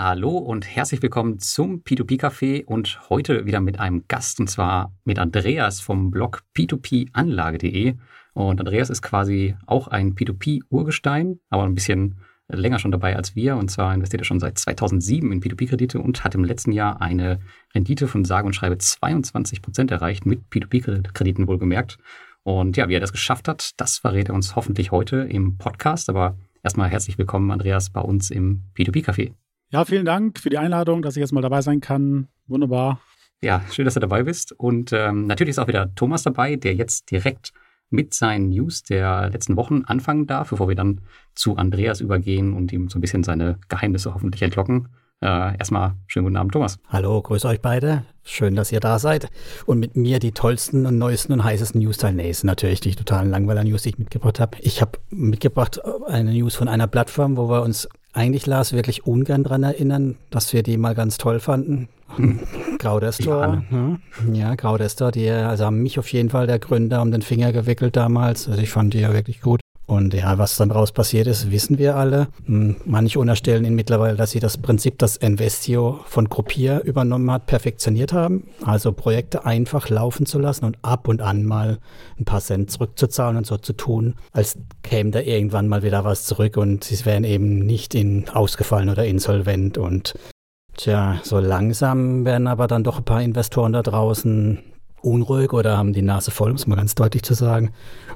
Hallo und herzlich willkommen zum P2P-Café und heute wieder mit einem Gast und zwar mit Andreas vom Blog p2panlage.de. Und Andreas ist quasi auch ein P2P-Urgestein, aber ein bisschen länger schon dabei als wir. Und zwar investiert er schon seit 2007 in P2P-Kredite und hat im letzten Jahr eine Rendite von sage und schreibe 22 Prozent erreicht, mit P2P-Krediten wohlgemerkt. Und ja, wie er das geschafft hat, das verrät er uns hoffentlich heute im Podcast. Aber erstmal herzlich willkommen, Andreas, bei uns im P2P-Café. Ja, vielen Dank für die Einladung, dass ich jetzt mal dabei sein kann. Wunderbar. Ja, schön, dass du dabei bist. Und ähm, natürlich ist auch wieder Thomas dabei, der jetzt direkt mit seinen News der letzten Wochen anfangen darf, bevor wir dann zu Andreas übergehen und ihm so ein bisschen seine Geheimnisse hoffentlich entlocken. Äh, erstmal schönen guten Abend, Thomas. Hallo, grüße euch beide. Schön, dass ihr da seid. Und mit mir die tollsten und neuesten und heißesten News teilen. Nee, ist natürlich die totalen Langweiler-News, die ich mitgebracht habe. Ich habe mitgebracht eine News von einer Plattform, wo wir uns eigentlich, Lars, wirklich ungern daran erinnern, dass wir die mal ganz toll fanden. Graudestor. Ja, ja Graudestor, die also haben mich auf jeden Fall der Gründer um den Finger gewickelt damals. Also ich fand die ja wirklich gut. Und ja, was dann daraus passiert ist, wissen wir alle. Hm, manche unterstellen ihnen mittlerweile, dass sie das Prinzip, das Investio von Gruppier übernommen hat, perfektioniert haben. Also Projekte einfach laufen zu lassen und ab und an mal ein paar Cent zurückzuzahlen und so zu tun, als käme da irgendwann mal wieder was zurück und sie wären eben nicht in ausgefallen oder insolvent. Und tja, so langsam werden aber dann doch ein paar Investoren da draußen unruhig oder haben die Nase voll, muss man ganz deutlich zu sagen,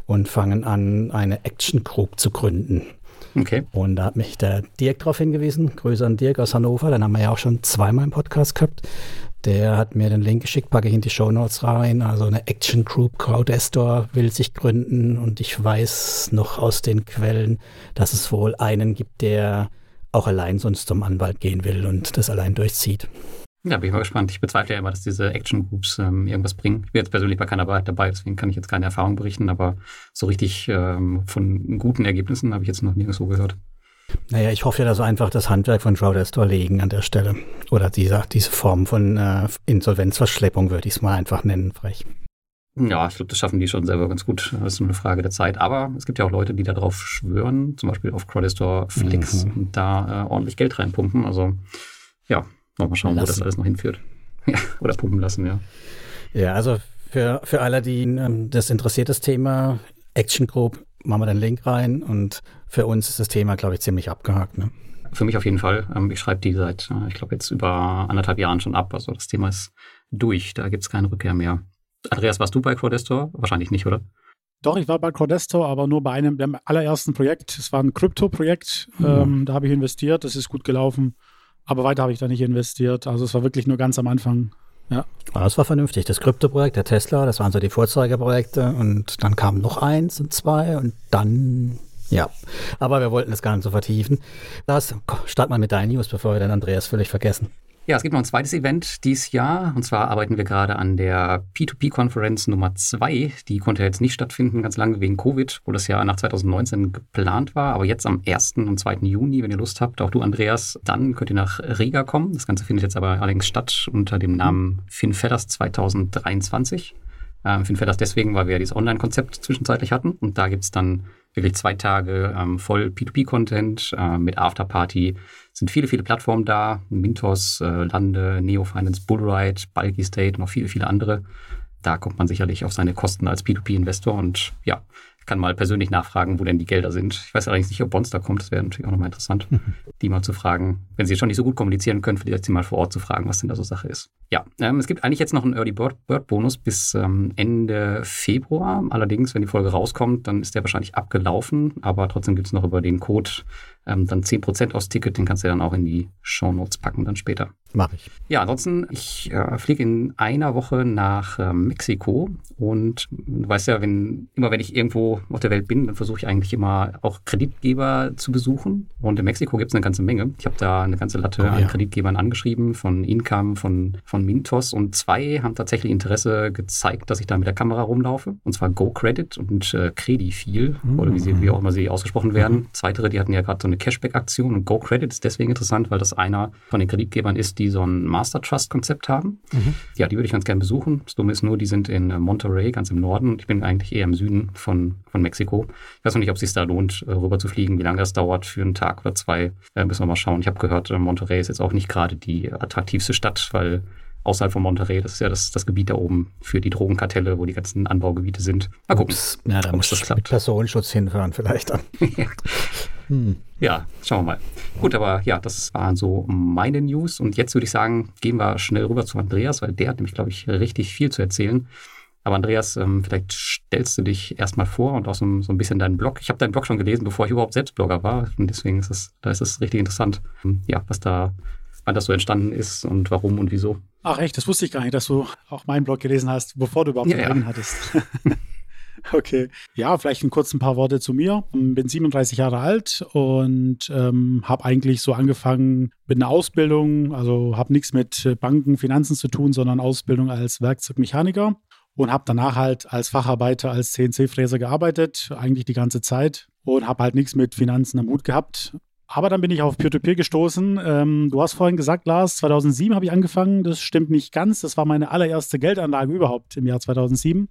und fangen an, eine Action Group zu gründen. Okay. Und da hat mich der Dirk darauf hingewiesen, Grüße an Dirk aus Hannover, den haben wir ja auch schon zweimal im Podcast gehabt. Der hat mir den Link geschickt, packe ich in die Show Notes rein. Also eine Action Group Crowdestor will sich gründen und ich weiß noch aus den Quellen, dass es wohl einen gibt, der auch allein sonst zum Anwalt gehen will und das allein durchzieht. Ja, bin ich mal gespannt. Ich bezweifle ja immer, dass diese Action Groups ähm, irgendwas bringen. Ich bin jetzt persönlich bei keiner dabei, deswegen kann ich jetzt keine Erfahrung berichten, aber so richtig ähm, von guten Ergebnissen habe ich jetzt noch nirgendwo gehört. Naja, ich hoffe ja, dass wir einfach das Handwerk von Crowdestor legen an der Stelle. Oder dieser, diese Form von äh, Insolvenzverschleppung würde ich es mal einfach nennen, frech. Ja, ich glaube, das schaffen die schon selber ganz gut. Das ist nur eine Frage der Zeit. Aber es gibt ja auch Leute, die darauf schwören, zum Beispiel auf Crowdestor Flex mhm. und da äh, ordentlich Geld reinpumpen. Also ja, Mal schauen, lassen. wo das alles noch hinführt. Oder pumpen lassen, ja. Ja, also für, für alle, die ähm, das interessiert, das Thema Action Group, machen wir den Link rein und für uns ist das Thema, glaube ich, ziemlich abgehakt. Ne? Für mich auf jeden Fall. Ähm, ich schreibe die seit, äh, ich glaube, jetzt über anderthalb Jahren schon ab. Also das Thema ist durch, da gibt es keine Rückkehr mehr. Andreas, warst du bei Crowdestor? Wahrscheinlich nicht, oder? Doch, ich war bei Crowdestor, aber nur bei einem der allerersten Projekt. Es war ein Krypto-Projekt. Mhm. Ähm, da habe ich investiert, das ist gut gelaufen. Aber weiter habe ich da nicht investiert. Also es war wirklich nur ganz am Anfang. Ja. Das war vernünftig. Das Krypto-Projekt, der Tesla, das waren so die Vorzeigeprojekte. Und dann kam noch eins und zwei und dann ja, aber wir wollten das gar nicht so vertiefen. Das, start mal mit deinen News, bevor wir den Andreas völlig vergessen. Ja, es gibt noch ein zweites Event dieses Jahr. Und zwar arbeiten wir gerade an der P2P-Konferenz Nummer 2. Die konnte jetzt nicht stattfinden, ganz lange wegen Covid, wo das ja nach 2019 geplant war. Aber jetzt am 1. und 2. Juni, wenn ihr Lust habt, auch du, Andreas, dann könnt ihr nach Riga kommen. Das Ganze findet jetzt aber allerdings statt unter dem Namen FinFeathers 2023. Ähm, FinFeathers deswegen, weil wir dieses Online-Konzept zwischenzeitlich hatten. Und da gibt's dann wirklich zwei Tage ähm, voll P2P-Content äh, mit Afterparty. Sind viele, viele Plattformen da. Mintos, äh, Lande, Neo Finance, Bullride, Bulky State, noch viele, viele andere. Da kommt man sicherlich auf seine Kosten als P2P-Investor und ja, kann mal persönlich nachfragen, wo denn die Gelder sind. Ich weiß allerdings nicht, ob Bonster kommt. Das wäre natürlich auch nochmal interessant, mhm. die mal zu fragen. Wenn sie schon nicht so gut kommunizieren können, vielleicht sie mal vor Ort zu fragen, was denn da so Sache ist. Ja, ähm, es gibt eigentlich jetzt noch einen Early Bird, Bird Bonus bis ähm, Ende Februar. Allerdings, wenn die Folge rauskommt, dann ist der wahrscheinlich abgelaufen. Aber trotzdem gibt es noch über den Code ähm, dann 10% aufs Ticket. Den kannst du dann auch in die Show Notes packen dann später. Mache ich. Ja, ansonsten, ich äh, fliege in einer Woche nach äh, Mexiko und du weißt ja, wenn, immer wenn ich irgendwo auf der Welt bin, dann versuche ich eigentlich immer auch Kreditgeber zu besuchen. Und in Mexiko gibt es eine ganze Menge. Ich habe da eine ganze Latte oh, ja. an Kreditgebern angeschrieben, von Income, von, von Mintos und zwei haben tatsächlich Interesse gezeigt, dass ich da mit der Kamera rumlaufe. Und zwar GoCredit und äh, Credifil, mhm. oder wie, sie, wie auch immer sie ausgesprochen werden. Mhm. Zweitere, die hatten ja gerade so eine Cashback-Aktion und Go Credit ist deswegen interessant, weil das einer von den Kreditgebern ist, die so ein Master Trust-Konzept haben. Mhm. Ja, die würde ich ganz gerne besuchen. Das Dumme ist nur, die sind in Monterey, ganz im Norden. Ich bin eigentlich eher im Süden von, von Mexiko. Ich weiß noch nicht, ob es sich da lohnt, äh, rüber zu fliegen, wie lange das dauert für einen Tag oder zwei. Äh, müssen wir mal schauen. Ich habe gehört, äh, Monterey ist jetzt auch nicht gerade die attraktivste Stadt, weil außerhalb von Monterey. Das ist ja das, das Gebiet da oben für die Drogenkartelle, wo die ganzen Anbaugebiete sind. Mal gucken. Ups. Ja, da muss das klappt. Personenschutz hinfahren vielleicht. hm. Ja, schauen wir mal. Gut, aber ja, das waren so meine News. Und jetzt würde ich sagen, gehen wir schnell rüber zu Andreas, weil der hat nämlich, glaube ich, richtig viel zu erzählen. Aber Andreas, ähm, vielleicht stellst du dich erstmal vor und auch so, ein bisschen deinen Blog. Ich habe deinen Blog schon gelesen, bevor ich überhaupt selbst Blogger war. Und deswegen ist es, da ist es richtig interessant, ja, was da wann das so entstanden ist und warum und wieso. Ach echt, das wusste ich gar nicht, dass du auch meinen Blog gelesen hast, bevor du überhaupt ja, ja. hattest. okay. Ja, vielleicht ein kurz ein paar Worte zu mir. Bin 37 Jahre alt und ähm, habe eigentlich so angefangen mit einer Ausbildung, also habe nichts mit Banken, Finanzen zu tun, sondern Ausbildung als Werkzeugmechaniker und habe danach halt als Facharbeiter, als CNC-Fräser gearbeitet, eigentlich die ganze Zeit und habe halt nichts mit Finanzen am Hut gehabt. Aber dann bin ich auf Peer-to-Peer -Peer gestoßen. Ähm, du hast vorhin gesagt, Lars, 2007 habe ich angefangen. Das stimmt nicht ganz. Das war meine allererste Geldanlage überhaupt im Jahr 2007.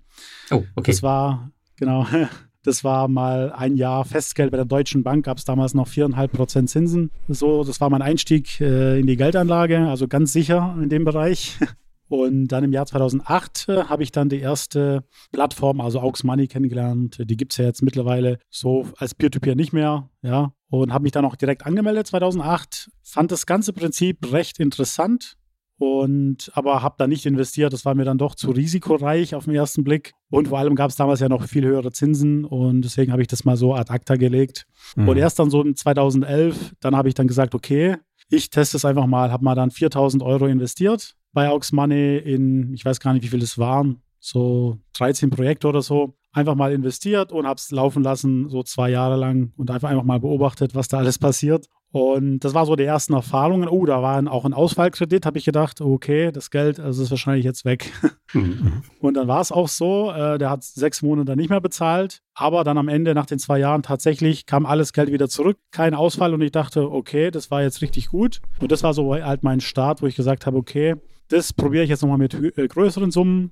Oh, okay. Das war, genau, das war mal ein Jahr Festgeld bei der Deutschen Bank. Gab es damals noch 4,5% Zinsen. So, das war mein Einstieg äh, in die Geldanlage. Also ganz sicher in dem Bereich. Und dann im Jahr 2008 äh, habe ich dann die erste Plattform, also Aux Money, kennengelernt. Die gibt es ja jetzt mittlerweile so als Peer-to-Peer -Peer nicht mehr. Ja, und habe mich dann auch direkt angemeldet 2008. Fand das ganze Prinzip recht interessant. Und aber habe da nicht investiert. Das war mir dann doch zu risikoreich auf den ersten Blick. Und vor allem gab es damals ja noch viel höhere Zinsen und deswegen habe ich das mal so ad acta gelegt. Mhm. Und erst dann so in 2011, dann habe ich dann gesagt, okay, ich teste es einfach mal, habe mal dann 4000 Euro investiert bei Aux Money in, ich weiß gar nicht, wie viel es waren, so 13 Projekte oder so. Einfach mal investiert und habe es laufen lassen, so zwei Jahre lang und einfach, einfach mal beobachtet, was da alles passiert. Und das war so die ersten Erfahrungen. Oh, da war auch ein Ausfallkredit, habe ich gedacht, okay, das Geld also ist wahrscheinlich jetzt weg. Mhm. Und dann war es auch so, äh, der hat sechs Monate nicht mehr bezahlt, aber dann am Ende, nach den zwei Jahren, tatsächlich kam alles Geld wieder zurück, kein Ausfall und ich dachte, okay, das war jetzt richtig gut. Und das war so halt mein Start, wo ich gesagt habe, okay, das probiere ich jetzt nochmal mit äh, größeren Summen.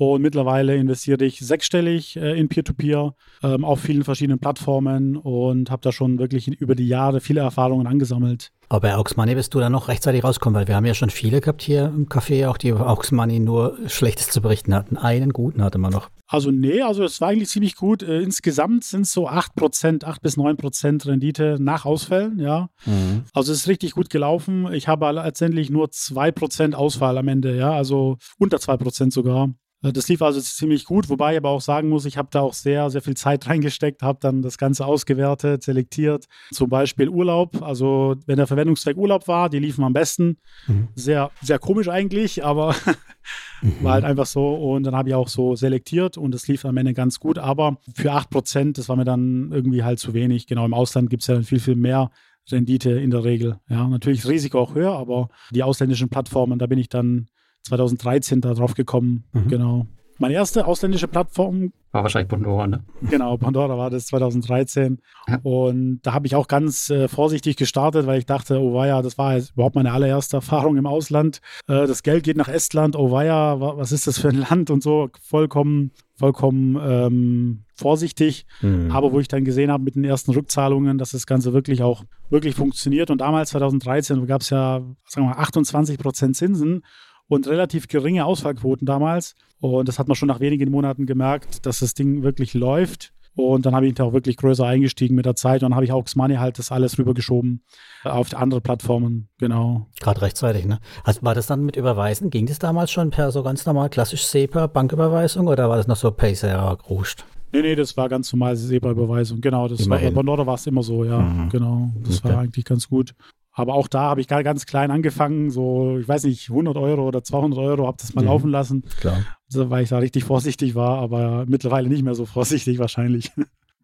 Und mittlerweile investiere ich sechsstellig äh, in Peer-to-Peer -Peer, ähm, auf vielen verschiedenen Plattformen und habe da schon wirklich über die Jahre viele Erfahrungen angesammelt. Aber bei Aux Money bist du da noch rechtzeitig rauskommen, weil wir haben ja schon viele gehabt hier im Café, auch die über Aux Money nur Schlechtes zu berichten hatten. Einen guten hatte man noch. Also nee, also es war eigentlich ziemlich gut. Äh, insgesamt sind es so 8%, 8 bis 9% Rendite nach Ausfällen, ja. Mhm. Also es ist richtig gut gelaufen. Ich habe letztendlich nur 2% Ausfall am Ende, ja, also unter 2% sogar. Äh, das lief also ziemlich gut, wobei ich aber auch sagen muss, ich habe da auch sehr, sehr viel Zeit reingesteckt, habe dann das Ganze ausgewertet, selektiert. Zum Beispiel Urlaub, also wenn der Verwendungszweck Urlaub war, die liefen am besten. Mhm. Sehr, sehr komisch eigentlich, aber mhm. war halt einfach so. Und dann habe ich auch so selektiert und es lief am Ende ganz gut. Aber für 8%, das war mir dann irgendwie halt zu wenig. Genau, im Ausland gibt es ja dann viel, viel mehr. Rendite in der Regel. Ja, natürlich Risiko auch höher, aber die ausländischen Plattformen, da bin ich dann 2013 da drauf gekommen. Mhm. Genau. Meine erste ausländische Plattform. War wahrscheinlich Pandora, ne? Genau, Pandora war das 2013. Ja. Und da habe ich auch ganz äh, vorsichtig gestartet, weil ich dachte, oh weia, das war jetzt überhaupt meine allererste Erfahrung im Ausland. Äh, das Geld geht nach Estland, oh weia, was ist das für ein Land und so. Vollkommen, vollkommen ähm, vorsichtig. Mhm. Aber wo ich dann gesehen habe mit den ersten Rückzahlungen, dass das Ganze wirklich auch wirklich funktioniert. Und damals, 2013, gab es ja, sagen wir mal, 28 Prozent Zinsen und relativ geringe Ausfallquoten damals. Und das hat man schon nach wenigen Monaten gemerkt, dass das Ding wirklich läuft. Und dann habe ich da auch wirklich größer eingestiegen mit der Zeit. Und dann habe ich auch Money halt das alles rübergeschoben auf andere Plattformen. Genau. Gerade rechtzeitig, ne? Also war das dann mit Überweisen? Ging das damals schon per so ganz normal klassisch SEPA Banküberweisung oder war das noch so Paysera gruscht? Nee, nee, das war ganz normal SEPA-Überweisung. Genau, das Immerhin. war bei Nordor war es immer so, ja. Mhm. Genau. Das okay. war eigentlich ganz gut. Aber auch da habe ich ganz klein angefangen, so, ich weiß nicht, 100 Euro oder 200 Euro, habe das mal mhm. laufen lassen. Klar. Also, weil ich da richtig vorsichtig war, aber mittlerweile nicht mehr so vorsichtig wahrscheinlich.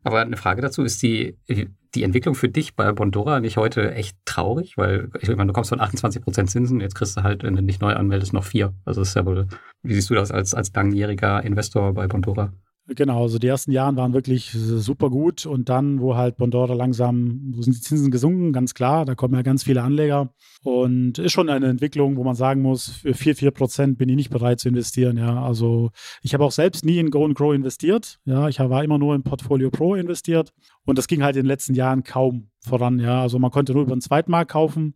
Aber eine Frage dazu, ist die, die Entwicklung für dich bei Bondora nicht heute echt traurig? Weil, ich meine, du kommst von 28 Prozent Zinsen, jetzt kriegst du halt, wenn du nicht neu anmeldest, noch vier. Also, das ist ja wohl, wie siehst du das als, als langjähriger Investor bei Bondora? Genau, also die ersten Jahre waren wirklich super gut und dann, wo halt Bondora langsam, wo sind die Zinsen gesunken, ganz klar, da kommen ja ganz viele Anleger und ist schon eine Entwicklung, wo man sagen muss, für 4, 4 Prozent bin ich nicht bereit zu investieren, ja, also ich habe auch selbst nie in Go and Grow investiert, ja, ich war immer nur in Portfolio Pro investiert und das ging halt in den letzten Jahren kaum voran, ja, also man konnte nur über den Zweitmarkt kaufen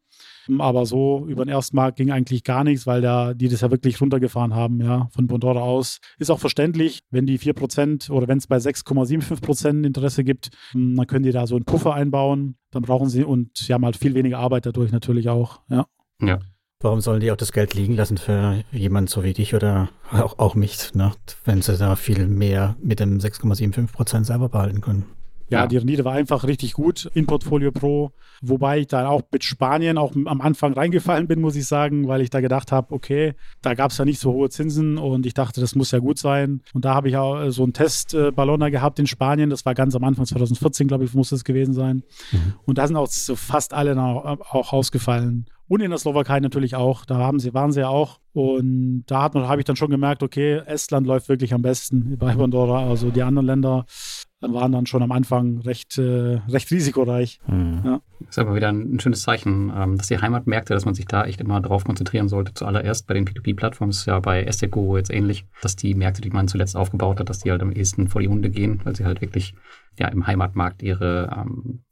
aber so über den ersten Markt ging eigentlich gar nichts, weil da, die das ja wirklich runtergefahren haben, ja, von Bondora aus. Ist auch verständlich, wenn die 4% oder wenn es bei 6,75% Interesse gibt, hm, dann können die da so einen Puffer einbauen. Dann brauchen sie und sie haben halt viel weniger Arbeit dadurch natürlich auch, ja. Ja. Warum sollen die auch das Geld liegen lassen für jemanden so wie dich oder auch, auch mich, ne? wenn sie da viel mehr mit dem 6,75% selber behalten können? Ja, ja, die Rendite war einfach richtig gut in Portfolio Pro, wobei ich da auch mit Spanien auch am Anfang reingefallen bin, muss ich sagen, weil ich da gedacht habe, okay, da gab es ja nicht so hohe Zinsen und ich dachte, das muss ja gut sein. Und da habe ich auch äh, so einen Testballon gehabt in Spanien, das war ganz am Anfang 2014, glaube ich, muss das gewesen sein. Mhm. Und da sind auch so fast alle auch, auch ausgefallen. Und in der Slowakei natürlich auch. Da haben sie, waren sie ja auch. Und da habe ich dann schon gemerkt, okay, Estland läuft wirklich am besten bei Pandora. Also die anderen Länder waren dann schon am Anfang recht, äh, recht risikoreich. Mhm. Ja. Das ist aber wieder ein, ein schönes Zeichen, ähm, dass die Heimatmärkte, dass man sich da echt immer drauf konzentrieren sollte. Zuallererst bei den P2P-Plattformen ist ja bei Esteco jetzt ähnlich, dass die Märkte, die man zuletzt aufgebaut hat, dass die halt am ehesten vor die Hunde gehen, weil sie halt wirklich ja im Heimatmarkt ihre ähm,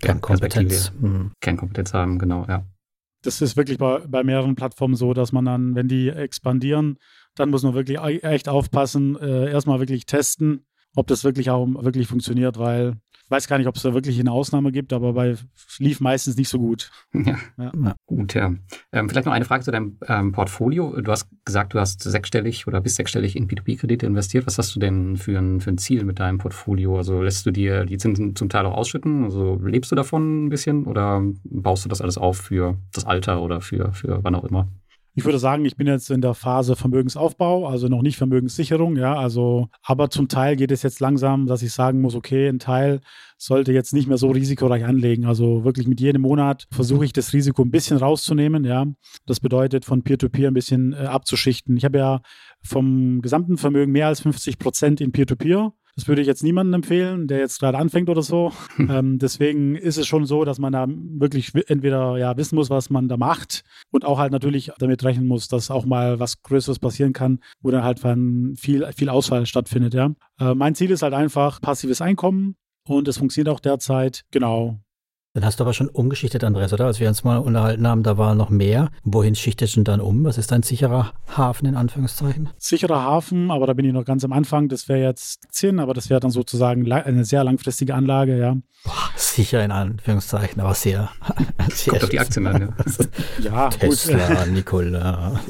Kernkompetenz. Mhm. Kernkompetenz haben, genau, ja. Das ist wirklich bei, bei mehreren Plattformen so, dass man dann, wenn die expandieren, dann muss man wirklich echt aufpassen, äh, erstmal wirklich testen, ob das wirklich auch wirklich funktioniert, weil ich weiß gar nicht, ob es da wirklich eine Ausnahme gibt, aber bei lief meistens nicht so gut. Ja, ja. gut, ja. Ähm, vielleicht noch eine Frage zu deinem ähm, Portfolio. Du hast gesagt, du hast sechsstellig oder bist sechsstellig in P2P-Kredite investiert. Was hast du denn für ein, für ein Ziel mit deinem Portfolio? Also lässt du dir die Zinsen zum Teil auch ausschütten? Also lebst du davon ein bisschen oder baust du das alles auf für das Alter oder für, für wann auch immer? Ich würde sagen, ich bin jetzt in der Phase Vermögensaufbau, also noch nicht Vermögenssicherung, ja, also, aber zum Teil geht es jetzt langsam, dass ich sagen muss, okay, ein Teil sollte jetzt nicht mehr so risikoreich anlegen. Also wirklich mit jedem Monat versuche ich das Risiko ein bisschen rauszunehmen, ja. Das bedeutet, von Peer-to-Peer -Peer ein bisschen äh, abzuschichten. Ich habe ja vom gesamten Vermögen mehr als 50 Prozent in Peer-to-Peer. Das würde ich jetzt niemandem empfehlen, der jetzt gerade anfängt oder so. ähm, deswegen ist es schon so, dass man da wirklich entweder ja wissen muss, was man da macht und auch halt natürlich damit rechnen muss, dass auch mal was Größeres passieren kann, wo dann halt viel, viel Ausfall stattfindet. Ja. Äh, mein Ziel ist halt einfach passives Einkommen und es funktioniert auch derzeit. Genau. Dann hast du aber schon umgeschichtet, Andreas, oder? Als wir uns mal unterhalten haben, da war noch mehr. Wohin schichtest du denn dann um? Was ist dein sicherer Hafen in Anführungszeichen? Sicherer Hafen, aber da bin ich noch ganz am Anfang. Das wäre jetzt 10, aber das wäre dann sozusagen eine sehr langfristige Anlage, ja. Boah, sicher in Anführungszeichen, aber sehr. sehr Kommt auf die Aktien an, ja. ja, Tesla, Nikola.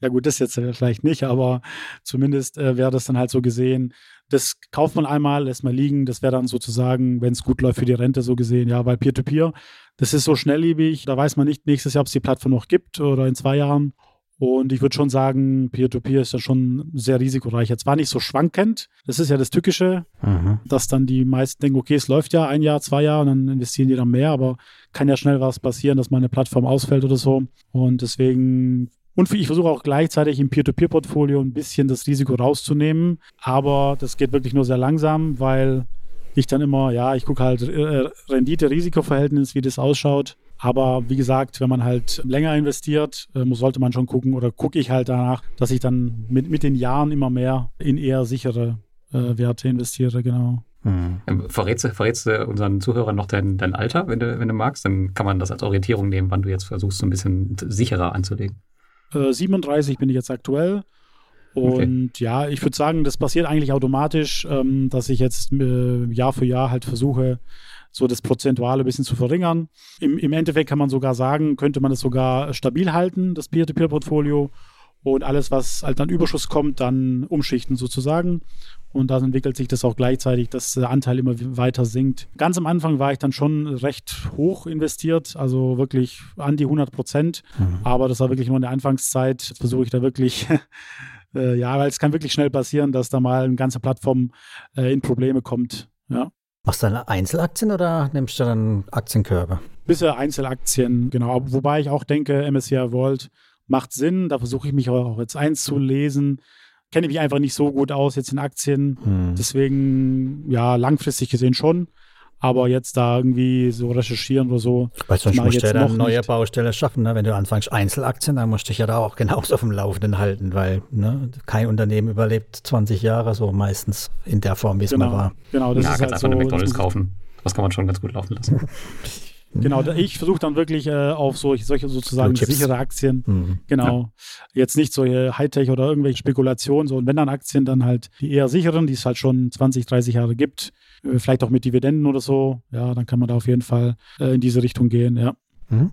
Ja gut, das jetzt vielleicht nicht, aber zumindest äh, wäre das dann halt so gesehen, das kauft man einmal, lässt man liegen. Das wäre dann sozusagen, wenn es gut läuft für die Rente so gesehen. Ja, weil Peer-to-Peer, das ist so schnelllebig. Da weiß man nicht nächstes Jahr, ob es die Plattform noch gibt oder in zwei Jahren. Und ich würde schon sagen, Peer-to-Peer ist ja schon sehr risikoreich. Jetzt war nicht so schwankend. Das ist ja das Tückische, mhm. dass dann die meisten denken, okay, es läuft ja ein Jahr, zwei Jahre und dann investieren die dann mehr. Aber kann ja schnell was passieren, dass meine Plattform ausfällt oder so. Und deswegen und ich versuche auch gleichzeitig im Peer-to-Peer-Portfolio ein bisschen das Risiko rauszunehmen. Aber das geht wirklich nur sehr langsam, weil ich dann immer, ja, ich gucke halt äh, Rendite-Risiko-Verhältnis, wie das ausschaut. Aber wie gesagt, wenn man halt länger investiert, äh, sollte man schon gucken oder gucke ich halt danach, dass ich dann mit, mit den Jahren immer mehr in eher sichere äh, Werte investiere, genau. Hm. Verrätst, du, verrätst du unseren Zuhörern noch dein, dein Alter, wenn du, wenn du magst? Dann kann man das als Orientierung nehmen, wann du jetzt versuchst, so ein bisschen sicherer anzulegen. 37 äh, bin ich jetzt aktuell. Und okay. ja, ich würde sagen, das passiert eigentlich automatisch, ähm, dass ich jetzt äh, Jahr für Jahr halt versuche, so das Prozentuale ein bisschen zu verringern. Im, Im Endeffekt kann man sogar sagen, könnte man es sogar stabil halten, das Peer-to-Peer-Portfolio und alles, was halt an Überschuss kommt, dann umschichten sozusagen. Und dann entwickelt sich das auch gleichzeitig, dass der Anteil immer weiter sinkt. Ganz am Anfang war ich dann schon recht hoch investiert, also wirklich an die 100 Prozent. Mhm. Aber das war wirklich nur in der Anfangszeit. Jetzt versuche ich da wirklich, äh, ja, weil es kann wirklich schnell passieren, dass da mal eine ganze Plattform äh, in Probleme kommt. Ja. Machst du dann Einzelaktien oder nimmst du dann Aktienkörbe? Bisher Einzelaktien, genau. Wobei ich auch denke, MSCI World macht Sinn. Da versuche ich mich auch jetzt einzulesen, kenne mich einfach nicht so gut aus jetzt in Aktien. Hm. Deswegen, ja, langfristig gesehen schon. Aber jetzt da irgendwie so recherchieren oder so. Weil sonst musst du ja jetzt dann noch neue nicht. Baustelle schaffen. Ne? Wenn du anfängst Einzelaktien, dann musst du dich ja da auch genauso auf dem Laufenden halten, weil ne, kein Unternehmen überlebt 20 Jahre so meistens in der Form, wie es mal Genau, war. genau, das ja, ist kannst halt einfach so. eine McDonalds kaufen. Das kann man schon ganz gut laufen lassen. Genau, da- ich versuche dann wirklich äh, auf solche, solche sozusagen sichere Aktien. Hm. Genau. Jetzt nicht solche Hightech oder irgendwelche Spekulationen, so und wenn dann Aktien, dann halt die eher sicheren, die es halt schon 20, 30 Jahre gibt, äh, vielleicht auch mit Dividenden oder so. Ja, dann kann man da auf jeden Fall äh, in diese Richtung gehen, ja. Mhm.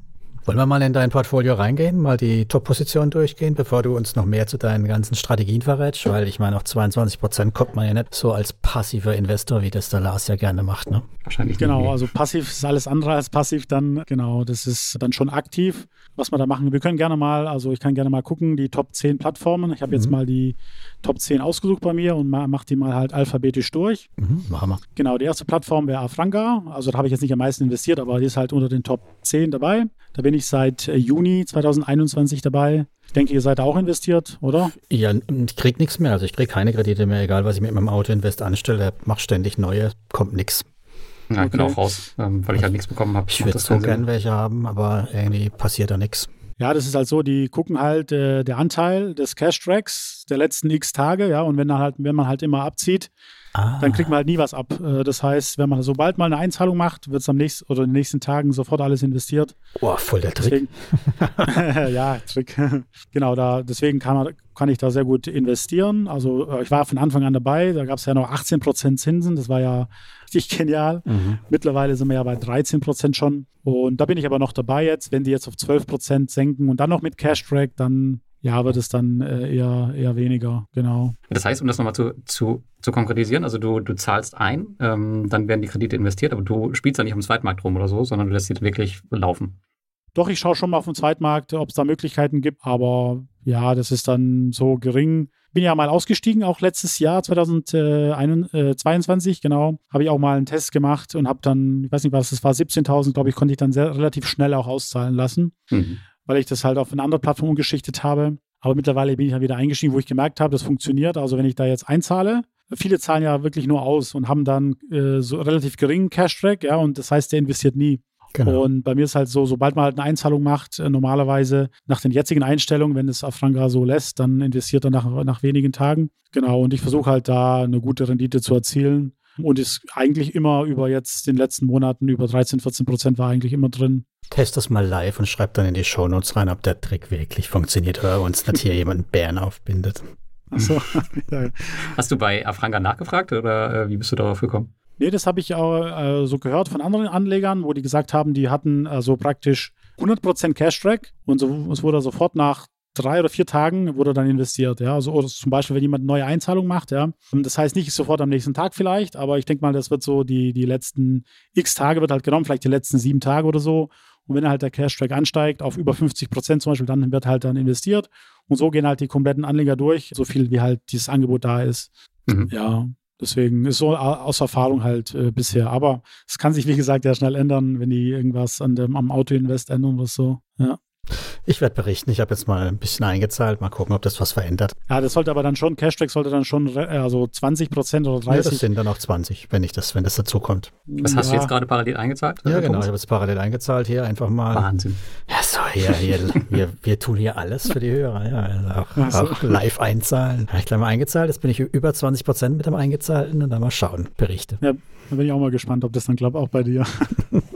Wollen wir mal in dein Portfolio reingehen, mal die Top-Position durchgehen, bevor du uns noch mehr zu deinen ganzen Strategien verrätst? Weil ich meine, auf 22 Prozent kommt man ja nicht so als passiver Investor, wie das der Lars ja gerne macht. Ne? Wahrscheinlich Genau, nicht. also passiv ist alles andere als passiv dann, genau, das ist dann schon aktiv, was wir da machen. Wir können gerne mal, also ich kann gerne mal gucken, die Top 10 Plattformen. Ich habe jetzt Mhm. mal die Top 10 ausgesucht bei mir und ma- mach die mal halt alphabetisch durch. Mhm, machen wir. Genau, die erste Plattform wäre Afranga. Also da habe ich jetzt nicht am meisten investiert, aber die ist halt unter den Top 10 dabei. Da bin ich seit äh, Juni 2021 dabei. Ich denke, ihr seid auch investiert, oder? Ja, ich krieg nichts mehr. Also ich krieg keine Kredite mehr, egal was ich mit meinem Auto-Invest anstelle. Mach ständig neue, kommt nichts. Ja, ich bin Okay. auch raus, ähm, weil ich halt nichts bekommen habe. Ich würde so keinen Sinn. gern welche haben, aber irgendwie passiert da nichts. Ja, das ist halt so, die gucken halt äh, der Anteil des Cash-Tracks der letzten x Tage, ja, und wenn, dann halt, wenn man halt immer abzieht, Ah, dann kriegt man halt nie was ab. Äh, Das heißt, wenn man sobald mal eine Einzahlung macht, wird es am nächsten oder in den nächsten Tagen sofort alles investiert. oh, voll der Trick. Deswegen, ja, Trick. genau, da, deswegen kann, man, kann ich da sehr gut investieren. Also äh, ich war von Anfang an dabei, da gab es ja noch 18% Zinsen, das war ja richtig genial. Mhm. Mittlerweile sind wir ja bei 13% schon. Und da bin ich aber noch dabei jetzt. Wenn die jetzt auf 12% senken und dann noch mit Cash Track, dann ja, wird es dann äh, eher, eher weniger, genau. Das heißt, um das nochmal zu, zu, zu konkretisieren, also du, du zahlst ein, ähm, dann werden die Kredite investiert, aber du spielst da nicht am Zweitmarkt rum oder so, sondern du lässt sie wirklich laufen. Doch, ich schaue schon mal auf den Zweitmarkt, ob es da Möglichkeiten gibt, aber ja, das ist dann so gering. Bin ja mal ausgestiegen, auch letztes Jahr, 2022, genau. Habe ich auch mal einen Test gemacht und habe dann, ich weiß nicht was, das war 17.000, glaube ich, konnte ich dann sehr, relativ schnell auch auszahlen lassen, Mhm. Weil ich das halt auf eine andere Plattform umgeschichtet habe. Aber mittlerweile bin ich ja wieder eingestiegen, wo ich gemerkt habe, das funktioniert. Also wenn ich da jetzt einzahle, viele zahlen ja wirklich nur aus und haben dann äh, so relativ geringen Cash-Track, ja, und das heißt, der investiert nie. Genau. Und bei mir ist halt so, sobald man halt eine Einzahlung macht, äh, normalerweise nach den jetzigen Einstellungen, wenn es Afranga so lässt, dann investiert er nach, nach wenigen Tagen. Genau, und ich versuche halt da eine gute Rendite zu erzielen. Und ist eigentlich immer über jetzt den letzten Monaten über 13, 14 Prozent war eigentlich immer drin. Test das mal live und schreib dann in die Shownotes rein, ob der Trick wirklich funktioniert oder uns nicht hier jemand einen Bären aufbindet. Achso. ja. Hast du bei Afranga nachgefragt oder äh, wie bist du darauf gekommen? Nee, das habe ich auch äh, so gehört von anderen Anlegern, wo die gesagt haben, die hatten also praktisch 100% Cash-Track und so, es wurde sofort nach drei oder vier Tagen wurde dann investiert, ja, also oder zum Beispiel, wenn jemand eine neue Einzahlung macht, ja, das heißt nicht sofort am nächsten Tag vielleicht, aber ich denke mal, das wird so die, die letzten x Tage wird halt genommen, vielleicht die letzten sieben Tage oder so und wenn halt der Cash-Track ansteigt auf über 50 Prozent zum Beispiel, dann wird halt dann investiert und so gehen halt die kompletten Anleger durch, so viel wie halt dieses Angebot da ist. Mhm. Ja, deswegen ist so aus Erfahrung halt äh, bisher. Aber es kann sich, wie gesagt, ja schnell ändern, wenn die irgendwas an dem, am Auto-Invest ändern oder so. Ja. Ich werde berichten. Ich habe jetzt mal ein bisschen eingezahlt. Mal gucken, ob das was verändert. ja, das sollte aber dann schon, Cashback sollte dann schon also 20 Prozent oder Ja, 30. das sind dann auch 20, wenn ich das, wenn das dazu kommt. Was hast du Ja. jetzt gerade parallel eingezahlt? Ja, genau. Ich habe jetzt parallel eingezahlt hier einfach mal. Wahnsinn. Ja, so, hier, hier, wir, wir tun hier alles für die Hörer. Ja, also auch, Ach so. auch live einzahlen. Habe ich gleich mal eingezahlt. Jetzt bin ich über 20 Prozent mit dem Eingezahlten und dann mal schauen. Berichte. Da bin ich auch mal gespannt, ob das dann klappt, auch bei dir.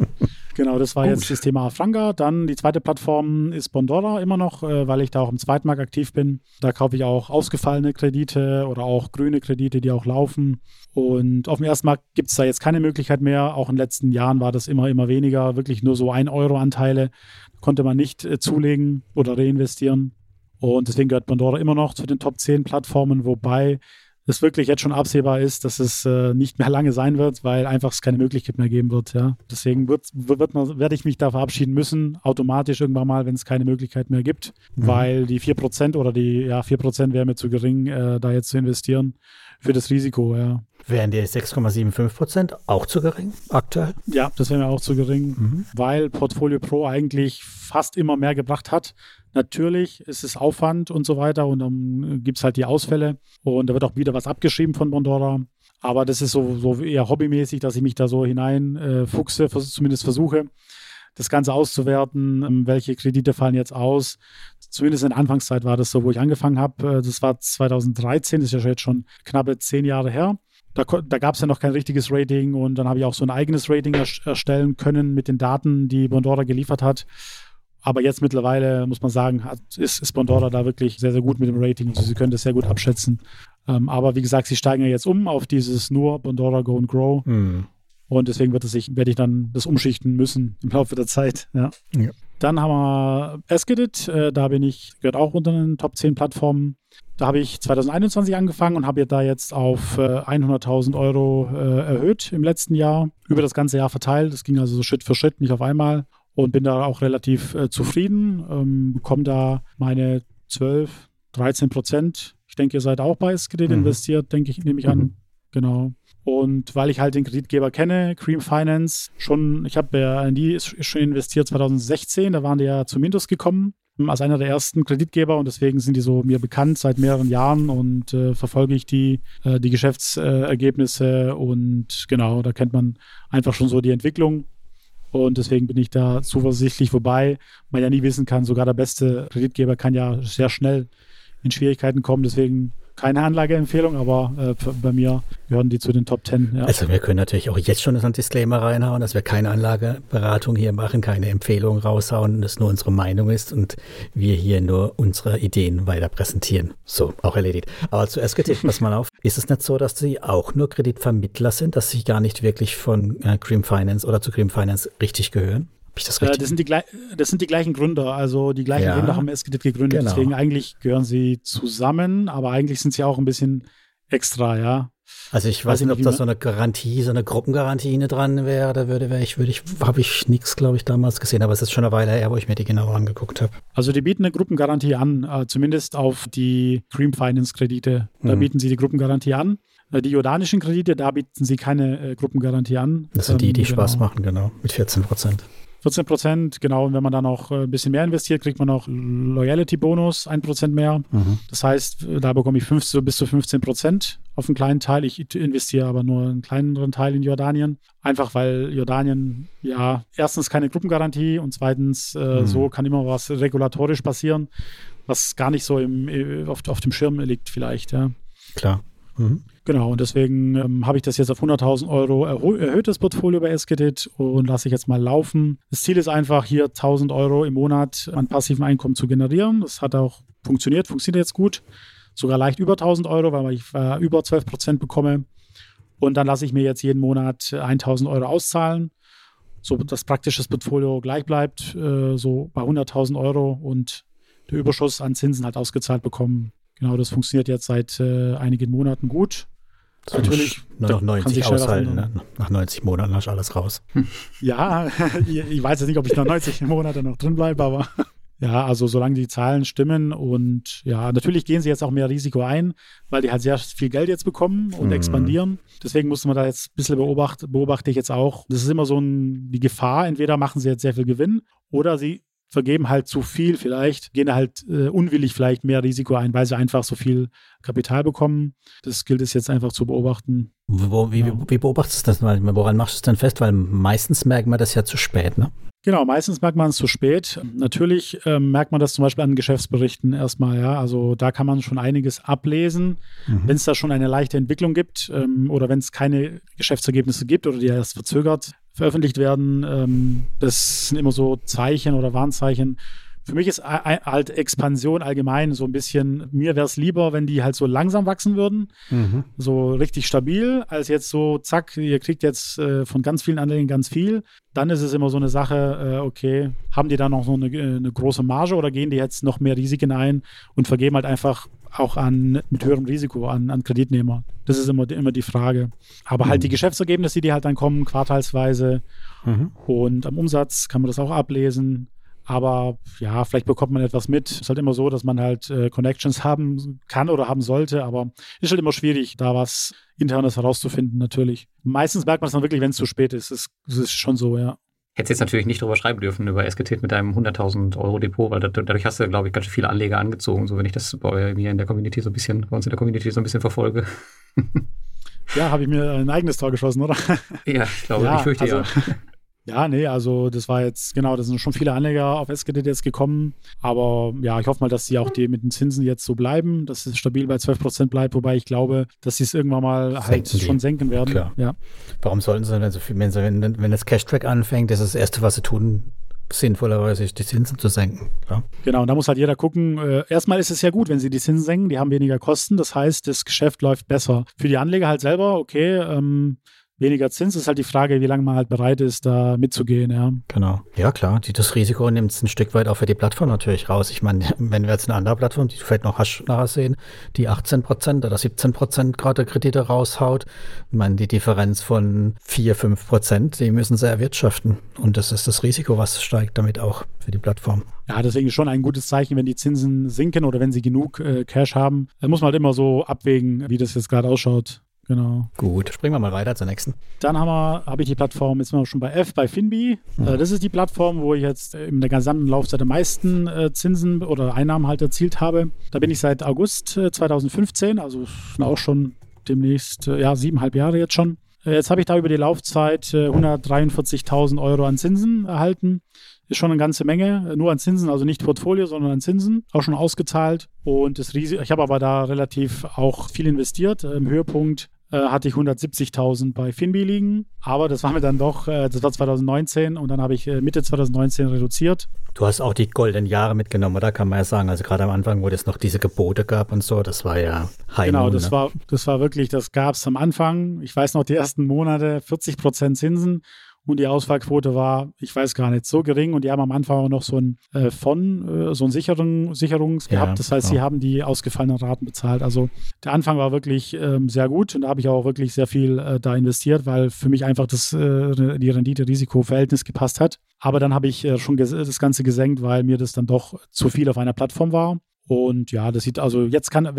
genau, das war Gut. jetzt das Thema Afranga. Dann die zweite Plattform ist Bondora immer noch, äh, weil ich da auch im Zweitmarkt aktiv bin. Da kaufe ich auch ausgefallene Kredite oder auch grüne Kredite, die auch laufen. Und auf dem ersten Markt gibt es da jetzt keine Möglichkeit mehr. Auch in den letzten Jahren war das immer, immer weniger. Wirklich nur so 1 Euro Anteile konnte man nicht äh, zulegen oder reinvestieren. Und deswegen gehört Pandora immer noch zu den Top 10 Plattformen, wobei es wirklich jetzt schon absehbar ist, dass es äh, nicht mehr lange sein wird, weil einfach es keine Möglichkeit mehr geben wird. Ja. Deswegen wird, wird man, werde ich mich da verabschieden müssen, automatisch irgendwann mal, wenn es keine Möglichkeit mehr gibt, Mhm. weil die 4% oder die ja, 4% wäre mir zu gering, äh, da jetzt zu investieren für das Risiko. Ja. Wären die 6,75 Prozent auch zu gering aktuell? Ja, das wäre mir auch zu gering, mhm. weil Portfolio Pro eigentlich fast immer mehr gebracht hat. Natürlich ist es Aufwand und so weiter und dann gibt es halt die Ausfälle und da wird auch wieder was abgeschrieben von Bondora. Aber das ist so, so eher hobbymäßig, dass ich mich da so hineinfuchse, äh, zumindest versuche, das Ganze auszuwerten. Ähm, welche Kredite fallen jetzt aus? Zumindest in der Anfangszeit war das so, wo ich angefangen habe. Äh, das war 2013, das ist ja jetzt schon knappe zehn Jahre her. Da, da gab es ja noch kein richtiges Rating und dann habe ich auch so ein eigenes Rating erstellen können mit den Daten, die Bondora geliefert hat. Aber jetzt mittlerweile muss man sagen, ist, ist Bondora da wirklich sehr, sehr gut mit dem Rating. Also sie können das sehr gut abschätzen. Ähm, aber wie gesagt, sie steigen ja jetzt um auf dieses nur Bondora Go and Grow. Mhm. Und deswegen wird es sich, werde ich dann das umschichten müssen im Laufe der Zeit. Ja. ja. Dann haben wir Eskedit, äh, da bin ich, gehört auch unter den Top 10 Plattformen. Da habe ich 2021 angefangen und habe da jetzt auf äh, 100.000 Euro äh, erhöht im letzten Jahr, über das ganze Jahr verteilt. Das ging also so Schritt für Schritt, nicht auf einmal und bin da auch relativ äh, zufrieden. Ähm, bekomme da meine 12, 13 Prozent. Ich denke, ihr seid auch bei Skredit mhm. investiert, denke ich, nehme ich an. Mhm. Genau. Und weil ich halt den Kreditgeber kenne, Cream Finance, schon, ich habe ja in die schon investiert 2016, da waren die ja zu Mintos gekommen als einer der ersten Kreditgeber und deswegen sind die so mir bekannt seit mehreren Jahren und äh, verfolge ich die, äh, die Geschäftsergebnisse und genau, da kennt man einfach schon so die Entwicklung und deswegen bin ich da zuversichtlich, wobei man ja nie wissen kann, sogar der beste Kreditgeber kann ja sehr schnell in Schwierigkeiten kommen. Deswegen keine Anlageempfehlung, aber äh, bei mir gehören die zu den Top 10. Ja. Also wir können natürlich auch jetzt schon ein Disclaimer reinhauen, dass wir keine Anlageberatung hier machen, keine Empfehlung raushauen, dass nur unsere Meinung ist und wir hier nur unsere Ideen weiter präsentieren. So, auch erledigt. Aber zuerst getippt, pass mal auf. Ist es nicht so, dass Sie auch nur Kreditvermittler sind, dass Sie gar nicht wirklich von äh, Cream Finance oder zu Cream Finance richtig gehören? Ich das richtig? Äh, das, sind die, das sind die gleichen Gründer, also die gleichen ja, Gründer haben Eskedit gegründet, genau. deswegen eigentlich gehören sie zusammen, aber eigentlich sind sie auch ein bisschen extra, ja. Also ich weiß, weiß nicht, ob da so eine Garantie, so eine Gruppengarantie dran wäre, da würde, wäre ich, würde ich, habe ich nichts, glaube ich, damals gesehen, aber es ist schon eine Weile her, wo ich mir die genauer angeguckt habe. Also die bieten eine Gruppengarantie an, äh, zumindest auf die Cream Finance Kredite. Da mhm. bieten sie die Gruppengarantie an. Äh, die jordanischen Kredite, da bieten sie keine äh, Gruppengarantie an. Das sind die, die ähm, genau. Spaß machen, genau, mit 14 Prozent. 14 Prozent, genau. Und wenn man dann noch äh, ein bisschen mehr investiert, kriegt man noch Loyalty-Bonus, 1 Prozent mehr. Mhm. Das heißt, da bekomme ich 15, bis zu 15 Prozent auf einen kleinen Teil. Ich investiere aber nur einen kleineren Teil in Jordanien. Einfach weil Jordanien, ja, erstens keine Gruppengarantie und zweitens, äh, mhm. so kann immer was regulatorisch passieren, was gar nicht so im, äh, auf, auf dem Schirm liegt, vielleicht, ja. Klar. Mhm. Genau, und deswegen ähm, habe ich das jetzt auf 100.000 Euro erhöht, das Portfolio bei Eskedit und lasse ich jetzt mal laufen. Das Ziel ist einfach, hier 1.000 Euro im Monat an passivem Einkommen zu generieren. Das hat auch funktioniert, funktioniert jetzt gut. Sogar leicht über 1.000 Euro, weil ich äh, über 12 Prozent bekomme. Und dann lasse ich mir jetzt jeden Monat 1.000 Euro auszahlen, so das Portfolio gleich bleibt, äh, so bei 100.000 Euro und der Überschuss an Zinsen halt ausgezahlt bekommen. Genau, das funktioniert jetzt seit äh, einigen Monaten gut. So Natürlich. Noch 90 aushalten. Ne? Nach 90 Monaten hast du alles raus. Ja, ich weiß jetzt nicht, ob ich nach 90 Monate noch drin bleibe, aber ja, also solange die Zahlen stimmen und ja, natürlich gehen sie jetzt auch mehr Risiko ein, weil die halt sehr viel Geld jetzt bekommen und mhm. expandieren. Deswegen muss man da jetzt ein bisschen beobachten, beobachte ich jetzt auch. Das ist immer so ein, die Gefahr, entweder machen sie jetzt sehr viel Gewinn oder sie vergeben halt zu viel vielleicht, gehen halt äh, unwillig vielleicht mehr Risiko ein, weil sie einfach so viel Kapital bekommen. Das gilt es jetzt einfach zu beobachten. Wo, wie, ja. wie, beobachtest du das? Woran machst du es denn fest? Weil meistens merkt man das ja zu spät, ne? Genau, meistens merkt man es zu spät. Natürlich ähm, merkt man das zum Beispiel an Geschäftsberichten erstmal, ja. Also da kann man schon einiges ablesen. Mhm. Wenn es da schon eine leichte Entwicklung gibt ähm, oder wenn es keine Geschäftsergebnisse gibt oder die erst verzögert veröffentlicht werden, ähm, das sind immer so Zeichen oder Warnzeichen, für mich ist halt Expansion allgemein so ein bisschen, mir wäre es lieber, wenn die halt so langsam wachsen würden, mhm. so richtig stabil, als jetzt so, zack, ihr kriegt jetzt äh, von ganz vielen Anlegern ganz viel. Dann ist es immer so eine Sache, äh, okay, haben die da noch so eine, äh, eine, große Marge oder gehen die jetzt noch mehr Risiken ein und vergeben halt einfach auch an mit höherem Risiko an, an Kreditnehmer? Das ist immer, immer die Frage. Aber halt die mhm. Geschäftsergebnisse, die halt dann kommen, quartalsweise mhm. und am Umsatz kann man das auch ablesen Aber ja, vielleicht bekommt man etwas mit. Es ist halt immer so, dass man halt äh, Connections haben kann oder haben sollte, aber ist halt immer schwierig, da was Internes herauszufinden, natürlich. Meistens merkt man es dann wirklich, wenn es zu spät ist. Es ist schon so, ja. Hättest jetzt natürlich nicht drüber schreiben dürfen über SGT mit deinem 100.000 Euro Depot, weil dadurch hast du, glaube ich, ganz schön viele Anleger angezogen, so wenn ich das bei mir in der Community so ein bisschen, bei uns in der Community so ein bisschen verfolge. ja, habe ich mir ein eigenes Tor geschossen, oder? Ja, ich glaube, ja, ich fürchte also, ja. Ja, nee, also das war jetzt, genau, da sind schon viele Anleger auf SGT jetzt gekommen. Aber ja, ich hoffe mal, dass sie auch die mit den Zinsen jetzt so bleiben, dass es stabil bei 12 Prozent bleibt, wobei ich glaube, dass sie es irgendwann mal halt senken schon senken werden. Klar. Ja. Warum sollten sie, also wenn, sie, wenn, wenn das Cash-Track anfängt, das ist das Erste, was sie tun, sinnvollerweise die Zinsen zu senken. Ja. Genau, und da muss halt jeder gucken. Äh, erstmal ist es ja gut, wenn sie die Zinsen senken, die haben weniger Kosten. Das heißt, das Geschäft läuft besser. Für die Anleger halt selber, okay, ähm, weniger Zins. Ist halt die Frage, wie lange man halt bereit ist, da mitzugehen, ja. Genau. Ja, klar. Das Risiko nimmt es ein Stück weit auch für die Plattform natürlich raus. Ich meine, wenn wir jetzt eine andere Plattform, die du vielleicht noch hast, nachher sehen, die 18 Prozent oder 17 Prozent gerade Kredite raushaut, ich meine, die Differenz von 4, 5 Prozent, die müssen sie erwirtschaften. Und das ist das Risiko, was steigt damit auch für die Plattform. Ja, deswegen schon ein gutes Zeichen, wenn die Zinsen sinken oder wenn sie genug äh, Cash haben. Da muss man halt immer so abwägen, wie das jetzt gerade ausschaut. Genau. Gut, springen wir mal weiter zur nächsten. Dann habe hab ich die Plattform, jetzt sind wir schon bei F, bei Finbi. Mhm. Äh, das ist die Plattform, wo ich jetzt in der gesamten Laufzeit am meisten äh, Zinsen oder Einnahmen halt erzielt habe. Da bin ich seit August äh, 2015, also sind auch schon demnächst, äh, ja, siebeneinhalb Jahre jetzt schon. Äh, jetzt habe ich da über die Laufzeit 143.000 äh, Euro an Zinsen erhalten. Ist schon eine ganze Menge, nur an Zinsen, also nicht Portfolio, sondern an Zinsen, auch schon ausgezahlt. Und das Risiko, ich habe aber da relativ auch viel investiert. Im Höhepunkt äh, hatte ich 170.000 bei Finbi liegen. Aber das war mir dann doch, äh, das war 2019 und dann habe ich äh, Mitte 2019 reduziert. Du hast auch die goldenen Jahre mitgenommen, oder kann man ja sagen. Also gerade am Anfang, wo es noch diese Gebote gab und so, das war ja high Genau, das, ne? war, das war wirklich, das gab es am Anfang. Ich weiß noch, die ersten Monate 40 Prozent Zinsen und die Ausfallquote war, ich weiß gar nicht, so gering und die haben am Anfang auch noch so ein äh, von, äh, so ein Sicherung, Sicherungs ja, gehabt. Das heißt, genau. sie haben die ausgefallenen Raten bezahlt. Also der Anfang war wirklich ähm, sehr gut und da habe ich auch wirklich sehr viel äh, da investiert, weil für mich einfach das, äh, die Rendite-Risiko-Verhältnis gepasst hat. Aber dann habe ich äh, schon das Ganze gesenkt, weil mir das dann doch zu viel auf einer Plattform war. Und ja, das sieht also jetzt kann,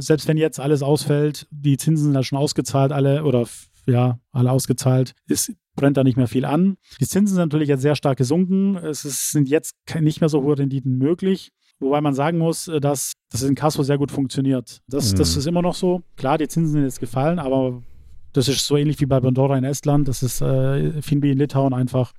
selbst wenn jetzt alles ausfällt, die Zinsen sind da schon ausgezahlt, alle oder ja, alle ausgezahlt, ist, brennt da nicht mehr viel an. Die Zinsen sind natürlich jetzt sehr stark gesunken. Es ist, sind jetzt nicht mehr so hohe Renditen möglich. Wobei man sagen muss, äh, dass das in Kasso sehr gut funktioniert. Das, mhm. das ist immer noch so. Klar, die Zinsen sind jetzt gefallen, aber das ist so ähnlich wie bei Bandora in Estland. Das ist äh, Finbi in Litauen einfach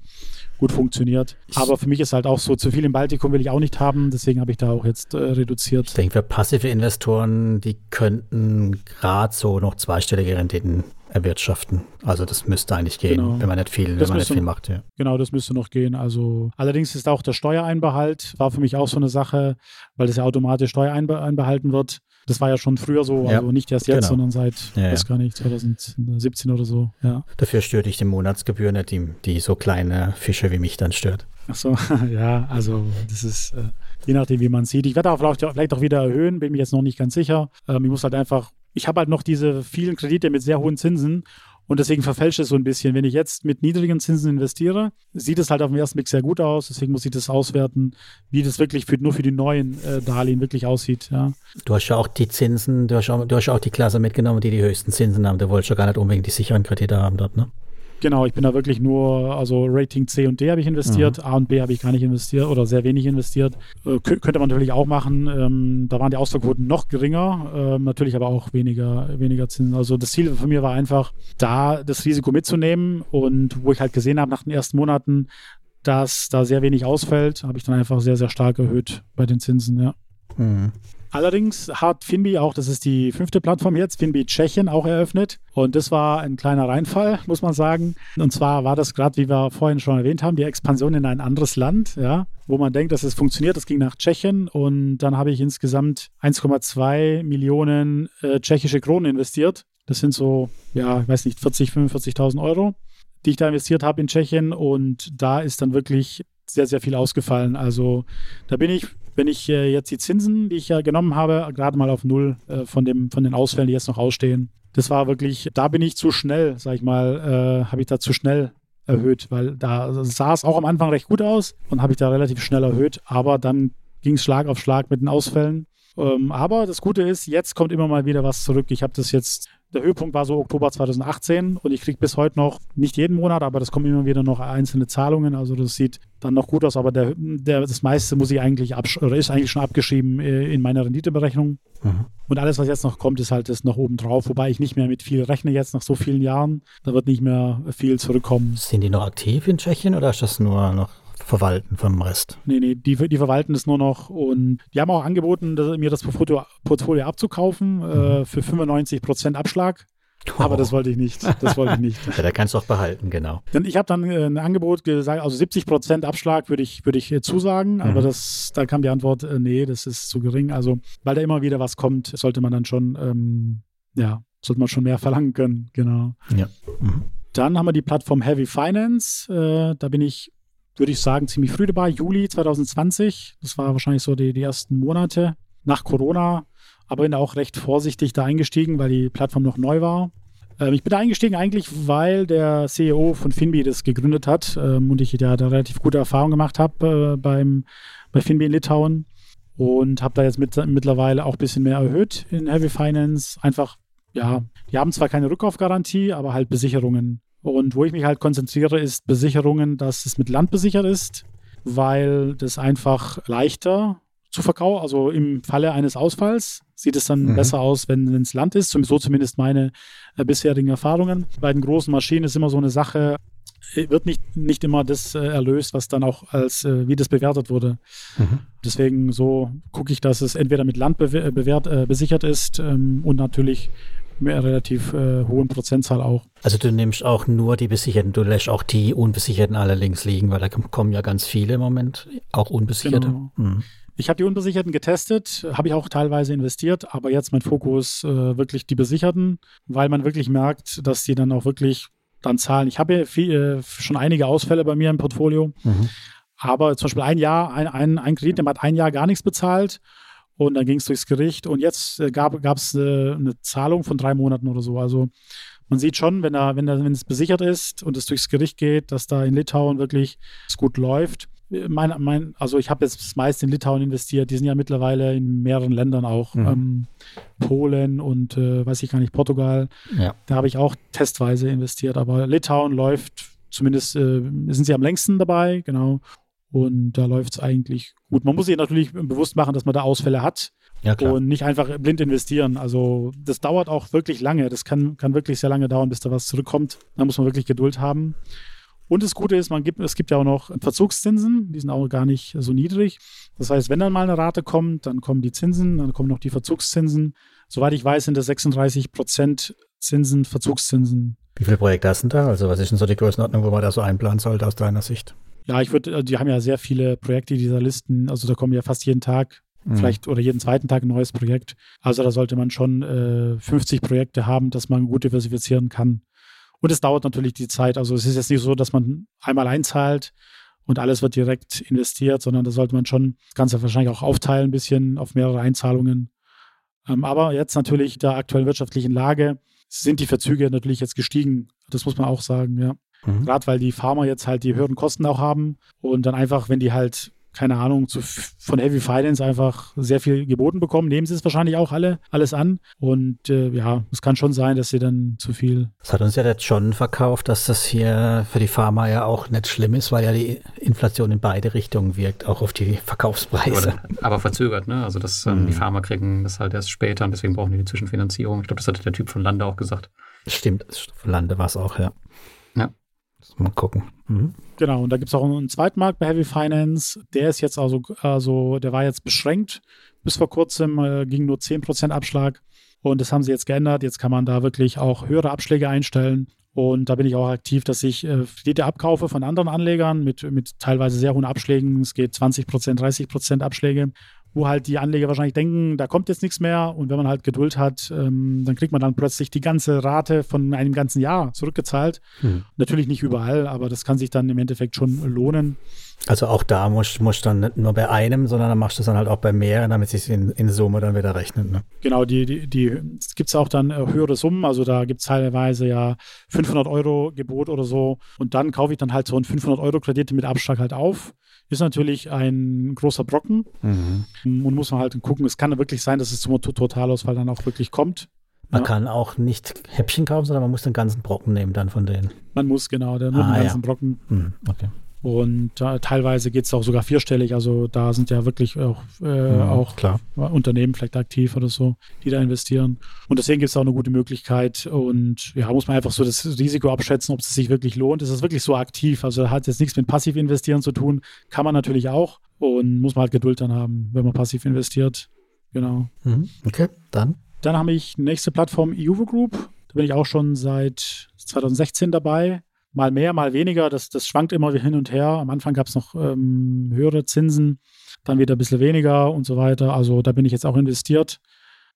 gut funktioniert. Aber für mich ist halt auch so, zu viel im Baltikum will ich auch nicht haben, deswegen habe ich da auch jetzt äh, reduziert. Ich denke, für passive Investoren, die könnten gerade so noch zweistellige Renditen erwirtschaften. Also das müsste eigentlich gehen, genau. wenn man nicht viel, wenn man nicht viel macht. Ja. Genau, das müsste noch gehen. Also allerdings ist auch der Steuereinbehalt, war für mich auch so eine Sache, weil das ja automatisch Steuer einbehalten wird. Das war ja schon früher so, also nicht erst jetzt, genau. sondern seit, ja, weiß gar nicht, 2017 oder so. Ja. Dafür stört dich die Monatsgebühr nicht, die, die so kleine Fische wie mich dann stört. Ach so, ja, also das ist äh, je nachdem, wie man sieht. Ich werde auch vielleicht, vielleicht auch wieder erhöhen, bin mir jetzt noch nicht ganz sicher. Ähm, ich muss halt einfach ich habe halt noch diese vielen Kredite mit sehr hohen Zinsen und deswegen verfälscht es so ein bisschen. Wenn ich jetzt mit niedrigen Zinsen investiere, sieht es halt auf dem ersten Blick sehr gut aus. Deswegen muss ich das auswerten, wie das wirklich für, nur für die neuen äh, Darlehen wirklich aussieht. Ja. Du hast ja auch die Zinsen, du hast auch, du hast auch die Klasse mitgenommen, die die höchsten Zinsen haben. Du wolltest ja gar nicht unbedingt die sicheren Kredite haben dort, ne? Genau, ich bin da wirklich nur, also Rating C und D habe ich investiert, mhm. A und B habe ich gar nicht investiert oder sehr wenig investiert. Äh, könnte man natürlich auch machen. Ähm, da waren die Ausfallquoten noch geringer, äh, natürlich aber auch weniger, weniger Zinsen. Also das Ziel von mir war einfach, da das Risiko mitzunehmen und wo ich halt gesehen habe nach den ersten Monaten, dass da sehr wenig ausfällt, habe ich dann einfach sehr, sehr stark erhöht bei den Zinsen, ja. Mhm. Allerdings hat Finbi auch, das ist die fünfte Plattform jetzt, Finbi Tschechien auch eröffnet. Und das war ein kleiner Reinfall, muss man sagen. Und zwar war das gerade, wie wir vorhin schon erwähnt haben, die Expansion in ein anderes Land, ja, wo man denkt, dass es funktioniert. Das ging nach Tschechien und dann habe ich insgesamt 1,2 Millionen äh, tschechische Kronen investiert. Das sind so, ja, ich weiß nicht, 40, 45.000 Euro, die ich da investiert habe in Tschechien. Und da ist dann wirklich sehr, sehr viel ausgefallen. Also da bin ich wenn ich äh, jetzt die Zinsen, die ich ja genommen habe, gerade mal auf null äh, von, dem, von den Ausfällen, die jetzt noch ausstehen. Das war wirklich, da bin ich zu schnell, sag ich mal, äh, habe ich da zu schnell erhöht, weil da sah es auch am Anfang recht gut aus und habe ich da relativ schnell erhöht, aber dann ging es Schlag auf Schlag mit den Ausfällen. Ähm, aber das Gute ist, jetzt kommt immer mal wieder was zurück. Ich habe das jetzt der Höhepunkt war so Oktober 2018 und ich kriege bis heute noch, nicht jeden Monat, aber das kommen immer wieder noch einzelne Zahlungen. Also das sieht dann noch gut aus, aber der, der, das meiste muss ich eigentlich oder ist eigentlich schon abgeschrieben äh, in meiner Renditeberechnung. Mhm. Und alles, was jetzt noch kommt, ist halt das noch oben drauf, wobei ich nicht mehr mit viel rechne jetzt nach so vielen Jahren. Da wird nicht mehr viel zurückkommen. Sind die noch aktiv in Tschechien oder ist das nur noch verwalten vom Rest. Nee, nee, die, die verwalten es nur noch und die haben auch angeboten, mir das Portfolio, Portfolio abzukaufen äh, mhm. äh, für 95% Abschlag. Oh. Aber das wollte ich nicht. Das wollte ich nicht. ja, da kannst du auch behalten, genau. Denn ich habe dann äh, ein Angebot gesagt, also 70% Abschlag würde ich, würde ich äh, zusagen, mhm. aber das, da kam die Antwort, äh, nee, das ist zu gering. Also, weil da immer wieder was kommt, sollte man dann schon, ähm, ja, sollte man schon mehr verlangen können, genau. Ja. Mhm. Dann haben wir die Plattform Heavy Finance. Äh, da bin ich würde ich sagen, ziemlich früh dabei, Juli 2020. Das war wahrscheinlich so die, die ersten Monate nach Corona, aber bin auch recht vorsichtig da eingestiegen, weil die Plattform noch neu war. Ähm, ich bin da eingestiegen eigentlich, weil der CEO von Finbi das gegründet hat ähm, und ich ja da relativ gute Erfahrungen gemacht habe äh, beim, bei Finbi in Litauen und habe da jetzt mit, mittlerweile auch ein bisschen mehr erhöht in Heavy Finance. Einfach, ja, die haben zwar keine Rückkaufgarantie, aber halt Besicherungen und wo ich mich halt konzentriere, ist Besicherungen, dass es mit Land besichert ist, weil das einfach leichter zu verkaufen, also im Falle eines Ausfalls sieht es dann mhm. besser aus, wenn es Land ist, so zumindest meine äh, bisherigen Erfahrungen. Bei den großen Maschinen ist immer so eine Sache, äh, wird nicht, nicht immer das äh, erlöst, was dann auch als, äh, wie das bewertet wurde. Mhm. Deswegen so gucke ich, dass es entweder mit Land bewert, äh, besichert ist ähm, und natürlich einer relativ äh, hohen Prozentzahl auch. Also du nimmst auch nur die Besicherten, du lässt auch die Unbesicherten alle links liegen, weil da kommen ja ganz viele im Moment, auch Unbesicherte. Genau. Hm. Ich habe die Unbesicherten getestet, habe ich auch teilweise investiert, aber jetzt mein Fokus äh, wirklich die Besicherten, weil man wirklich merkt, dass die dann auch wirklich dann zahlen. Ich habe äh, schon einige Ausfälle bei mir im Portfolio, mhm. aber zum Beispiel ein Jahr, ein, ein, ein Kredit, der hat ein Jahr gar nichts bezahlt und dann ging es durchs Gericht und jetzt äh, gab es äh, eine Zahlung von drei Monaten oder so. Also man sieht schon, wenn, er, wenn, wenn es besichert ist und es durchs Gericht geht, dass da in Litauen wirklich es gut läuft. Mein, mein, also ich habe jetzt das meiste in Litauen investiert. Die sind ja mittlerweile in mehreren Ländern auch. Mhm. Ähm, Polen und äh, weiß ich gar nicht, Portugal. Ja. Da habe ich auch testweise investiert. Aber Litauen läuft, zumindest äh, sind sie am längsten dabei, genau. Und da läuft es eigentlich gut. Man muss sich natürlich bewusst machen, dass man da Ausfälle hat ja, und nicht einfach blind investieren. Also das dauert auch wirklich lange. Das kann, kann wirklich sehr lange dauern, bis da was zurückkommt. Da muss man wirklich Geduld haben. Und das Gute ist, man gibt, es gibt ja auch noch Verzugszinsen, die sind auch gar nicht so niedrig. Das heißt, wenn dann mal eine Rate kommt, dann kommen die Zinsen, dann kommen noch die Verzugszinsen. Soweit ich weiß, sind das 36 Prozent Zinsen, Verzugszinsen. Wie viele Projekte hast du da? Also was ist denn so die Größenordnung, wo man da so einplanen sollte aus deiner Sicht? Ja, ich würde, äh, die haben ja sehr viele Projekte dieser Listen. Also da kommen ja fast jeden Tag, mhm. vielleicht oder jeden zweiten Tag ein neues Projekt. Also da sollte man schon äh, 50 Projekte haben, dass man gut diversifizieren kann. Und es dauert natürlich die Zeit. Also es ist jetzt nicht so, dass man einmal einzahlt und alles wird direkt investiert, sondern da sollte man schon das Ganze wahrscheinlich auch aufteilen, ein bisschen auf mehrere Einzahlungen. Ähm, aber jetzt natürlich der aktuellen wirtschaftlichen Lage sind die Verzüge natürlich jetzt gestiegen. Das muss man auch sagen, ja. Mhm. Gerade weil die Farmer jetzt halt die höheren Kosten auch haben und dann einfach, wenn die halt keine Ahnung, zu, von Heavy Finance einfach sehr viel geboten bekommen, nehmen sie es wahrscheinlich auch alle alles an. Und äh, ja, es kann schon sein, dass sie dann zu viel. Das hat uns ja jetzt schon verkauft, dass das hier für die Pharma ja auch nicht schlimm ist, weil ja die Inflation in beide Richtungen wirkt, auch auf die Verkaufspreise. Aber, aber verzögert, ne? Also dass ähm, mhm. die Pharma kriegen das halt erst später und deswegen brauchen die die Zwischenfinanzierung. Ich glaube, das hatte der Typ von Lande auch gesagt. Stimmt, von Lande war es auch, ja. Mal gucken. Mhm. Genau, und da gibt es auch einen zweiten Markt bei Heavy Finance. Der ist jetzt also, also der war jetzt beschränkt. Bis vor kurzem äh, ging nur 10% Abschlag. Und das haben sie jetzt geändert. Jetzt kann man da wirklich auch höhere Abschläge einstellen. Und da bin ich auch aktiv, dass ich äh, abkaufe von anderen Anlegern mit, mit teilweise sehr hohen Abschlägen. Es geht 20% 30% Abschläge wo halt die Anleger wahrscheinlich denken, da kommt jetzt nichts mehr. Und wenn man halt Geduld hat, ähm, dann kriegt man dann plötzlich die ganze Rate von einem ganzen Jahr zurückgezahlt. Hm. Natürlich nicht überall, aber das kann sich dann im Endeffekt schon lohnen. Also auch da musst du dann nicht nur bei einem, sondern dann machst du es dann halt auch bei mehreren, damit sich in, in Summe dann wieder rechnet. Ne? Genau, die, die, die gibt es auch dann äh, höhere Summen. Also da gibt es teilweise ja 500 Euro Gebot oder so. Und dann kaufe ich dann halt so einen 500 Euro Kredit mit Abschlag halt auf. Ist natürlich ein großer Brocken. Mhm. Und muss man halt gucken, es kann wirklich sein, dass es zum Totalausfall dann auch wirklich kommt. Man ja. kann auch nicht Häppchen kaufen, sondern man muss den ganzen Brocken nehmen dann von denen. Man muss, genau, nur ah, den ganzen ja. Brocken. Mhm, okay. Und äh, teilweise geht es auch sogar vierstellig. Also da sind ja wirklich auch, äh, ja, auch klar. Unternehmen vielleicht aktiv oder so, die da investieren. Und deswegen gibt es auch eine gute Möglichkeit. Und ja, muss man einfach so das Risiko abschätzen, ob es sich wirklich lohnt. Ist es wirklich so aktiv? Also hat jetzt nichts mit passiv investieren zu tun. Kann man natürlich auch. Und muss man halt Geduld dann haben, wenn man passiv investiert. Genau. Mhm. Okay, dann. Dann habe ich nächste Plattform Juvo Group. Da bin ich auch schon seit 2016 dabei mal mehr, mal weniger. Das, das schwankt immer hin und her. Am Anfang gab es noch ähm, höhere Zinsen, dann wieder ein bisschen weniger und so weiter. Also da bin ich jetzt auch investiert.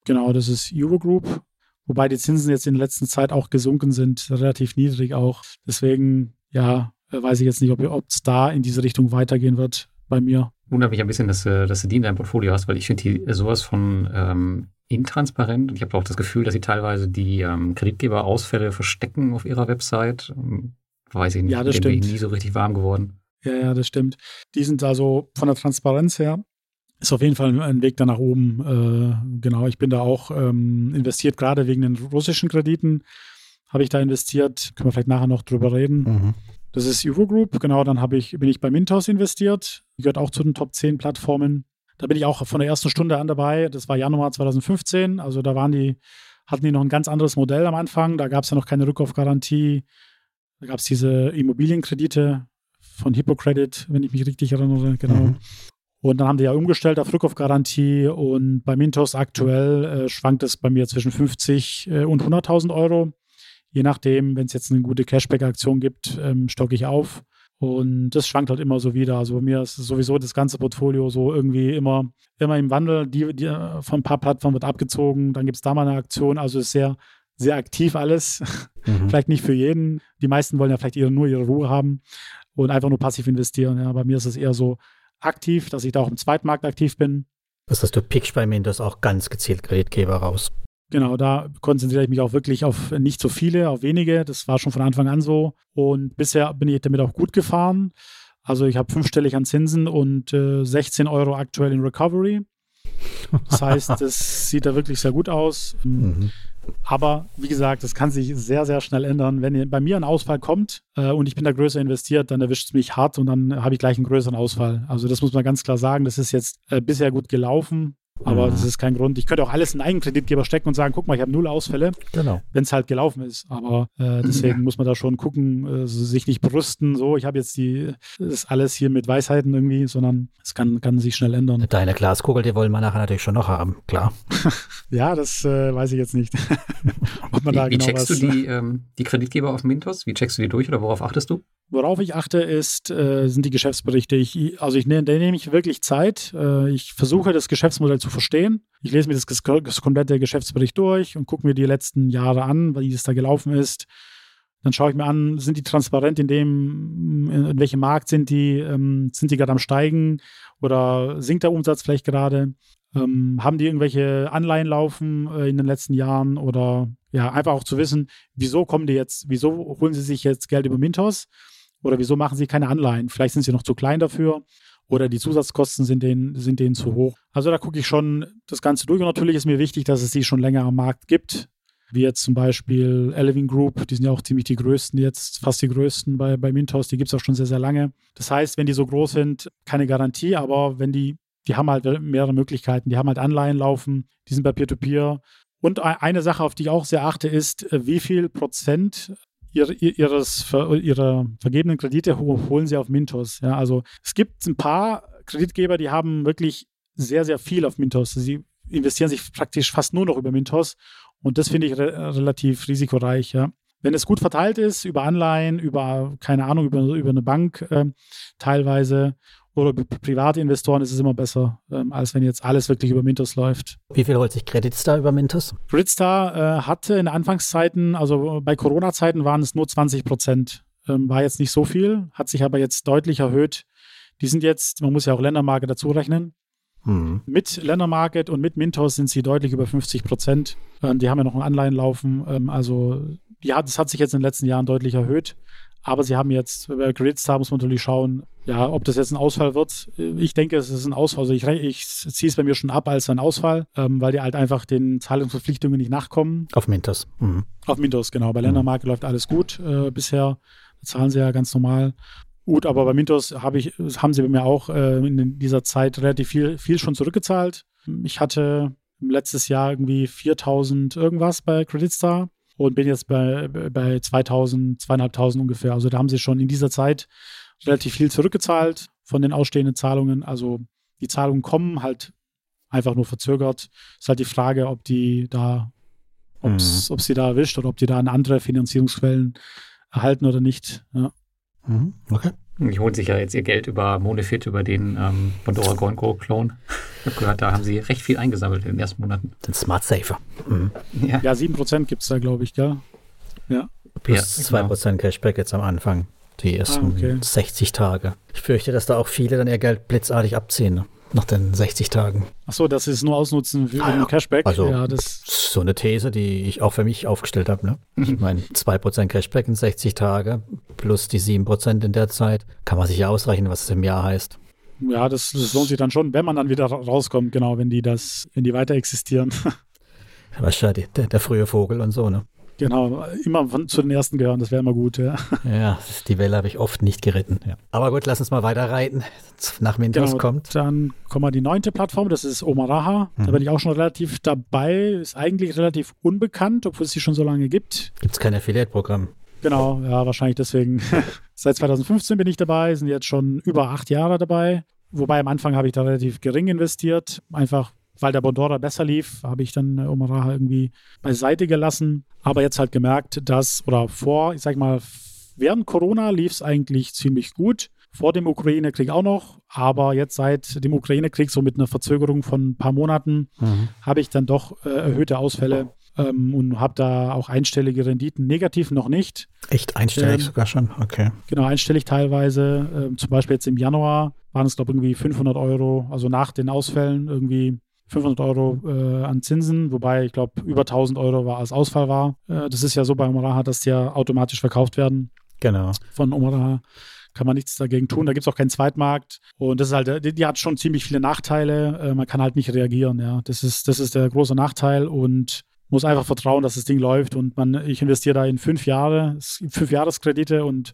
Genau, das ist Eurogroup. Wobei die Zinsen jetzt in der letzten Zeit auch gesunken sind, relativ niedrig auch. Deswegen, ja, weiß ich jetzt nicht, ob es da in diese Richtung weitergehen wird bei mir. Wundert mich ein bisschen, dass, dass du die in deinem Portfolio hast, weil ich finde die sowas von ähm, intransparent. Ich habe auch das Gefühl, dass sie teilweise die ähm, Kreditgeberausfälle verstecken auf ihrer Website. Weiß ich nicht. Ja, das stimmt. Bin ich nie so richtig warm geworden. Ja, ja, das stimmt. Die sind also von der Transparenz her ist auf jeden Fall ein Weg da nach oben. Äh, genau, ich bin da auch ähm, investiert, gerade wegen den russischen Krediten habe ich da investiert. Können wir vielleicht nachher noch drüber reden. Mhm. Das ist Eurogroup, genau, dann ich, bin ich bei Mintos investiert. Die gehört auch zu den Top 10 Plattformen. Da bin ich auch von der ersten Stunde an dabei. Das war Januar 2015. Also da waren die, hatten die noch ein ganz anderes Modell am Anfang. Da gab es ja noch keine Rückkaufgarantie. Da gab es diese Immobilienkredite von Hippocredit, wenn ich mich richtig erinnere, genau. Mhm. Und dann haben die ja umgestellt auf Rückkaufgarantie und bei Mintos aktuell äh, schwankt es bei mir zwischen 50 äh, und 100.000 Euro. Je nachdem, wenn es jetzt eine gute Cashback-Aktion gibt, ähm, stocke ich auf. Und das schwankt halt immer so wieder. Also bei mir ist sowieso das ganze Portfolio so irgendwie immer, immer im Wandel. Die, die von ein paar Plattformen wird abgezogen, dann gibt es da mal eine Aktion. Also ist sehr, sehr aktiv alles. Mhm. vielleicht nicht für jeden. Die meisten wollen ja vielleicht ihre, nur ihre Ruhe haben und einfach nur passiv investieren. Ja, bei mir ist es eher so aktiv, dass ich da auch im Zweitmarkt aktiv bin. Das heißt, du pickst bei mir das auch ganz gezielt Kreditgeber raus. Genau, da konzentriere ich mich auch wirklich auf nicht so viele, auf wenige. Das war schon von Anfang an so. Und bisher bin ich damit auch gut gefahren. Also ich habe fünfstellig an Zinsen und äh, 16 Euro aktuell in Recovery. Das heißt, das sieht da wirklich sehr gut aus. Mhm. Aber wie gesagt, das kann sich sehr, sehr schnell ändern. Wenn bei mir ein Ausfall kommt äh, und ich bin da größer investiert, dann erwischt es mich hart und dann habe ich gleich einen größeren Ausfall. Also das muss man ganz klar sagen. Das ist jetzt äh, bisher gut gelaufen. Aber mhm. das ist kein Grund. Ich könnte auch alles in einen Eigenkreditgeber stecken und sagen, guck mal, ich habe null Ausfälle, genau. wenn es halt gelaufen ist. Aber äh, deswegen muss man da schon gucken, äh, sich nicht brüsten, so, ich habe jetzt die, das alles hier mit Weisheiten irgendwie, sondern es kann, kann sich schnell ändern. Deine Glaskugel, die wollen wir nachher natürlich schon noch haben, klar. ja, das äh, weiß ich jetzt nicht. Ob man wie, da wie genau checkst was, du die, ähm, die Kreditgeber auf Mintos? Wie checkst du die durch oder worauf achtest du? Worauf ich achte, ist, äh, sind die Geschäftsberichte. Ich, also ich nehme, da nehme ich wirklich Zeit. Äh, ich versuche das Geschäftsmodell zu verstehen. Ich lese mir das, das komplette Geschäftsbericht durch und gucke mir die letzten Jahre an, wie es da gelaufen ist. Dann schaue ich mir an, sind die transparent in dem, in welchem Markt sind die, ähm, sind die gerade am Steigen oder sinkt der Umsatz vielleicht gerade? Ähm, haben die irgendwelche Anleihen laufen äh, in den letzten Jahren oder ja, einfach auch zu wissen, wieso kommen die jetzt, wieso holen sie sich jetzt Geld über Mintos? Oder wieso machen sie keine Anleihen? Vielleicht sind sie noch zu klein dafür oder die Zusatzkosten sind denen, sind denen zu hoch. Also da gucke ich schon das Ganze durch. Und natürlich ist mir wichtig, dass es die schon länger am Markt gibt. Wie jetzt zum Beispiel Eleving Group, die sind ja auch ziemlich die größten jetzt, fast die größten bei, bei Mintos, die gibt es auch schon sehr, sehr lange. Das heißt, wenn die so groß sind, keine Garantie, aber wenn die, die haben halt mehrere Möglichkeiten. Die haben halt Anleihen laufen, die sind bei Peer-to-Peer. -Peer. Und eine Sache, auf die ich auch sehr achte, ist, wie viel Prozent ihres, ihrer vergebenen Kredite holen sie auf Mintos. Ja, also es gibt ein paar Kreditgeber, die haben wirklich sehr, sehr viel auf Mintos. Sie investieren sich praktisch fast nur noch über Mintos und das finde ich re relativ risikoreich. Ja. Wenn es gut verteilt ist, über Anleihen, über, keine Ahnung, über, über eine Bank äh, teilweise oder private Investoren ist es immer besser, ähm, als wenn jetzt alles wirklich über Mintos läuft. Wie viel holt sich Creditstar über Mintos? Creditstar äh, hatte in Anfangszeiten, also bei Corona-Zeiten waren es nur 20 Prozent. Ähm, war jetzt nicht so viel, hat sich aber jetzt deutlich erhöht. Die sind jetzt, man muss ja auch Ländermarke dazu rechnen. Mhm. Mit Ländermarket und mit Mintos sind sie deutlich über 50 Prozent. Ähm, die haben ja noch ein Anleihen laufen. Ähm, also ja, das hat sich jetzt in den letzten Jahren deutlich erhöht. Aber sie haben jetzt, bei Gridstar muss man natürlich schauen, ja, ob das jetzt ein Ausfall wird. Ich denke, es ist ein Ausfall. Also ich, ich ziehe es bei mir schon ab als ein Ausfall, ähm, weil die halt einfach den Zahlungsverpflichtungen nicht nachkommen. Auf Mintos. Mhm. Auf Mintos, genau. Bei Ländermarke mhm. läuft alles gut äh, bisher. Da zahlen sie ja ganz normal. Gut, aber bei Mintos habe ich, haben sie bei mir auch äh, in dieser Zeit relativ viel, viel schon zurückgezahlt. Ich hatte letztes Jahr irgendwie 4000 irgendwas bei Credit Star und bin jetzt bei, bei 2000, 2500 ungefähr. Also da haben sie schon in dieser Zeit relativ viel zurückgezahlt von den ausstehenden Zahlungen. Also die Zahlungen kommen halt einfach nur verzögert. Ist halt die Frage, ob die da, ob's, mhm. ob sie da erwischt oder ob die da eine andere Finanzierungsquellen erhalten oder nicht. Ja. Mhm. Okay. Die holen sich ja jetzt ihr Geld über Monefit, über den ähm, Pandora Goenko Clone. Ich habe gehört, da haben sie recht viel eingesammelt in den ersten Monaten. Den Smart Safer. Mhm. Ja. ja, 7% gibt es da, glaube ich, gell? Ja. Plus ja, 2% genau. Cashback jetzt am Anfang. Die ersten ah, okay. 60 Tage. Ich fürchte, dass da auch viele dann ihr Geld blitzartig abziehen. Ne? Nach den 60 Tagen. Achso, das ist nur ausnutzen für ah, ja. Cashback. Also ja, das so eine These, die ich auch für mich aufgestellt habe. Ne? Ich mhm. meine, 2% Cashback in 60 Tage plus die 7% in der Zeit, kann man sich ja ausrechnen, was es im Jahr heißt. Ja, das, das lohnt sich dann schon, wenn man dann wieder rauskommt, genau, wenn die das, wenn die weiter existieren. Wahrscheinlich der, der frühe Vogel und so, ne? Genau, immer von, zu den ersten gehören, das wäre immer gut, ja. Ja, die Welle habe ich oft nicht geritten. Ja. Aber gut, lass uns mal weiter reiten. Nach Mintos genau, kommt. Dann kommen wir die neunte Plattform, das ist Omaraha. Mhm. Da bin ich auch schon relativ dabei. Ist eigentlich relativ unbekannt, obwohl es sie schon so lange gibt. Gibt es kein Affiliate-Programm? Genau, ja, wahrscheinlich deswegen. Seit 2015 bin ich dabei, sind jetzt schon über acht Jahre dabei. Wobei am Anfang habe ich da relativ gering investiert, einfach weil der Bondora besser lief, habe ich dann äh, Omaraha irgendwie beiseite gelassen. Aber jetzt halt gemerkt, dass, oder vor, ich sag mal, während Corona lief es eigentlich ziemlich gut. Vor dem Ukraine-Krieg auch noch, aber jetzt seit dem Ukraine-Krieg, so mit einer Verzögerung von ein paar Monaten, mhm. habe ich dann doch äh, erhöhte Ausfälle ähm, und habe da auch einstellige Renditen. Negativ noch nicht. Echt einstellig ähm, sogar schon? Okay. Genau, einstellig teilweise. Ähm, zum Beispiel jetzt im Januar waren es, glaube ich, irgendwie 500 Euro, also nach den Ausfällen irgendwie 500 Euro äh, an Zinsen, wobei ich glaube über 1000 Euro war als Ausfall war. Äh, das ist ja so bei Omaraha, dass die ja automatisch verkauft werden. Genau. Von Omaraha kann man nichts dagegen tun. Da gibt es auch keinen Zweitmarkt. Und das ist halt, die, die hat schon ziemlich viele Nachteile. Äh, man kann halt nicht reagieren. Ja, das ist, das ist der große Nachteil und muss einfach vertrauen, dass das Ding läuft. Und man, ich investiere da in fünf Jahre, fünf Jahreskredite und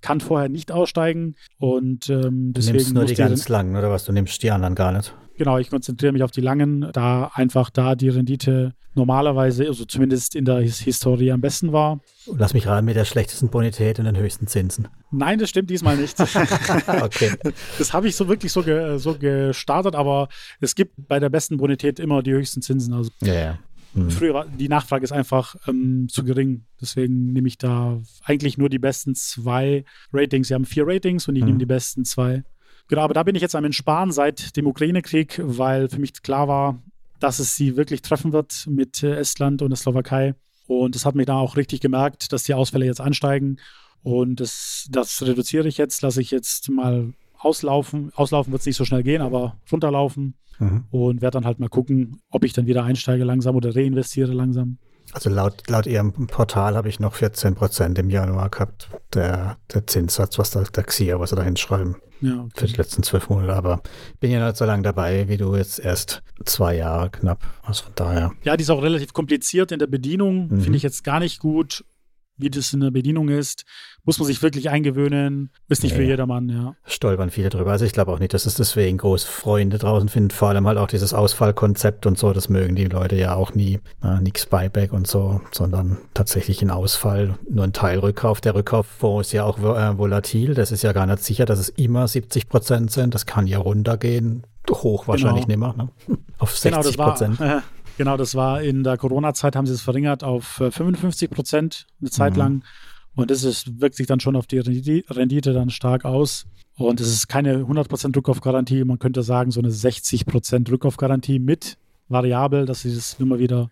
kann vorher nicht aussteigen. Und ähm, deswegen. Du nimmst nur die ganz langen, oder was? Du nimmst die anderen gar nicht. Genau, ich konzentriere mich auf die langen, da einfach da die Rendite normalerweise, also zumindest in der Historie am besten war. Lass mich raten, mit der schlechtesten Bonität und den höchsten Zinsen. Nein, das stimmt diesmal nicht. okay. Das habe ich so wirklich so, ge, so gestartet, aber es gibt bei der besten Bonität immer die höchsten Zinsen. Also ja, ja. Mhm. Früher, die Nachfrage ist einfach ähm, zu gering. Deswegen nehme ich da eigentlich nur die besten zwei Ratings. Sie haben vier Ratings und ich mhm. nehme die besten zwei. Genau, aber da bin ich jetzt am Entsparen seit dem Ukraine-Krieg, weil für mich klar war, dass es sie wirklich treffen wird mit äh, Estland und der Slowakei. Und das hat mich da auch richtig gemerkt, dass die Ausfälle jetzt ansteigen. Und das, das reduziere ich jetzt, lasse ich jetzt mal auslaufen. Auslaufen wird es nicht so schnell gehen, aber runterlaufen. Mhm. Und werde dann halt mal gucken, ob ich dann wieder einsteige langsam oder reinvestiere langsam. Also laut, laut Ihrem Portal habe ich noch 14 Prozent im Januar gehabt, der, der Zinssatz, was da, der XIA, was Sie da hinschreiben. Ja, okay. Für die letzten zwölf Monate, aber bin ja nicht so lange dabei wie du jetzt erst zwei Jahre knapp. Also von daher. Ja, die ist auch relativ kompliziert in der Bedienung. Mhm. Finde ich jetzt gar nicht gut wie das in der Bedienung ist. Muss man sich wirklich eingewöhnen. Ist nicht ja, für jedermann, ja. Stolpern viele drüber. Also ich glaube auch nicht, dass es deswegen große Freunde draußen finden. Vor allem halt auch dieses Ausfallkonzept und so. Das mögen die Leute ja auch nie. Nix Buyback und so, sondern tatsächlich ein Ausfall. Nur ein Teilrückkauf. Der Rückkauffonds ist ja auch äh, volatil. Das ist ja gar nicht sicher, dass es immer 70 Prozent sind. Das kann ja runtergehen. Hoch wahrscheinlich genau. nicht mehr. Ne? Auf 60 Prozent. Genau, Genau, das war in der Corona-Zeit, haben sie es verringert auf 55 äh, Prozent eine Zeit mhm. lang. Und das ist, wirkt sich dann schon auf die Rendite dann stark aus. Und es ist keine 100% Rückkaufgarantie. Man könnte sagen, so eine 60% Rückkaufgarantie mit variabel, dass sie das immer wieder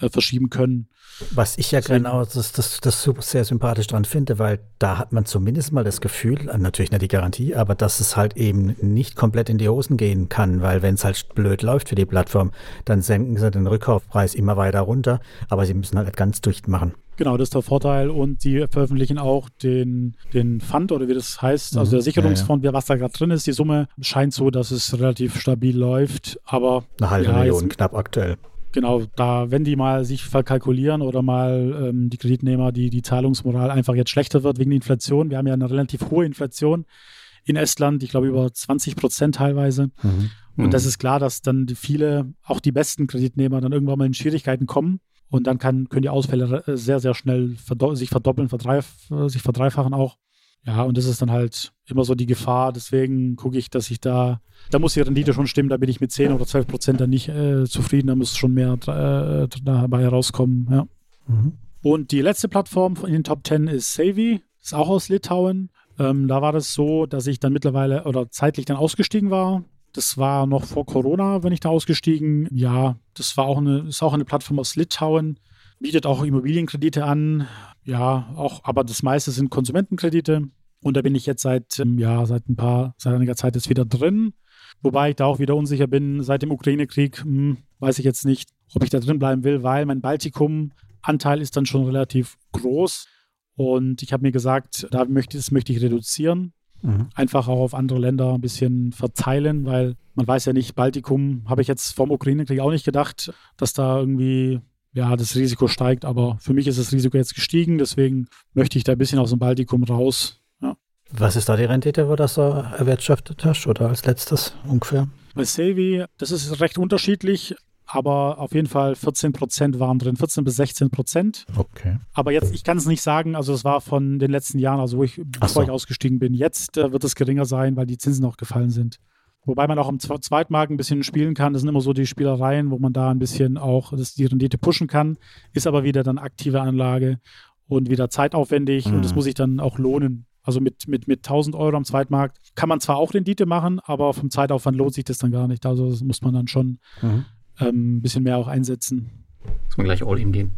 äh, verschieben können. Was ich ja genau das, das, das super sehr sympathisch dran finde, weil da hat man zumindest mal das Gefühl, äh, natürlich nicht die Garantie, aber dass es halt eben nicht komplett in die Hosen gehen kann, weil wenn es halt blöd läuft für die Plattform, dann senken sie den Rückkaufpreis immer weiter runter, aber sie müssen halt nicht ganz dicht machen. Genau, das ist der Vorteil. Und die veröffentlichen auch den, den Fund oder wie das heißt, also der Sicherungsfonds, ja, ja. was da gerade drin ist. Die Summe scheint so, dass es relativ stabil läuft. Aber eine halbe ja, Million knapp aktuell. Genau, da, wenn die mal sich verkalkulieren oder mal ähm, die Kreditnehmer, die, die Zahlungsmoral einfach jetzt schlechter wird wegen der Inflation. Wir haben ja eine relativ hohe Inflation in Estland, ich glaube über 20 Prozent teilweise. Mhm. Und mhm. das ist klar, dass dann viele, auch die besten Kreditnehmer, dann irgendwann mal in Schwierigkeiten kommen. Und dann kann, können die Ausfälle sehr, sehr schnell verdo sich verdoppeln, verdreif sich verdreifachen auch. Ja, und das ist dann halt immer so die Gefahr. Deswegen gucke ich, dass ich da, da muss die Rendite schon stimmen, da bin ich mit 10 oder 12 Prozent dann nicht äh, zufrieden, da muss schon mehr äh, dabei herauskommen. Ja. Mhm. Und die letzte Plattform in den Top 10 ist Savvy, ist auch aus Litauen. Ähm, da war das so, dass ich dann mittlerweile oder zeitlich dann ausgestiegen war. Das war noch vor Corona, wenn ich da ausgestiegen. Ja, das war auch eine, ist auch eine Plattform aus Litauen, bietet auch Immobilienkredite an. Ja, auch, aber das meiste sind Konsumentenkredite. Und da bin ich jetzt seit, ähm, ja, seit ein paar, seit einiger Zeit jetzt wieder drin. Wobei ich da auch wieder unsicher bin. Seit dem Ukraine-Krieg hm, weiß ich jetzt nicht, ob ich da drin bleiben will, weil mein Baltikum-Anteil ist dann schon relativ groß. Und ich habe mir gesagt, da möchte, das möchte ich reduzieren. Mhm. Einfach auch auf andere Länder ein bisschen verteilen, weil man weiß ja nicht, Baltikum habe ich jetzt vom Ukraine-Krieg auch nicht gedacht, dass da irgendwie ja, das Risiko steigt, aber für mich ist das Risiko jetzt gestiegen, deswegen möchte ich da ein bisschen aus dem Baltikum raus. Ja. Was ist da die Rendite, wo das so erwirtschaftet hast oder als letztes ungefähr? Bei Sevi, das ist recht unterschiedlich aber auf jeden Fall 14 Prozent waren drin, 14 bis 16 Prozent. Okay. Aber jetzt, ich kann es nicht sagen, also es war von den letzten Jahren, also wo ich, bevor so. ich ausgestiegen bin. Jetzt äh, wird es geringer sein, weil die Zinsen auch gefallen sind. Wobei man auch im Zweitmarkt ein bisschen spielen kann. Das sind immer so die Spielereien, wo man da ein bisschen auch das, die Rendite pushen kann. Ist aber wieder dann aktive Anlage und wieder zeitaufwendig mhm. und das muss sich dann auch lohnen. Also mit, mit, mit 1000 Euro am Zweitmarkt kann man zwar auch Rendite machen, aber vom Zeitaufwand lohnt sich das dann gar nicht. Also das muss man dann schon mhm ähm, ein bisschen mehr auch einsetzen. Muss man gleich all in gehen.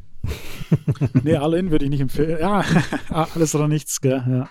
nee, all in würde ich nicht empfehlen. Ja, alles oder nichts, gell? Ja.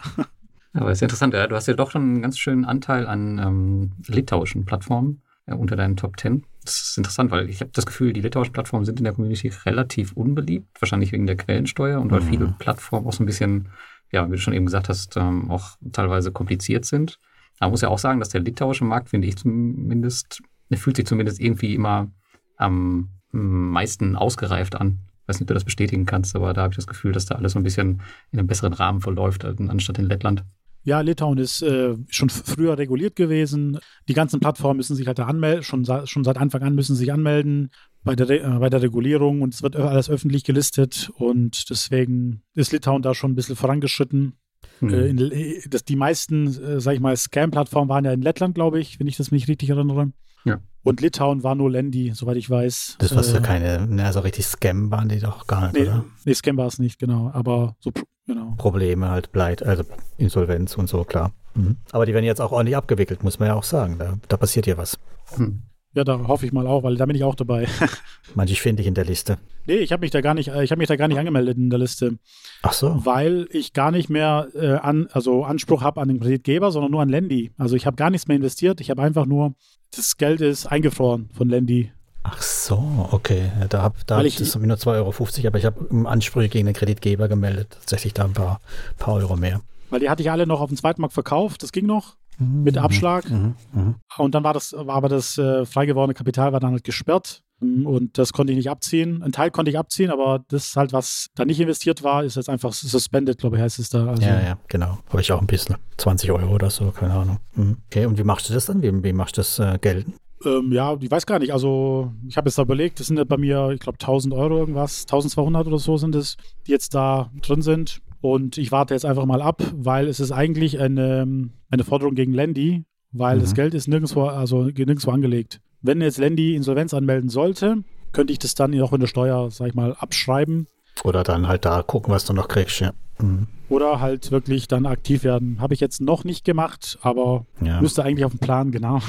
Aber ist interessant, ja. du hast ja doch schon einen ganz schönen Anteil an ähm, litauischen Plattformen ja, unter deinen Top 10. Das ist interessant, weil ich habe das Gefühl, die litauischen Plattformen sind in der Community relativ unbeliebt, wahrscheinlich wegen der Quellensteuer und weil mhm. viele Plattformen auch so ein bisschen, ja, wie du schon eben gesagt hast, ähm, auch teilweise kompliziert sind. Aber man muss ja auch sagen, dass der litauische Markt, finde ich zumindest, fühlt sich zumindest irgendwie immer am meisten ausgereift an. Ich weiß nicht, ob du das bestätigen kannst, aber da habe ich das Gefühl, dass da alles so ein bisschen in einem besseren Rahmen verläuft, anstatt in Lettland. Ja, Litauen ist äh, schon früher reguliert gewesen. Die ganzen Plattformen müssen sich halt da anmelden, schon, schon seit Anfang an müssen sich anmelden bei der, äh, bei der Regulierung und es wird alles öffentlich gelistet und deswegen ist Litauen da schon ein bisschen vorangeschritten. Mhm. Äh, in, äh, das, die meisten, äh, sag ich mal, Scam-Plattformen waren ja in Lettland, glaube ich, wenn ich das mich richtig erinnere. Ja. Und Litauen war nur Lendi, soweit ich weiß. Das war äh, ja keine, ne, also richtig Scam waren die doch gar nicht, nee, oder? Nee, Scam war es nicht, genau. Aber so, genau. Probleme halt, Bleit, also Insolvenz und so, klar. Mhm. Aber die werden jetzt auch ordentlich abgewickelt, muss man ja auch sagen. Da, da passiert ja was. Hm. Ja, da hoffe ich mal auch, weil da bin ich auch dabei. Manche finde ich in der Liste. Nee, ich habe mich da gar nicht, ich habe mich da gar nicht angemeldet in der Liste. Ach so. Weil ich gar nicht mehr äh, an, also Anspruch habe an den Kreditgeber, sondern nur an Lendi. Also ich habe gar nichts mehr investiert. Ich habe einfach nur, das Geld ist eingefroren von Lendi. Ach so, okay. Da habe da hab ich, das nur 2,50 Euro, aber ich habe Ansprüche gegen den Kreditgeber gemeldet. Tatsächlich da ein paar, paar Euro mehr. Weil die hatte ich alle noch auf dem Zweitmarkt verkauft, das ging noch mit mhm. Abschlag. Mhm. Mhm. Und dann war das, war aber das äh, frei gewordene Kapital war dann halt gesperrt und das konnte ich nicht abziehen. Ein Teil konnte ich abziehen, aber das halt, was da nicht investiert war, ist jetzt einfach suspended, glaube ich, heißt es da. Also ja, ja, genau. Habe ich auch ein bisschen. 20 Euro oder so, keine Ahnung. Mhm. Okay, und wie machst du das dann? Wie, wie machst du das äh, Geld? Ähm, ja, ich weiß gar nicht. Also, ich habe jetzt da überlegt, das sind ja bei mir, ich glaube, 1000 Euro irgendwas, 1200 oder so sind es, die jetzt da drin sind. Und ich warte jetzt einfach mal ab, weil es ist eigentlich eine, eine Forderung gegen Lendi, weil mhm. das Geld ist nirgendwo, also nirgendwo angelegt. Wenn jetzt Lendi Insolvenz anmelden sollte, könnte ich das dann auch in der Steuer, sag ich mal, abschreiben. Oder dann halt da gucken, was du noch kriegst, ja. Mhm. Oder halt wirklich dann aktiv werden. Habe ich jetzt noch nicht gemacht, aber ja. müsste eigentlich auf dem Plan, genau.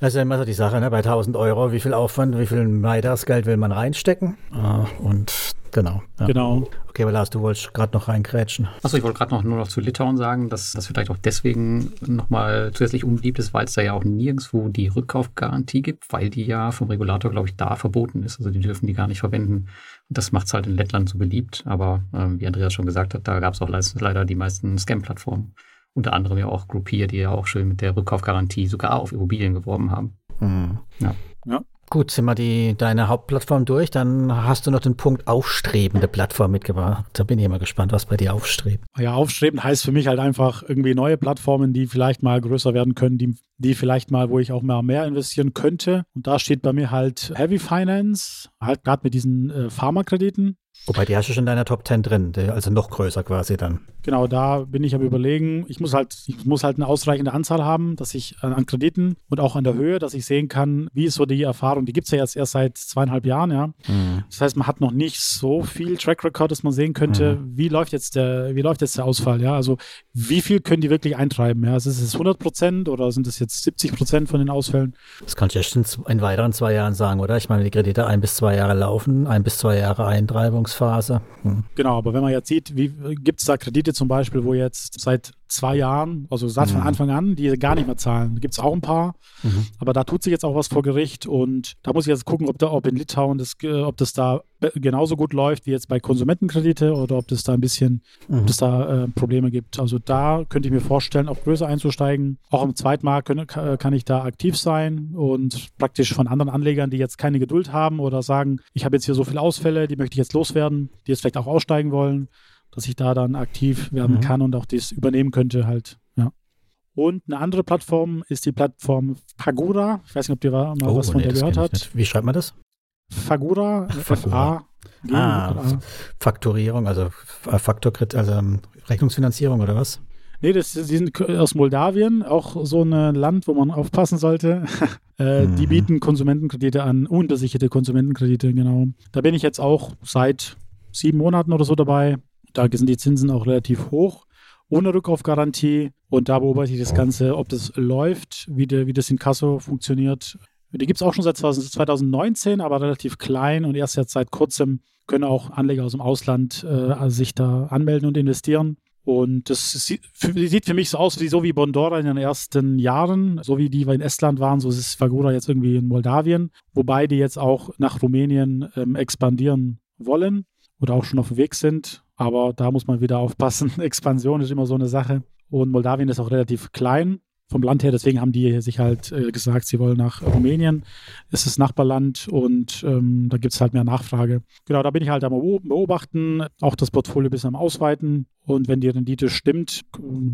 Das ist ja immer so die Sache, ne? bei 1000 Euro, wie viel Aufwand, wie viel Maidas-Geld will man reinstecken? Ah, und genau. Ja. Genau. Okay, aber Lars, du wolltest gerade noch reingrätschen. Achso, ich wollte gerade noch nur noch zu Litauen sagen, dass das vielleicht auch deswegen nochmal zusätzlich unbeliebt ist, weil es da ja auch nirgendwo die Rückkaufgarantie gibt, weil die ja vom Regulator, glaube ich, da verboten ist. Also die dürfen die gar nicht verwenden. Und das macht es halt in Lettland so beliebt. Aber ähm, wie Andreas schon gesagt hat, da gab es auch leider die meisten Scam-Plattformen unter anderem ja auch Groupier, die ja auch schön mit der Rückkaufgarantie sogar auf Immobilien geworben haben. Mhm. Ja. ja. Gut, sind wir die, deine Hauptplattform durch, dann hast du noch den Punkt aufstrebende Plattform mitgebracht. Da bin ich immer gespannt, was bei dir aufstrebt. Ja, aufstrebend heißt für mich halt einfach irgendwie neue Plattformen, die vielleicht mal größer werden können, die, die vielleicht mal, wo ich auch mal mehr investieren könnte. Und da steht bei mir halt Heavy Finance, halt gerade mit diesen äh, Pharmakrediten. Wobei die hast du schon in deiner Top 10 drin, also noch größer quasi dann. Genau, da bin ich am überlegen, ich muss halt, ich muss halt eine ausreichende Anzahl haben, dass ich an Krediten und auch an der Höhe, dass ich sehen kann, wie ist so die Erfahrung. Die gibt es ja jetzt erst seit zweieinhalb Jahren, ja. Mhm. Das heißt, man hat noch nicht so viel Track Record, dass man sehen könnte, mhm. wie läuft jetzt der, wie läuft jetzt der Ausfall, ja. Also wie viel können die wirklich eintreiben, ja. Ist es 100 Prozent oder sind es jetzt 70 Prozent von den Ausfällen? Das kann ich erst in, in weiteren zwei Jahren sagen, oder? Ich meine, die Kredite ein bis zwei Jahre laufen, ein bis zwei Jahre Eintreibungsphase. Hm. Genau, aber wenn man jetzt sieht, gibt es da Kredite zum Beispiel, wo jetzt seit zwei Jahren, also seit von mhm. Anfang an, die gar nicht mehr zahlen. Da gibt es auch ein paar, mhm. aber da tut sich jetzt auch was vor Gericht und da muss ich jetzt gucken, ob, da, ob in Litauen das, ob das da genauso gut läuft wie jetzt bei Konsumentenkredite oder ob das da ein bisschen, mhm. ob es da äh, Probleme gibt. Also da könnte ich mir vorstellen, auch größer einzusteigen. Auch im Zweitmarkt können, kann ich da aktiv sein und praktisch von anderen Anlegern, die jetzt keine Geduld haben oder sagen, ich habe jetzt hier so viele Ausfälle, die möchte ich jetzt loswerden, die jetzt vielleicht auch aussteigen wollen dass ich da dann aktiv werden mhm. kann und auch das übernehmen könnte halt. Ja. Und eine andere Plattform ist die Plattform Fagura. Ich weiß nicht, ob ihr mal oh, was von nee, der gehört habt. Wie schreibt man das? Fagura, F-A. Ah, Faktorierung, also Faktorkrit, also ähm, Rechnungsfinanzierung oder was? Nee, das, die sind aus Moldawien, auch so ein Land, wo man aufpassen sollte. äh, mhm. Die bieten Konsumentenkredite an, unbesicherte Konsumentenkredite, genau. Da bin ich jetzt auch seit sieben Monaten oder so dabei. Da sind die Zinsen auch relativ hoch, ohne Rückkaufgarantie. Und da beobachte ich das Ganze, ob das läuft, wie, de, wie das in Kasso funktioniert. Die gibt es auch schon seit 2019, aber relativ klein und erst jetzt seit kurzem können auch Anleger aus dem Ausland äh, sich da anmelden und investieren. Und das sieht für mich so aus, wie so wie Bondora in den ersten Jahren, so wie die in Estland waren, so ist Fagura jetzt irgendwie in Moldawien, wobei die jetzt auch nach Rumänien ähm, expandieren wollen oder auch schon auf dem Weg sind. Aber da muss man wieder aufpassen. Expansion ist immer so eine Sache. Und Moldawien ist auch relativ klein vom Land her. Deswegen haben die sich halt äh, gesagt, sie wollen nach Rumänien. Es ist Nachbarland und ähm, da gibt es halt mehr Nachfrage. Genau, da bin ich halt am Beobachten, auch das Portfolio ein bisschen am Ausweiten. Und wenn die Rendite stimmt,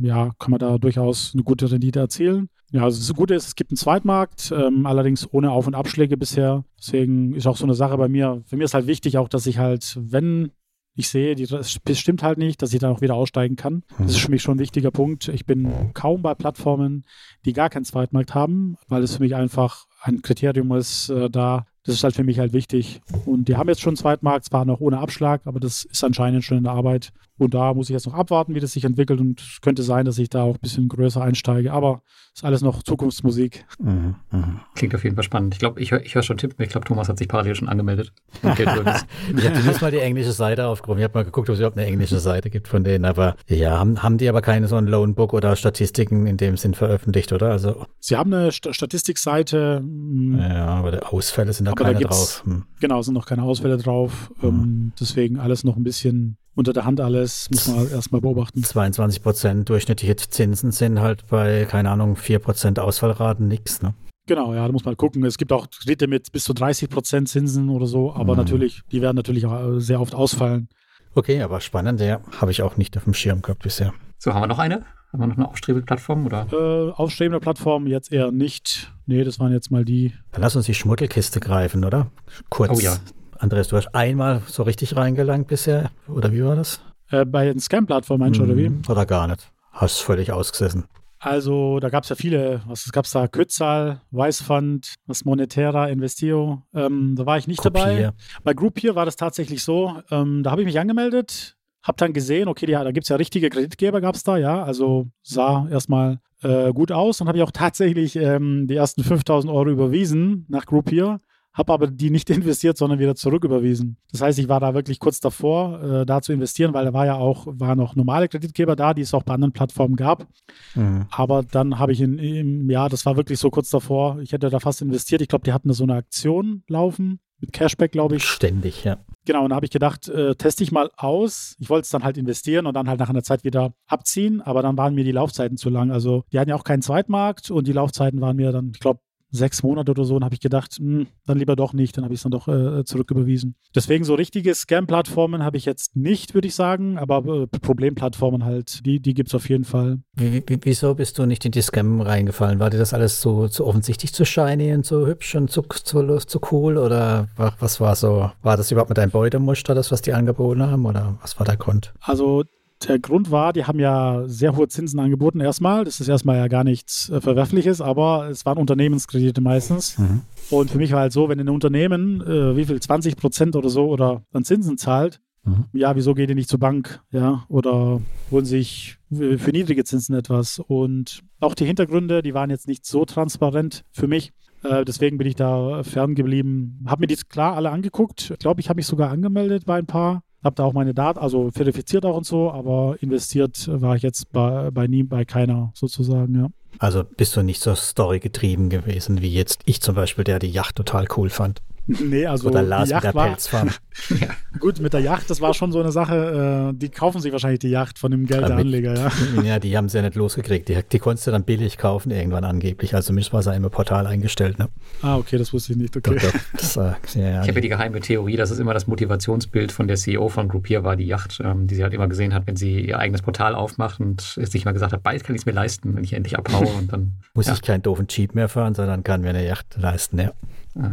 ja, kann man da durchaus eine gute Rendite erzielen. Ja, also das Gute ist, es gibt einen Zweitmarkt, ähm, allerdings ohne Auf- und Abschläge bisher. Deswegen ist auch so eine Sache bei mir. Für mich ist halt wichtig auch, dass ich halt, wenn ich sehe, die, das stimmt halt nicht, dass ich dann auch wieder aussteigen kann. Das ist für mich schon ein wichtiger Punkt. Ich bin kaum bei Plattformen, die gar keinen Zweitmarkt haben, weil es für mich einfach ein Kriterium ist, äh, da das ist halt für mich halt wichtig. Und die haben jetzt schon einen Zweitmarkt, zwar noch ohne Abschlag, aber das ist anscheinend schon in der Arbeit. Und da muss ich jetzt noch abwarten, wie das sich entwickelt. Und es könnte sein, dass ich da auch ein bisschen größer einsteige. Aber ist alles noch Zukunftsmusik. Mhm, mh. Klingt auf jeden Fall spannend. Ich glaube, ich höre ich hör schon Tippen. Ich glaube, Thomas hat sich parallel schon angemeldet. ich habe zumindest mal die englische Seite aufgerufen. Ich habe mal geguckt, ob es überhaupt eine englische Seite gibt von denen. Aber ja, haben, haben die aber keine so ein Loanbook oder Statistiken in dem Sinn veröffentlicht, oder? Also, Sie haben eine St Statistikseite. Hm. Ja, aber die Ausfälle sind da keine da drauf. Hm. Genau, sind noch keine Ausfälle drauf. Hm. deswegen alles noch ein bisschen unter der Hand alles, muss man erstmal beobachten. 22 Prozent durchschnittliche Zinsen sind halt bei, keine Ahnung, 4 Prozent Ausfallraten nichts, ne? Genau, ja, da muss man gucken. Es gibt auch Kredite mit bis zu 30 Prozent Zinsen oder so, aber mhm. natürlich, die werden natürlich auch sehr oft ausfallen. Okay, aber spannend, ja, habe ich auch nicht auf dem Schirm gehabt bisher. So, haben wir noch eine? Haben wir noch eine aufstrebende Plattform? Oder? Äh, aufstrebende Plattform jetzt eher nicht. Nee, das waren jetzt mal die. Dann lass uns die Schmuddelkiste greifen, oder? Kurz. Oh ja. Andreas, du hast einmal so richtig reingelangt bisher, oder wie war das? Äh, bei den Scam-Plattformen meinst du, oder wie? Hm, oder gar nicht. Hast völlig ausgesessen. Also, da gab es ja viele. Was gab es da? Kützal, Weißfund, was Monetera, Investio. Ähm, da war ich nicht Groupier. dabei. Bei Groupier war das tatsächlich so. Ähm, da habe ich mich angemeldet Hab dann gesehen, okay, die, da gibt es ja richtige Kreditgeber, gab es da, ja. Also sah erstmal äh, gut aus. Dann habe ich auch tatsächlich ähm, die ersten 5000 Euro überwiesen nach Groupier habe aber die nicht investiert, sondern wieder zurücküberwiesen. Das heißt, ich war da wirklich kurz davor, äh, da zu investieren, weil da war ja auch, waren noch normale Kreditgeber da, die es auch bei anderen Plattformen gab. Mhm. Aber dann habe ich in, im Jahr, das war wirklich so kurz davor, ich hätte da fast investiert. Ich glaube, die hatten da so eine Aktion laufen mit Cashback, glaube ich. Ständig, ja. Genau, und da habe ich gedacht, äh, teste ich mal aus. Ich wollte es dann halt investieren und dann halt nach einer Zeit wieder abziehen, aber dann waren mir die Laufzeiten zu lang. Also die hatten ja auch keinen Zweitmarkt und die Laufzeiten waren mir dann, ich glaube, sechs Monate oder so und habe ich gedacht, mh, hm, dann lieber doch nicht, dann habe ich es dann doch äh, zurücküberwiesen. Deswegen so richtige Scam-Plattformen habe ich jetzt nicht, würde ich sagen, aber äh, Problemplattformen halt, die, die gibt es auf jeden Fall. Wie, wie, wieso bist du nicht in die Scam reingefallen? War dir das alles so zu offensichtlich zu shiny und so hübsch und zu, zu, zu cool oder was war so, war das überhaupt mit deinem Beutemuster, das, was die angeboten haben oder was war der Grund? Also der Grund war, die haben ja sehr hohe Zinsen angeboten erstmal. Das ist erstmal ja gar nichts äh, Verwerfliches, aber es waren Unternehmenskredite meistens. Mhm. Und für mich war halt so, wenn ein Unternehmen, äh, wie viel, 20 Prozent oder so oder an Zinsen zahlt, mhm. ja, wieso geht ihr nicht zur Bank? Ja, oder holen sich für niedrige Zinsen etwas? Und auch die Hintergründe, die waren jetzt nicht so transparent für mich. Äh, deswegen bin ich da ferngeblieben. Habe mir die klar alle angeguckt. Ich glaube, ich habe mich sogar angemeldet bei ein paar habe da auch meine Daten, also verifiziert auch und so, aber investiert war ich jetzt bei, bei nie, bei keiner sozusagen, ja. Also bist du nicht so storygetrieben gewesen wie jetzt ich zum Beispiel, der die Yacht total cool fand. Nee, also Oder Lars die Yacht mit der war, ja. Gut, mit der Yacht, das war schon so eine Sache, äh, die kaufen sich wahrscheinlich die Yacht von dem Geld der Anleger, ja. Ja, die haben sie ja nicht losgekriegt. Die, die konntest du dann billig kaufen irgendwann angeblich. Also mich war es im Portal eingestellt, ne? Ah, okay, das wusste ich nicht, okay. Doch, doch. Das, äh, ja, ich habe ja die geheime Theorie, dass es immer das Motivationsbild von der CEO von Groupier war, die Yacht, ähm, die sie halt immer gesehen hat, wenn sie ihr eigenes Portal aufmacht und sich mal gesagt hat, bald kann ich es mir leisten, wenn ich endlich abhaue und dann... Muss ja. ich keinen doofen Jeep mehr fahren, sondern kann mir eine Yacht leisten, ja.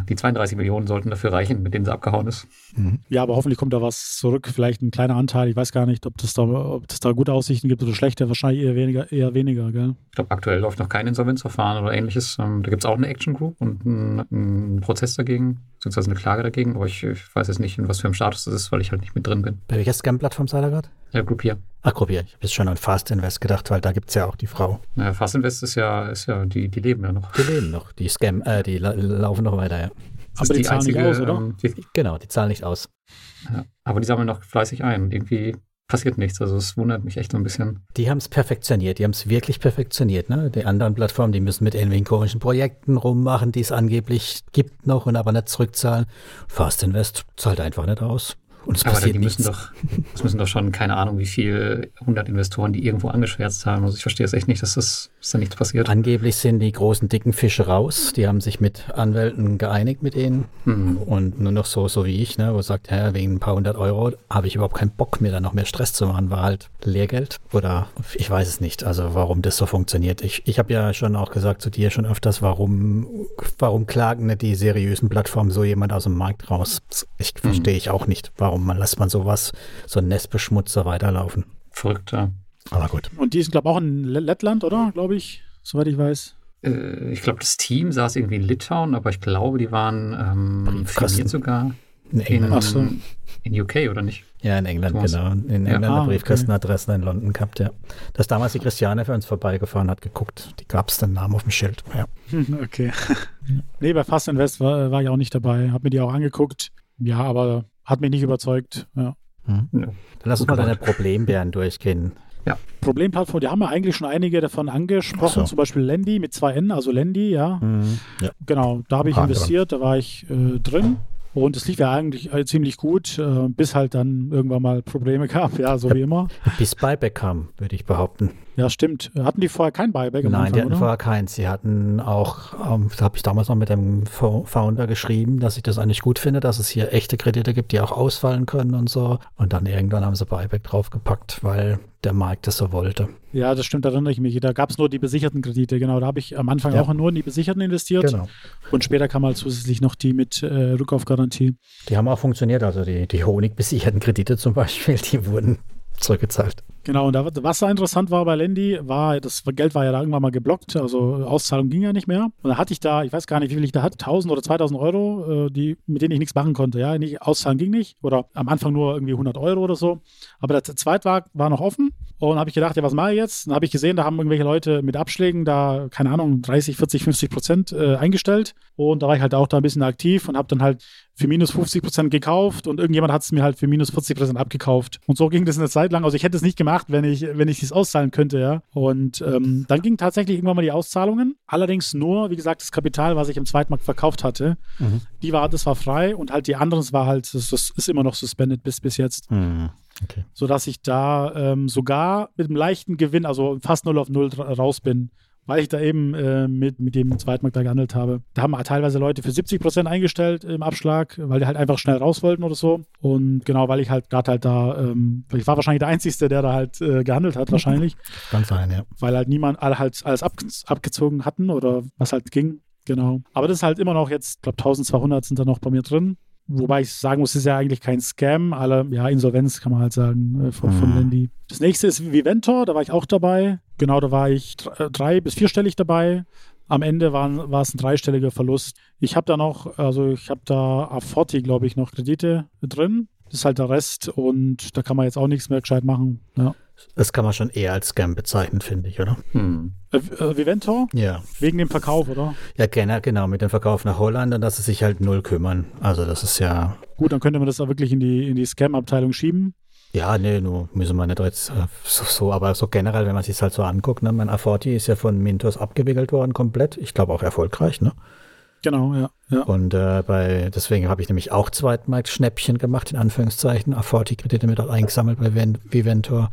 Die 32 Millionen sollten dafür reichen, mit denen sie abgehauen ist. Mhm. Ja, aber hoffentlich kommt da was zurück. Vielleicht ein kleiner Anteil. Ich weiß gar nicht, ob das da, ob das da gute Aussichten gibt oder schlechte. Wahrscheinlich eher weniger, eher weniger, gell? Ich glaube, aktuell läuft noch kein Insolvenzverfahren oder ähnliches. Ähm, da gibt es auch eine Action Group und einen, einen, Prozess dagegen, beziehungsweise eine Klage dagegen. Aber ich, ich, weiß jetzt nicht, in was für einem Status das ist, weil ich halt nicht mit drin bin. Bei welcher Scam-Plattform seid ihr gerade? Ja, Groupier. Ach, Groupier. Ich habe jetzt schon an Fast Invest gedacht, weil da gibt es ja auch die Frau. Ja, Fast Invest ist ja, ist ja die, die leben ja noch. Die leben noch. Die Scam, äh, die la laufen noch weiter, ja. Aber die, die zahlen einzige, nicht aus, oder? Ähm, die, genau, die zahlen nicht aus. Ja, aber die sammeln noch fleißig ein. Irgendwie passiert nichts. Also es wundert mich echt so ein bisschen. Die haben es perfektioniert. Die haben es wirklich perfektionioniert. Ne? Die anderen Plattformen, die müssen mit irgendwelchen komischen Projekten rummachen, die es angeblich gibt noch und aber nicht zurückzahlen. Fast Invest zahlt einfach nicht aus. Und es passiert die nichts. müssen doch, es müssen doch schon, keine Ahnung, wie viel 100 Investoren, die irgendwo angeschwärzt haben. Also ich verstehe es echt nicht, dass, das, dass da nichts passiert. Angeblich sind die großen, dicken Fische raus. Die haben sich mit Anwälten geeinigt mit denen. Mhm. Und nur noch so, so wie ich, ne, wo sagt, ja, wegen ein paar hundert Euro habe ich überhaupt keinen Bock mir da noch mehr Stress zu machen. War halt Lehrgeld oder ich weiß es nicht. Also warum das so funktioniert. Ich, ich habe ja schon auch gesagt zu dir schon öfters, warum, warum klagen nicht die seriösen Plattformen so jemand aus dem Markt raus? Ich mhm. verstehe ich auch nicht, warum warum man lässt man sowas, so ein Nestbeschmutzer weiterlaufen. Verrückt, ja. Aber gut. Und die sind, glaube ich, auch in Lettland, oder? Glaube ich, soweit ich weiß. Äh, ich glaube, das Team saß irgendwie in Litauen, aber ich glaube, die waren ähm, firmiert sogar in, in, so. in, UK, oder nicht? Ja, in England, Thomas. genau. In ja. England ah, Briefkastenadressen okay. in London gehabt, ja. Dass damals die Christiane für uns vorbeigefahren hat, geguckt. Die gab es den Namen auf dem Schild. Ja. Okay. nee, bei Fast Invest war, war ich auch nicht dabei. Hab mir die auch angeguckt. Ja, aber hat mich nicht überzeugt. Ja. Hm. Dann lass uns mal deine Problembären durchgehen. Ja. Problemplattform, die haben wir eigentlich schon einige davon angesprochen, so. zum Beispiel Lendi mit zwei N, also Lendi, ja. Mhm. ja. Genau, da habe ich investiert, da war ich äh, drin. Und es lief ja eigentlich äh, ziemlich gut, äh, bis halt dann irgendwann mal Probleme gab, ja, so wie immer. Bis Buyback kam, würde ich behaupten. Ja, stimmt. Hatten die vorher kein Buyback? Nein, Anfang, die hatten oder? vorher keins. Sie hatten auch, ähm, da habe ich damals noch mit dem Founder geschrieben, dass ich das eigentlich gut finde, dass es hier echte Kredite gibt, die auch ausfallen können und so. Und dann irgendwann haben sie Buyback draufgepackt, weil der Markt das so wollte. Ja, das stimmt, da erinnere ich mich. Da gab es nur die besicherten Kredite, genau. Da habe ich am Anfang ja. auch nur in die besicherten investiert. Genau. Und später kam halt zusätzlich noch die mit äh, Rückkaufgarantie. Die haben auch funktioniert, also die, die Honig-besicherten Kredite zum Beispiel, die wurden zurückgezahlt. Genau, und da, was da interessant war bei Lendi, war, das Geld war ja da irgendwann mal geblockt, also Auszahlung ging ja nicht mehr. Und da hatte ich da, ich weiß gar nicht, wie viel ich da hatte, 1000 oder 2000 Euro, äh, die, mit denen ich nichts machen konnte. Ja, nicht, Auszahlen ging nicht oder am Anfang nur irgendwie 100 Euro oder so. Aber der zweite war, war noch offen und habe ich gedacht, ja, was mache ich jetzt? Dann habe ich gesehen, da haben irgendwelche Leute mit Abschlägen da, keine Ahnung, 30, 40, 50 Prozent äh, eingestellt. Und da war ich halt auch da ein bisschen aktiv und habe dann halt für minus 50 Prozent gekauft und irgendjemand hat es mir halt für minus 40 Prozent abgekauft. Und so ging das eine Zeit lang. Also ich hätte es nicht gemacht, wenn ich, wenn ich es auszahlen könnte, ja. Und ähm, dann ging tatsächlich irgendwann mal die Auszahlungen. Allerdings nur, wie gesagt, das Kapital, was ich im Zweitmarkt verkauft hatte, mhm. die war, das war frei und halt die anderen, das war halt, das, das ist immer noch suspended bis, bis jetzt. Mhm. Okay. Sodass ich da ähm, sogar mit einem leichten Gewinn, also fast 0 auf 0 raus bin weil ich da eben äh, mit, mit dem Zweitmarkt da gehandelt habe. Da haben teilweise Leute für 70 Prozent eingestellt im Abschlag, weil die halt einfach schnell raus wollten oder so. Und genau, weil ich halt gerade halt da, ähm, ich war wahrscheinlich der Einzige, der da halt äh, gehandelt hat, wahrscheinlich. Kann sein, ja. Weil halt niemand alle halt alles ab, abgezogen hatten oder was halt ging. Genau. Aber das ist halt immer noch jetzt, ich glaube 1200 sind da noch bei mir drin. Wobei ich sagen muss, es ist ja eigentlich kein Scam, alle, ja, Insolvenz kann man halt sagen, äh, von, mhm. von Landy. Das nächste ist Viventor, da war ich auch dabei. Genau, da war ich äh, drei- bis vierstellig dabei. Am Ende waren, war es ein dreistelliger Verlust. Ich habe da noch, also ich habe da auf 40, glaube ich, noch Kredite drin. Das ist halt der Rest und da kann man jetzt auch nichts mehr gescheit machen. Ja. Das kann man schon eher als Scam bezeichnen, finde ich, oder? Hm. Äh, äh, Viventor? Ja. Wegen dem Verkauf, oder? Ja, genau, genau, mit dem Verkauf nach Holland und dass sie sich halt null kümmern. Also das ist ja. Gut, dann könnte man das auch wirklich in die, in die Scam-Abteilung schieben. Ja, nee, nur müssen wir nicht jetzt äh, so, so, aber so generell, wenn man sich halt so anguckt, ne, mein A40 ist ja von Mintos abgewickelt worden komplett. Ich glaube auch erfolgreich, ne? Genau, ja. ja. Und äh, bei, deswegen habe ich nämlich auch Zweitmarkt-Schnäppchen gemacht, in Anführungszeichen. A40-Kredite mit eingesammelt bei Viventor.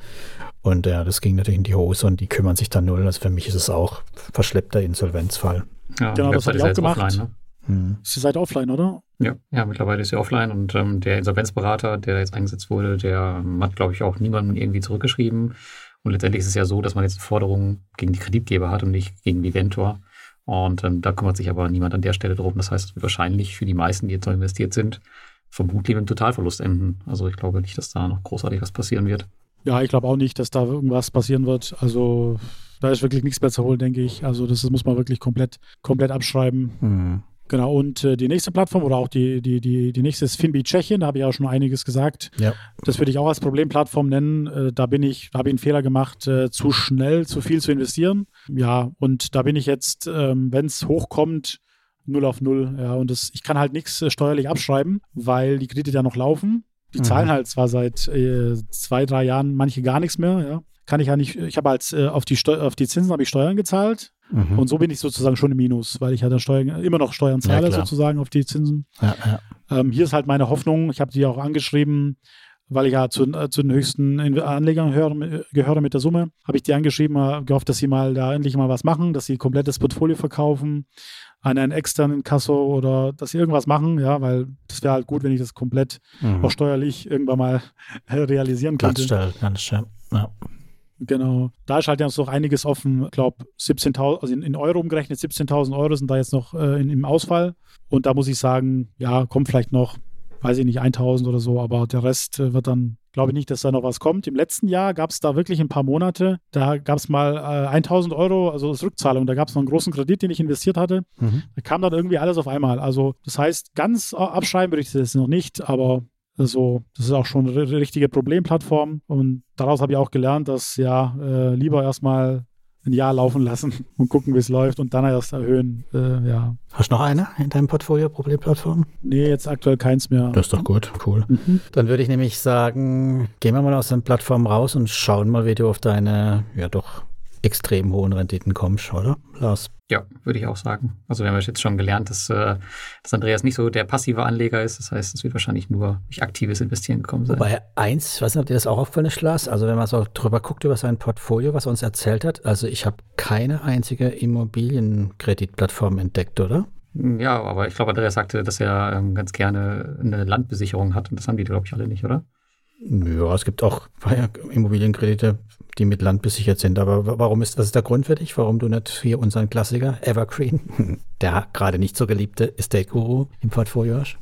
Und ja, das ging natürlich in die Hose und die kümmern sich dann null. Also für mich ist es auch verschleppter Insolvenzfall. Ja, genau, das habe ich auch gemacht. Offline, ne? hm. Ist die Seite offline, oder? Ja, ja, mittlerweile ist sie offline und ähm, der Insolvenzberater, der jetzt eingesetzt wurde, der ähm, hat, glaube ich, auch niemanden irgendwie zurückgeschrieben. Und letztendlich ist es ja so, dass man jetzt Forderungen gegen die Kreditgeber hat und nicht gegen Viventor. Und ähm, da kümmert sich aber niemand an der Stelle drum. Das heißt, es wird wahrscheinlich für die meisten, die jetzt noch investiert sind, vermutlich mit einem Totalverlust enden. Also ich glaube nicht, dass da noch großartig was passieren wird. Ja, ich glaube auch nicht, dass da irgendwas passieren wird. Also da ist wirklich nichts mehr zu holen, denke ich. Also das, das muss man wirklich komplett, komplett abschreiben. Mhm. Genau, und äh, die nächste Plattform oder auch die, die, die, die nächste ist Finbi Tschechien, da habe ich auch schon einiges gesagt. Ja. Das würde ich auch als Problemplattform nennen. Äh, da bin ich, da habe ich einen Fehler gemacht, äh, zu schnell, zu viel zu investieren. Ja, und da bin ich jetzt, ähm, wenn es hochkommt, null auf null. Ja, und das, ich kann halt nichts äh, steuerlich abschreiben, weil die Kredite ja noch laufen. Die mhm. zahlen halt zwar seit äh, zwei, drei Jahren manche gar nichts mehr, ja. Kann ich ja nicht, ich habe als äh, auf die auf die Zinsen habe ich Steuern gezahlt, Mhm. Und so bin ich sozusagen schon im Minus, weil ich ja dann Steuern, immer noch Steuern zahle, ja, sozusagen auf die Zinsen. Ja, ja. Ähm, hier ist halt meine Hoffnung, ich habe die auch angeschrieben, weil ich ja zu, äh, zu den höchsten Anlegern höre, gehöre mit der Summe, habe ich die angeschrieben, äh, gehofft, dass sie mal da endlich mal was machen, dass sie komplettes Portfolio verkaufen an einen externen Kasso oder dass sie irgendwas machen, ja, weil das wäre halt gut, wenn ich das komplett mhm. auch steuerlich irgendwann mal realisieren könnte. Ganz, ganz, ja. Genau. Da ist halt jetzt noch einiges offen. Ich glaube, 17.000, also in, in, Euro umgerechnet 17.000 Euro sind da jetzt noch äh, in, im Ausfall. Und da muss ich sagen, ja, kommt vielleicht noch, weiß ich nicht, 1.000 oder so, aber der Rest äh, wird dann, glaube ich nicht, dass da noch was kommt. Im letzten Jahr gab es da wirklich ein paar Monate, da gab es mal äh, 1.000 Euro, also als Rückzahlung. Da gab es noch einen großen Kredit, den ich investiert hatte. Mhm. Da kam dann irgendwie alles auf einmal. Also, das heißt, ganz abschreiben würde ich das noch nicht, aber also, das ist auch schon eine richtige Problemplattform. Und daraus habe ich auch gelernt, dass ja äh, lieber erstmal ein Jahr laufen lassen und gucken, wie es läuft und dann erst erhöhen. Äh, ja. Hast du noch eine in deinem Portfolio Problemplattform? Nee, jetzt aktuell keins mehr. Das ist doch gut, cool. Mhm. Dann würde ich nämlich sagen, gehen wir mal aus den Plattformen raus und schauen mal, wie du auf deine, ja doch, extrem hohen Renditen kommst, oder, Lars? Ja, würde ich auch sagen. Also wir haben jetzt schon gelernt, dass, äh, dass Andreas nicht so der passive Anleger ist. Das heißt, es wird wahrscheinlich nur durch aktives Investieren gekommen sein. Wobei eins, ich weiß nicht, ob dir das auch auffällt, Lars, also wenn man so drüber guckt über sein Portfolio, was er uns erzählt hat, also ich habe keine einzige Immobilienkreditplattform entdeckt, oder? Ja, aber ich glaube, Andreas sagte, dass er ähm, ganz gerne eine Landbesicherung hat und das haben die, glaube ich, alle nicht, oder? Ja, es gibt auch Immobilienkredite, die mit Land besichert sind. Aber warum ist, was ist der Grund für dich, warum du nicht hier unseren Klassiker Evergreen, der gerade nicht so geliebte Estate Guru im Portfolio hast?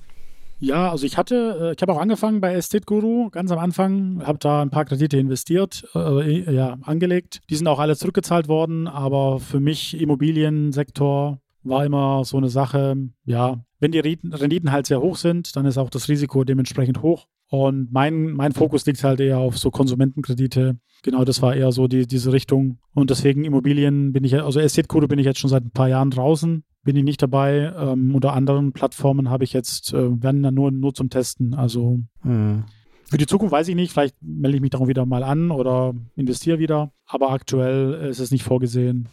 Ja, also ich hatte, äh, ich habe auch angefangen bei Estate Guru, ganz am Anfang, habe da ein paar Kredite investiert, äh, ja, angelegt. Die sind auch alle zurückgezahlt worden, aber für mich Immobiliensektor war immer so eine Sache, ja, wenn die Renditen halt sehr hoch sind, dann ist auch das Risiko dementsprechend hoch. Und mein, mein Fokus liegt halt eher auf so Konsumentenkredite. Genau, das war eher so die, diese Richtung. Und deswegen Immobilien bin ich, also Estate Guru bin ich jetzt schon seit ein paar Jahren draußen bin ich nicht dabei. Ähm, unter anderen Plattformen habe ich jetzt, äh, werden dann nur, nur zum Testen. Also hm. für die Zukunft weiß ich nicht. Vielleicht melde ich mich darum wieder mal an oder investiere wieder. Aber aktuell ist es nicht vorgesehen.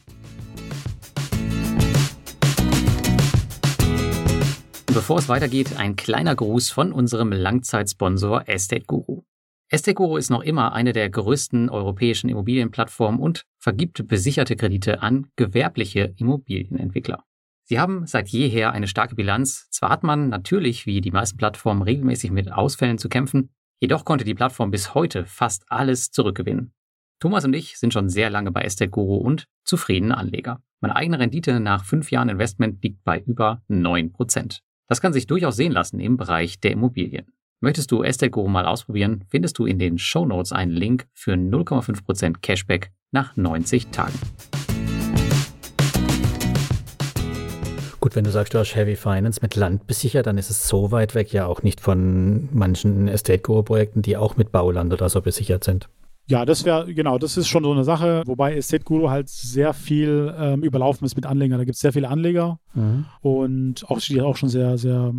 Bevor es weitergeht, ein kleiner Gruß von unserem Langzeitsponsor Estate Guru. Estate Guru ist noch immer eine der größten europäischen Immobilienplattformen und vergibt besicherte Kredite an gewerbliche Immobilienentwickler. Sie haben seit jeher eine starke Bilanz. Zwar hat man natürlich, wie die meisten Plattformen, regelmäßig mit Ausfällen zu kämpfen, jedoch konnte die Plattform bis heute fast alles zurückgewinnen. Thomas und ich sind schon sehr lange bei Estate Guru und zufriedene Anleger. Meine eigene Rendite nach fünf Jahren Investment liegt bei über 9%. Das kann sich durchaus sehen lassen im Bereich der Immobilien. Möchtest du Estate Guru mal ausprobieren, findest du in den Show Notes einen Link für 0,5% Cashback nach 90 Tagen. Gut, wenn du sagst, du hast Heavy Finance mit Land besichert, dann ist es so weit weg ja auch nicht von manchen Estate Guru-Projekten, die auch mit Bauland oder so besichert sind. Ja, das wäre, genau, das ist schon so eine Sache, wobei Estate Guru halt sehr viel ähm, überlaufen ist mit Anlegern. Da gibt es sehr viele Anleger mhm. und auch, auch schon sehr, sehr,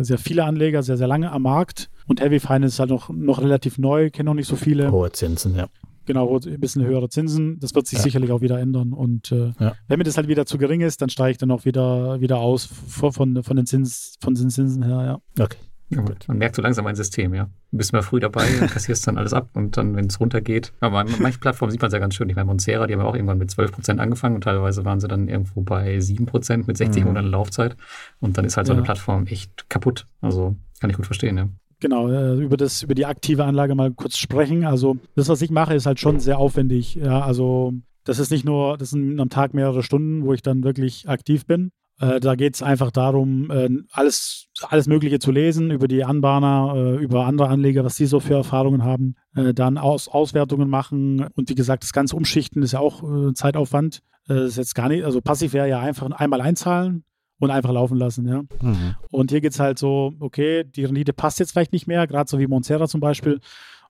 sehr viele Anleger, sehr, sehr lange am Markt. Und Heavy Finance ist halt noch, noch relativ neu, kennen noch nicht so viele. Hohe Zinsen, ja. Genau, ein bisschen höhere Zinsen. Das wird sich ja. sicherlich auch wieder ändern. Und äh, ja. wenn mir das halt wieder zu gering ist, dann steige ich dann auch wieder, wieder aus von, von, den Zins, von den Zinsen her, ja. Okay. Ja, man merkt so langsam ein System, ja. Du bist mal früh dabei und kassierst dann alles ab und dann, wenn es runtergeht. Aber manche Plattformen sieht man es ja ganz schön. Ich meine, Moncera, die haben ja auch irgendwann mit 12% angefangen und teilweise waren sie dann irgendwo bei 7% mit 60 mhm. Monaten Laufzeit. Und dann ist halt so eine Plattform echt kaputt. Also kann ich gut verstehen, ja. Genau, äh, über, das, über die aktive Anlage mal kurz sprechen. Also das, was ich mache, ist halt schon sehr aufwendig. Ja, also das ist nicht nur, das sind am Tag mehrere Stunden, wo ich dann wirklich aktiv bin. Äh, da geht es einfach darum, äh, alles, alles Mögliche zu lesen über die Anbahner, äh, über andere Anleger, was sie so für Erfahrungen haben, äh, dann Aus, Auswertungen machen und wie gesagt, das ganze Umschichten ist ja auch äh, Zeitaufwand. Ist jetzt gar nicht, also passiv wäre ja einfach einmal einzahlen, und einfach laufen lassen, ja. Mhm. Und hier geht es halt so, okay, die Rendite passt jetzt vielleicht nicht mehr, gerade so wie Monstera zum Beispiel.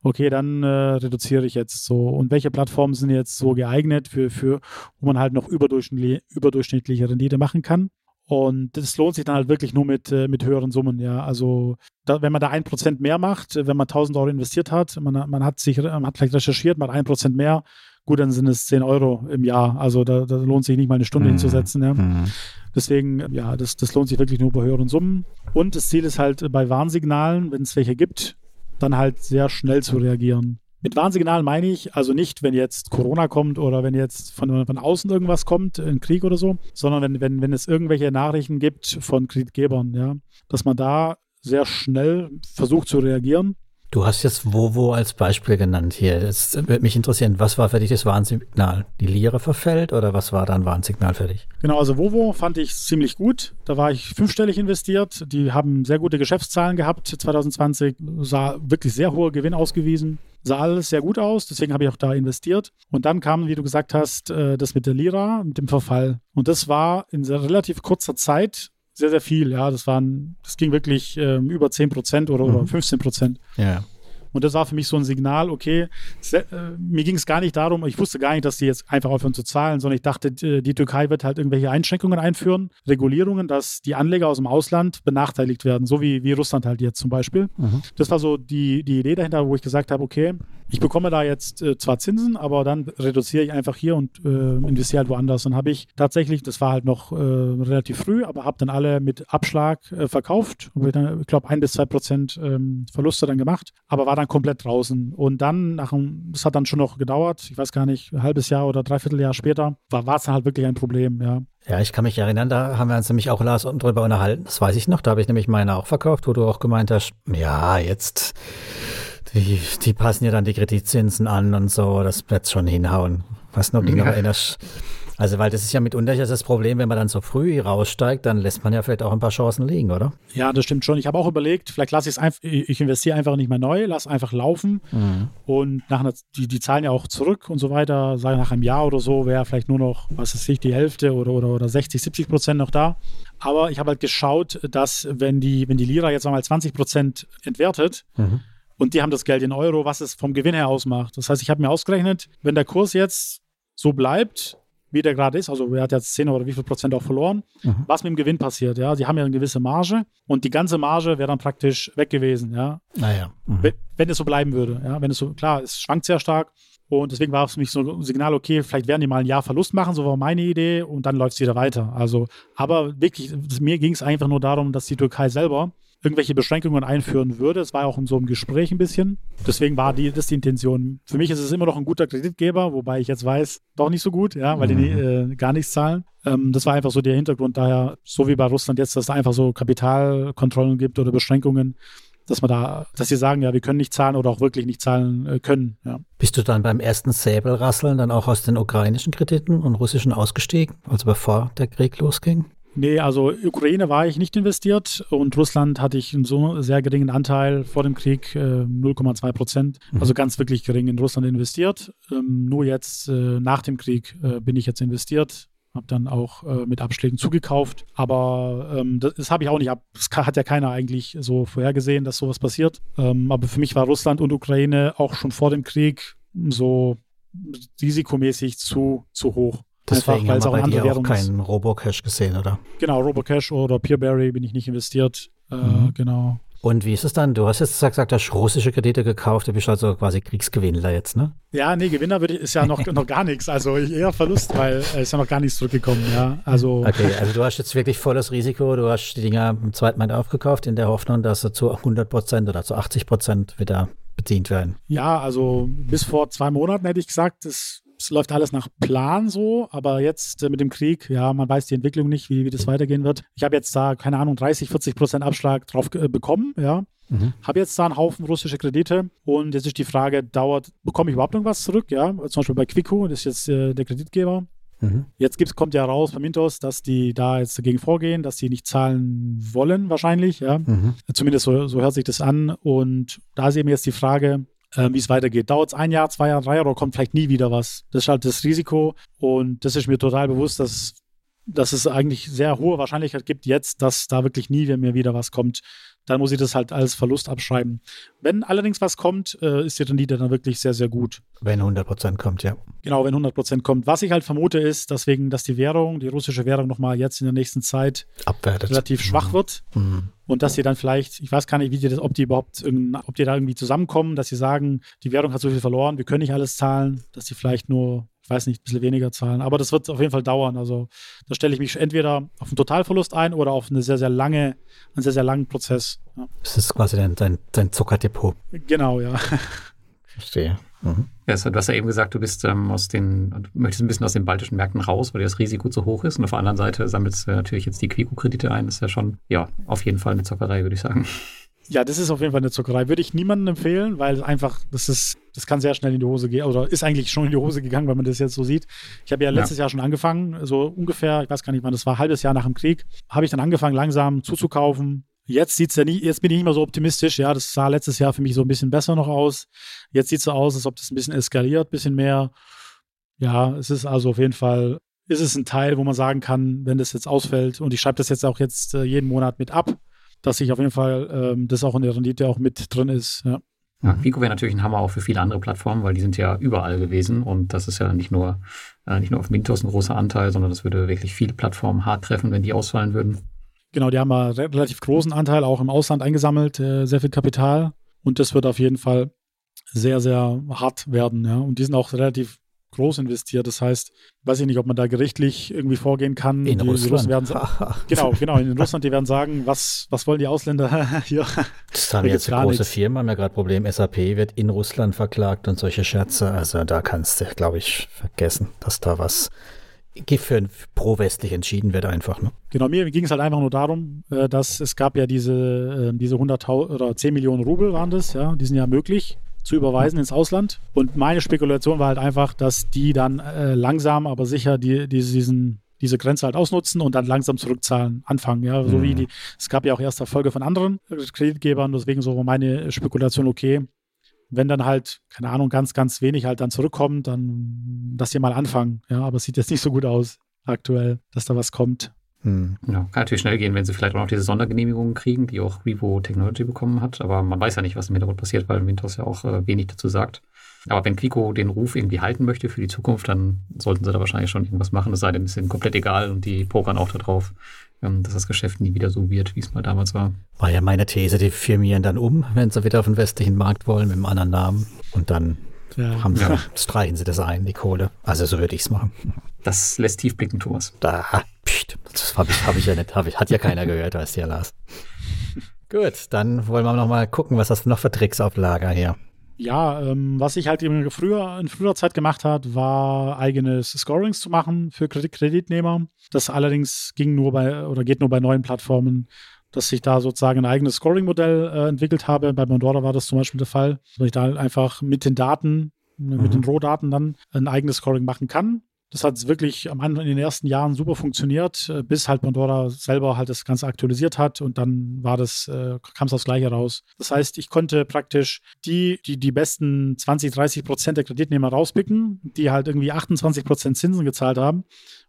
Okay, dann äh, reduziere ich jetzt so. Und welche Plattformen sind jetzt so geeignet für, für wo man halt noch überdurchschnittliche, überdurchschnittliche Rendite machen kann? Und das lohnt sich dann halt wirklich nur mit, äh, mit höheren Summen, ja. Also da, wenn man da ein Prozent mehr macht, wenn man 1000 Euro investiert hat, man, man hat sich, man hat vielleicht recherchiert, man hat ein Prozent mehr, gut, dann sind es 10 Euro im Jahr. Also da, da lohnt sich nicht mal eine Stunde mhm. hinzusetzen. Ja. Mhm. Deswegen, ja, das, das lohnt sich wirklich nur bei höheren Summen. Und das Ziel ist halt bei Warnsignalen, wenn es welche gibt, dann halt sehr schnell zu reagieren. Mit Warnsignalen meine ich also nicht, wenn jetzt Corona kommt oder wenn jetzt von, von außen irgendwas kommt, ein Krieg oder so, sondern wenn, wenn, wenn es irgendwelche Nachrichten gibt von Kreditgebern, ja, dass man da sehr schnell versucht zu reagieren Du hast jetzt Vovo als Beispiel genannt hier. Das würde mich interessieren, was war für dich das Warnsignal? Die Lira verfällt oder was war da ein Warnsignal für dich? Genau, also Vovo fand ich ziemlich gut. Da war ich fünfstellig investiert. Die haben sehr gute Geschäftszahlen gehabt 2020, sah wirklich sehr hohe Gewinn ausgewiesen. Sah alles sehr gut aus, deswegen habe ich auch da investiert. Und dann kam, wie du gesagt hast, äh, das mit der Lira, mit dem Verfall. Und das war in relativ kurzer Zeit sehr, sehr viel. Ja, das waren, das ging wirklich ähm, über 10 Prozent oder, mhm. oder 15 Prozent. Ja. Und das war für mich so ein Signal, okay, äh, mir ging es gar nicht darum, ich wusste gar nicht, dass die jetzt einfach aufhören zu zahlen, sondern ich dachte, die Türkei wird halt irgendwelche Einschränkungen einführen, Regulierungen, dass die Anleger aus dem Ausland benachteiligt werden, so wie, wie Russland halt jetzt zum Beispiel. Mhm. Das war so die, die Idee dahinter, wo ich gesagt habe, okay, ich bekomme da jetzt äh, zwar Zinsen, aber dann reduziere ich einfach hier und äh, investiere halt woanders. Und habe ich tatsächlich, das war halt noch äh, relativ früh, aber habe dann alle mit Abschlag äh, verkauft. Ich glaube, ein bis zwei Prozent ähm, Verluste dann gemacht, aber war dann komplett draußen. Und dann, nach einem, das hat dann schon noch gedauert, ich weiß gar nicht, ein halbes Jahr oder dreiviertel Jahr später, war es dann halt wirklich ein Problem, ja. Ja, ich kann mich erinnern, da haben wir uns nämlich auch Lars drüber unterhalten. Das weiß ich noch. Da habe ich nämlich meine auch verkauft, wo du auch gemeint hast, ja, jetzt die, die passen ja dann die Kreditzinsen an und so, das wird schon hinhauen. Was noch, ja. noch erinnerst. Also, weil das ist ja mitunter das Problem, wenn man dann so früh raussteigt, dann lässt man ja vielleicht auch ein paar Chancen liegen, oder? Ja, das stimmt schon. Ich habe auch überlegt, vielleicht lasse ich es einfach, ich investiere einfach nicht mehr neu, lasse einfach laufen mhm. und nach einer, die, die zahlen ja auch zurück und so weiter. Sage nach einem Jahr oder so wäre vielleicht nur noch, was weiß ich, die Hälfte oder, oder, oder 60, 70 Prozent noch da. Aber ich habe halt geschaut, dass wenn die, wenn die Lira jetzt einmal 20 Prozent entwertet, mhm. und die haben das Geld in Euro, was es vom Gewinn her ausmacht. Das heißt, ich habe mir ausgerechnet, wenn der Kurs jetzt so bleibt, wie der gerade ist, also er hat jetzt 10 oder wie viel Prozent auch verloren, mhm. was mit dem Gewinn passiert, ja, die haben ja eine gewisse Marge und die ganze Marge wäre dann praktisch weg gewesen, ja. Naja. Mhm. Wenn, wenn, es so bleiben würde, ja, wenn es so, klar, es schwankt sehr stark und deswegen war es für mich so ein Signal, okay, vielleicht werden die mal ein Jahr Verlust machen, so war meine Idee und dann läuft es wieder weiter, also, aber wirklich, mir ging es einfach nur darum, dass die Türkei selber irgendwelche Beschränkungen einführen würde. Es war auch in so einem Gespräch ein bisschen. Deswegen war die, das die Intention. Für mich ist es immer noch ein guter Kreditgeber, wobei ich jetzt weiß, doch nicht so gut, ja, weil mhm. die äh, gar nichts zahlen. Ähm, das war einfach so der Hintergrund. Daher, so wie bei Russland jetzt, dass es einfach so Kapitalkontrollen gibt oder Beschränkungen, dass man da, dass sie sagen, ja, wir können nicht zahlen oder auch wirklich nicht zahlen äh, können. Ja. Bist du dann beim ersten Säbelrasseln dann auch aus den ukrainischen Krediten und russischen ausgestiegen, also bevor der Krieg losging? Nee, also Ukraine war ich nicht investiert und Russland hatte ich einen so sehr geringen Anteil vor dem Krieg, äh, 0,2 Prozent. Mhm. Also ganz wirklich gering in Russland investiert. Ähm, nur jetzt äh, nach dem Krieg äh, bin ich jetzt investiert. Habe dann auch äh, mit Abschlägen zugekauft. Aber ähm, das, das habe ich auch nicht ab. Das hat ja keiner eigentlich so vorhergesehen, dass sowas passiert. Ähm, aber für mich war Russland und Ukraine auch schon vor dem Krieg so risikomäßig zu, zu hoch. Deswegen Einfach, haben wir bei auch keinen Robocash gesehen, oder? Genau, Robocash oder Peerberry bin ich nicht investiert. Äh, mhm. Genau. Und wie ist es dann? Du hast jetzt gesagt, du hast russische Kredite gekauft, du bist also quasi Kriegsgewinnler jetzt, ne? Ja, nee, Gewinner ich, ist ja noch, noch gar nichts. Also eher Verlust, weil es ist ja noch gar nichts zurückgekommen, ja. Also okay, also du hast jetzt wirklich volles Risiko, du hast die Dinger im zweiten Mal aufgekauft, in der Hoffnung, dass sie zu 100 Prozent oder zu 80 Prozent wieder bedient werden. Ja, also bis vor zwei Monaten hätte ich gesagt, das es läuft alles nach Plan so, aber jetzt äh, mit dem Krieg, ja, man weiß die Entwicklung nicht, wie, wie das weitergehen wird. Ich habe jetzt da, keine Ahnung, 30, 40 Prozent Abschlag drauf äh, bekommen, ja. Mhm. Habe jetzt da einen Haufen russische Kredite und jetzt ist die Frage, dauert, bekomme ich überhaupt irgendwas zurück, ja? Zum Beispiel bei Quico, das ist jetzt äh, der Kreditgeber. Mhm. Jetzt gibt's, kommt ja raus von Mintos, dass die da jetzt dagegen vorgehen, dass sie nicht zahlen wollen, wahrscheinlich, ja. Mhm. Zumindest so, so hört sich das an. Und da ist eben jetzt die Frage, äh, wie es weitergeht. Dauert es ein Jahr, zwei Jahre, drei Jahre oder kommt vielleicht nie wieder was? Das ist halt das Risiko und das ist mir total bewusst, dass, dass es eigentlich sehr hohe Wahrscheinlichkeit gibt jetzt, dass da wirklich nie mehr wieder was kommt dann muss ich das halt als Verlust abschreiben. Wenn allerdings was kommt, äh, ist die Rendite dann wirklich sehr, sehr gut. Wenn 100% kommt, ja. Genau, wenn 100% kommt. Was ich halt vermute ist, deswegen, dass die Währung, die russische Währung nochmal jetzt in der nächsten Zeit Abwertet. relativ schwach mhm. wird. Mhm. Und dass sie dann vielleicht, ich weiß gar nicht, wie die das, ob die überhaupt, ob die da irgendwie zusammenkommen, dass sie sagen, die Währung hat so viel verloren, wir können nicht alles zahlen, dass sie vielleicht nur weiß nicht, ein bisschen weniger zahlen. Aber das wird auf jeden Fall dauern. Also da stelle ich mich entweder auf einen Totalverlust ein oder auf eine sehr, sehr lange, einen sehr, sehr langen Prozess. Ja. Das ist quasi dein, dein, dein Zuckerdepot. Genau, ja. Verstehe. Mhm. Ja, du hast ja eben gesagt, du bist ähm, aus den, möchtest ein bisschen aus den baltischen Märkten raus, weil das Risiko zu hoch ist. Und auf der anderen Seite sammelst du natürlich jetzt die Quico-Kredite ein. Das ist ja schon, ja, auf jeden Fall eine Zockerei, würde ich sagen. Ja, das ist auf jeden Fall eine Zuckerei. Würde ich niemandem empfehlen, weil einfach, das ist, das kann sehr schnell in die Hose gehen, oder ist eigentlich schon in die Hose gegangen, wenn man das jetzt so sieht. Ich habe ja letztes ja. Jahr schon angefangen, so ungefähr, ich weiß gar nicht wann, das war ein halbes Jahr nach dem Krieg, habe ich dann angefangen, langsam zuzukaufen. Jetzt sieht's ja nicht, jetzt bin ich nicht mehr so optimistisch, ja, das sah letztes Jahr für mich so ein bisschen besser noch aus. Jetzt sieht es so aus, als ob das ein bisschen eskaliert, ein bisschen mehr. Ja, es ist also auf jeden Fall, ist es ein Teil, wo man sagen kann, wenn das jetzt ausfällt, und ich schreibe das jetzt auch jetzt äh, jeden Monat mit ab, dass ich auf jeden Fall ähm, das auch in der Rendite auch mit drin ist. Ja. Ja, Vico wäre natürlich ein Hammer auch für viele andere Plattformen, weil die sind ja überall gewesen und das ist ja nicht nur, äh, nicht nur auf Mintos ein großer Anteil, sondern das würde wirklich viele Plattformen hart treffen, wenn die ausfallen würden. Genau, die haben einen relativ großen Anteil auch im Ausland eingesammelt, äh, sehr viel Kapital und das wird auf jeden Fall sehr, sehr hart werden. Ja. Und die sind auch relativ groß investiert. Das heißt, weiß ich nicht, ob man da gerichtlich irgendwie vorgehen kann. In die, Russland. Die werden, genau, genau. In Russland, die werden sagen, was, was wollen die Ausländer hier? Das haben da jetzt große nichts. Firmen, haben ja gerade Problem. SAP wird in Russland verklagt und solche Scherze. Also da kannst du, glaube ich, vergessen, dass da was für pro-westlich entschieden wird einfach. Ne? Genau, mir ging es halt einfach nur darum, äh, dass es gab ja diese, äh, diese 100 oder 10 Millionen Rubel waren das, ja, die sind ja möglich zu überweisen ins Ausland. Und meine Spekulation war halt einfach, dass die dann äh, langsam, aber sicher die, die, diesen diese Grenze halt ausnutzen und dann langsam zurückzahlen anfangen. Ja, so mhm. wie die, es gab ja auch erste Erfolge von anderen Kreditgebern, deswegen so meine Spekulation, okay, wenn dann halt, keine Ahnung, ganz, ganz wenig halt dann zurückkommt, dann, dass die mal anfangen. Ja, aber es sieht jetzt nicht so gut aus aktuell, dass da was kommt. Hm. Ja, kann natürlich schnell gehen, wenn sie vielleicht auch noch diese Sondergenehmigungen kriegen, die auch Vivo Technology bekommen hat. Aber man weiß ja nicht, was im Hintergrund passiert, weil Windows ja auch äh, wenig dazu sagt. Aber wenn Quico den Ruf irgendwie halten möchte für die Zukunft, dann sollten sie da wahrscheinlich schon irgendwas machen. Es sei denn, es ist komplett egal und die pokern auch darauf, ähm, dass das Geschäft nie wieder so wird, wie es mal damals war. War ja meine These, die firmieren dann um, wenn sie wieder auf den westlichen Markt wollen, mit einem anderen Namen. Und dann ja. haben sie, ja. streichen sie das ein, die Kohle. Also so würde ich es machen. Das lässt tief blicken, Thomas. Da, pst, das habe ich, hab ich ja nicht, hab ich, hat ja keiner gehört, weißt du ja, Lars. Gut, dann wollen wir noch mal gucken, was hast du noch für Tricks auf Lager hier? Ja, ähm, was ich halt eben früher, in früherer Zeit gemacht hat, war eigenes Scorings zu machen für Kredit Kreditnehmer. Das allerdings ging nur bei oder geht nur bei neuen Plattformen, dass ich da sozusagen ein eigenes Scoring-Modell äh, entwickelt habe. Bei Mondora war das zum Beispiel der Fall, dass ich da halt einfach mit den Daten, mhm. mit den Rohdaten dann ein eigenes Scoring machen kann. Das hat wirklich am Anfang in den ersten Jahren super funktioniert, äh, bis halt Pandora selber halt das Ganze aktualisiert hat und dann war das, äh, kam es aufs Gleiche raus. Das heißt, ich konnte praktisch die, die die besten 20, 30 Prozent der Kreditnehmer rauspicken, die halt irgendwie 28 Prozent Zinsen gezahlt haben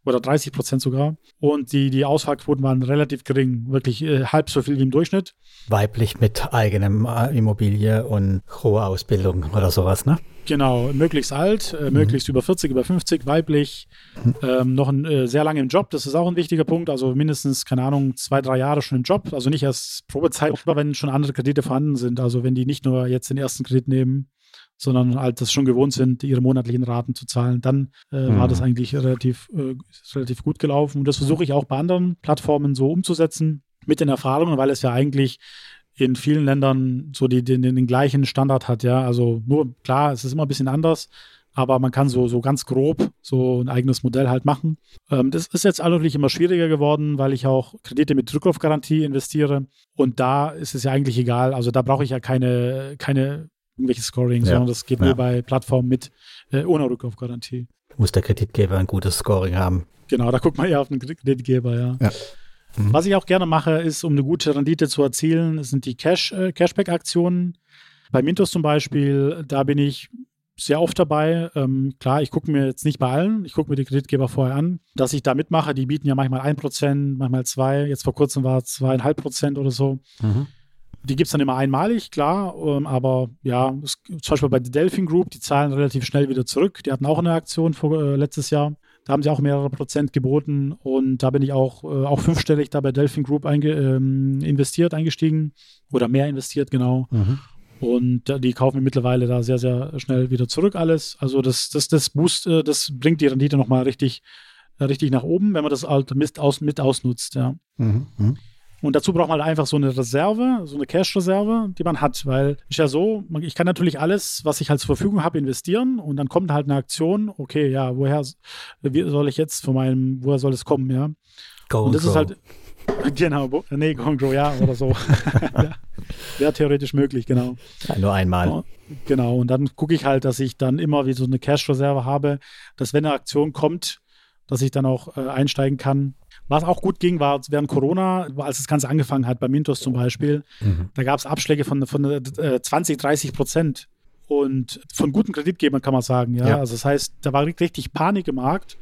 oder 30 Prozent sogar. Und die, die Ausfallquoten waren relativ gering, wirklich äh, halb so viel wie im Durchschnitt. Weiblich mit eigenem äh, Immobilie und hoher Ausbildung oder sowas, ne? Genau, möglichst alt, äh, mhm. möglichst über 40, über 50, weiblich, mhm. ähm, noch ein, äh, sehr lange im Job, das ist auch ein wichtiger Punkt, also mindestens, keine Ahnung, zwei, drei Jahre schon im Job, also nicht erst Probezeit, aber wenn schon andere Kredite vorhanden sind, also wenn die nicht nur jetzt den ersten Kredit nehmen, sondern halt das schon gewohnt sind, ihre monatlichen Raten zu zahlen, dann äh, mhm. war das eigentlich relativ, äh, relativ gut gelaufen und das versuche ich auch bei anderen Plattformen so umzusetzen, mit den Erfahrungen, weil es ja eigentlich in vielen Ländern so die, den, den gleichen Standard hat, ja. Also nur klar, es ist immer ein bisschen anders, aber man kann so, so ganz grob so ein eigenes Modell halt machen. Ähm, das ist jetzt natürlich immer schwieriger geworden, weil ich auch Kredite mit Rücklaufgarantie investiere. Und da ist es ja eigentlich egal. Also da brauche ich ja keine, keine irgendwelche Scoring, ja. sondern das geht nur bei Plattformen mit äh, ohne Rücklaufgarantie. Muss der Kreditgeber ein gutes Scoring haben. Genau, da guckt man ja auf den Kreditgeber, ja. ja. Mhm. Was ich auch gerne mache, ist, um eine gute Rendite zu erzielen, sind die Cash, äh, Cashback-Aktionen. Bei Mintos zum Beispiel, da bin ich sehr oft dabei. Ähm, klar, ich gucke mir jetzt nicht bei allen, ich gucke mir die Kreditgeber vorher an, dass ich da mitmache. Die bieten ja manchmal 1%, manchmal 2%, jetzt vor kurzem war es 2,5% oder so. Mhm. Die gibt es dann immer einmalig, klar, ähm, aber ja, es, zum Beispiel bei der Delphin Group, die zahlen relativ schnell wieder zurück. Die hatten auch eine Aktion vor, äh, letztes Jahr. Da haben sie auch mehrere Prozent geboten und da bin ich auch, äh, auch fünfstellig da bei Delphin Group einge, ähm, investiert, eingestiegen oder mehr investiert, genau. Mhm. Und die kaufen mittlerweile da sehr, sehr schnell wieder zurück alles. Also das, das, das Boost, äh, das bringt die Rendite nochmal richtig, äh, richtig nach oben, wenn man das halt mit, aus, mit ausnutzt, ja. Mhm. Und dazu braucht man halt einfach so eine Reserve, so eine Cash-Reserve, die man hat, weil ist ja so, ich kann natürlich alles, was ich halt zur Verfügung habe, investieren und dann kommt halt eine Aktion, okay, ja, woher wie soll ich jetzt von meinem, woher soll es kommen, ja? Go und das grow. ist halt, genau, nee, Go and Grow, ja, oder so. ja, Wäre theoretisch möglich, genau. Ja, nur einmal. Genau, und dann gucke ich halt, dass ich dann immer wie so eine Cash-Reserve habe, dass wenn eine Aktion kommt, dass ich dann auch äh, einsteigen kann was auch gut ging, war während Corona, als das Ganze angefangen hat, bei Mintos zum Beispiel, mhm. da gab es Abschläge von, von äh, 20, 30 Prozent. Und von guten Kreditgebern kann man sagen, ja? ja. Also das heißt, da war richtig Panik im Markt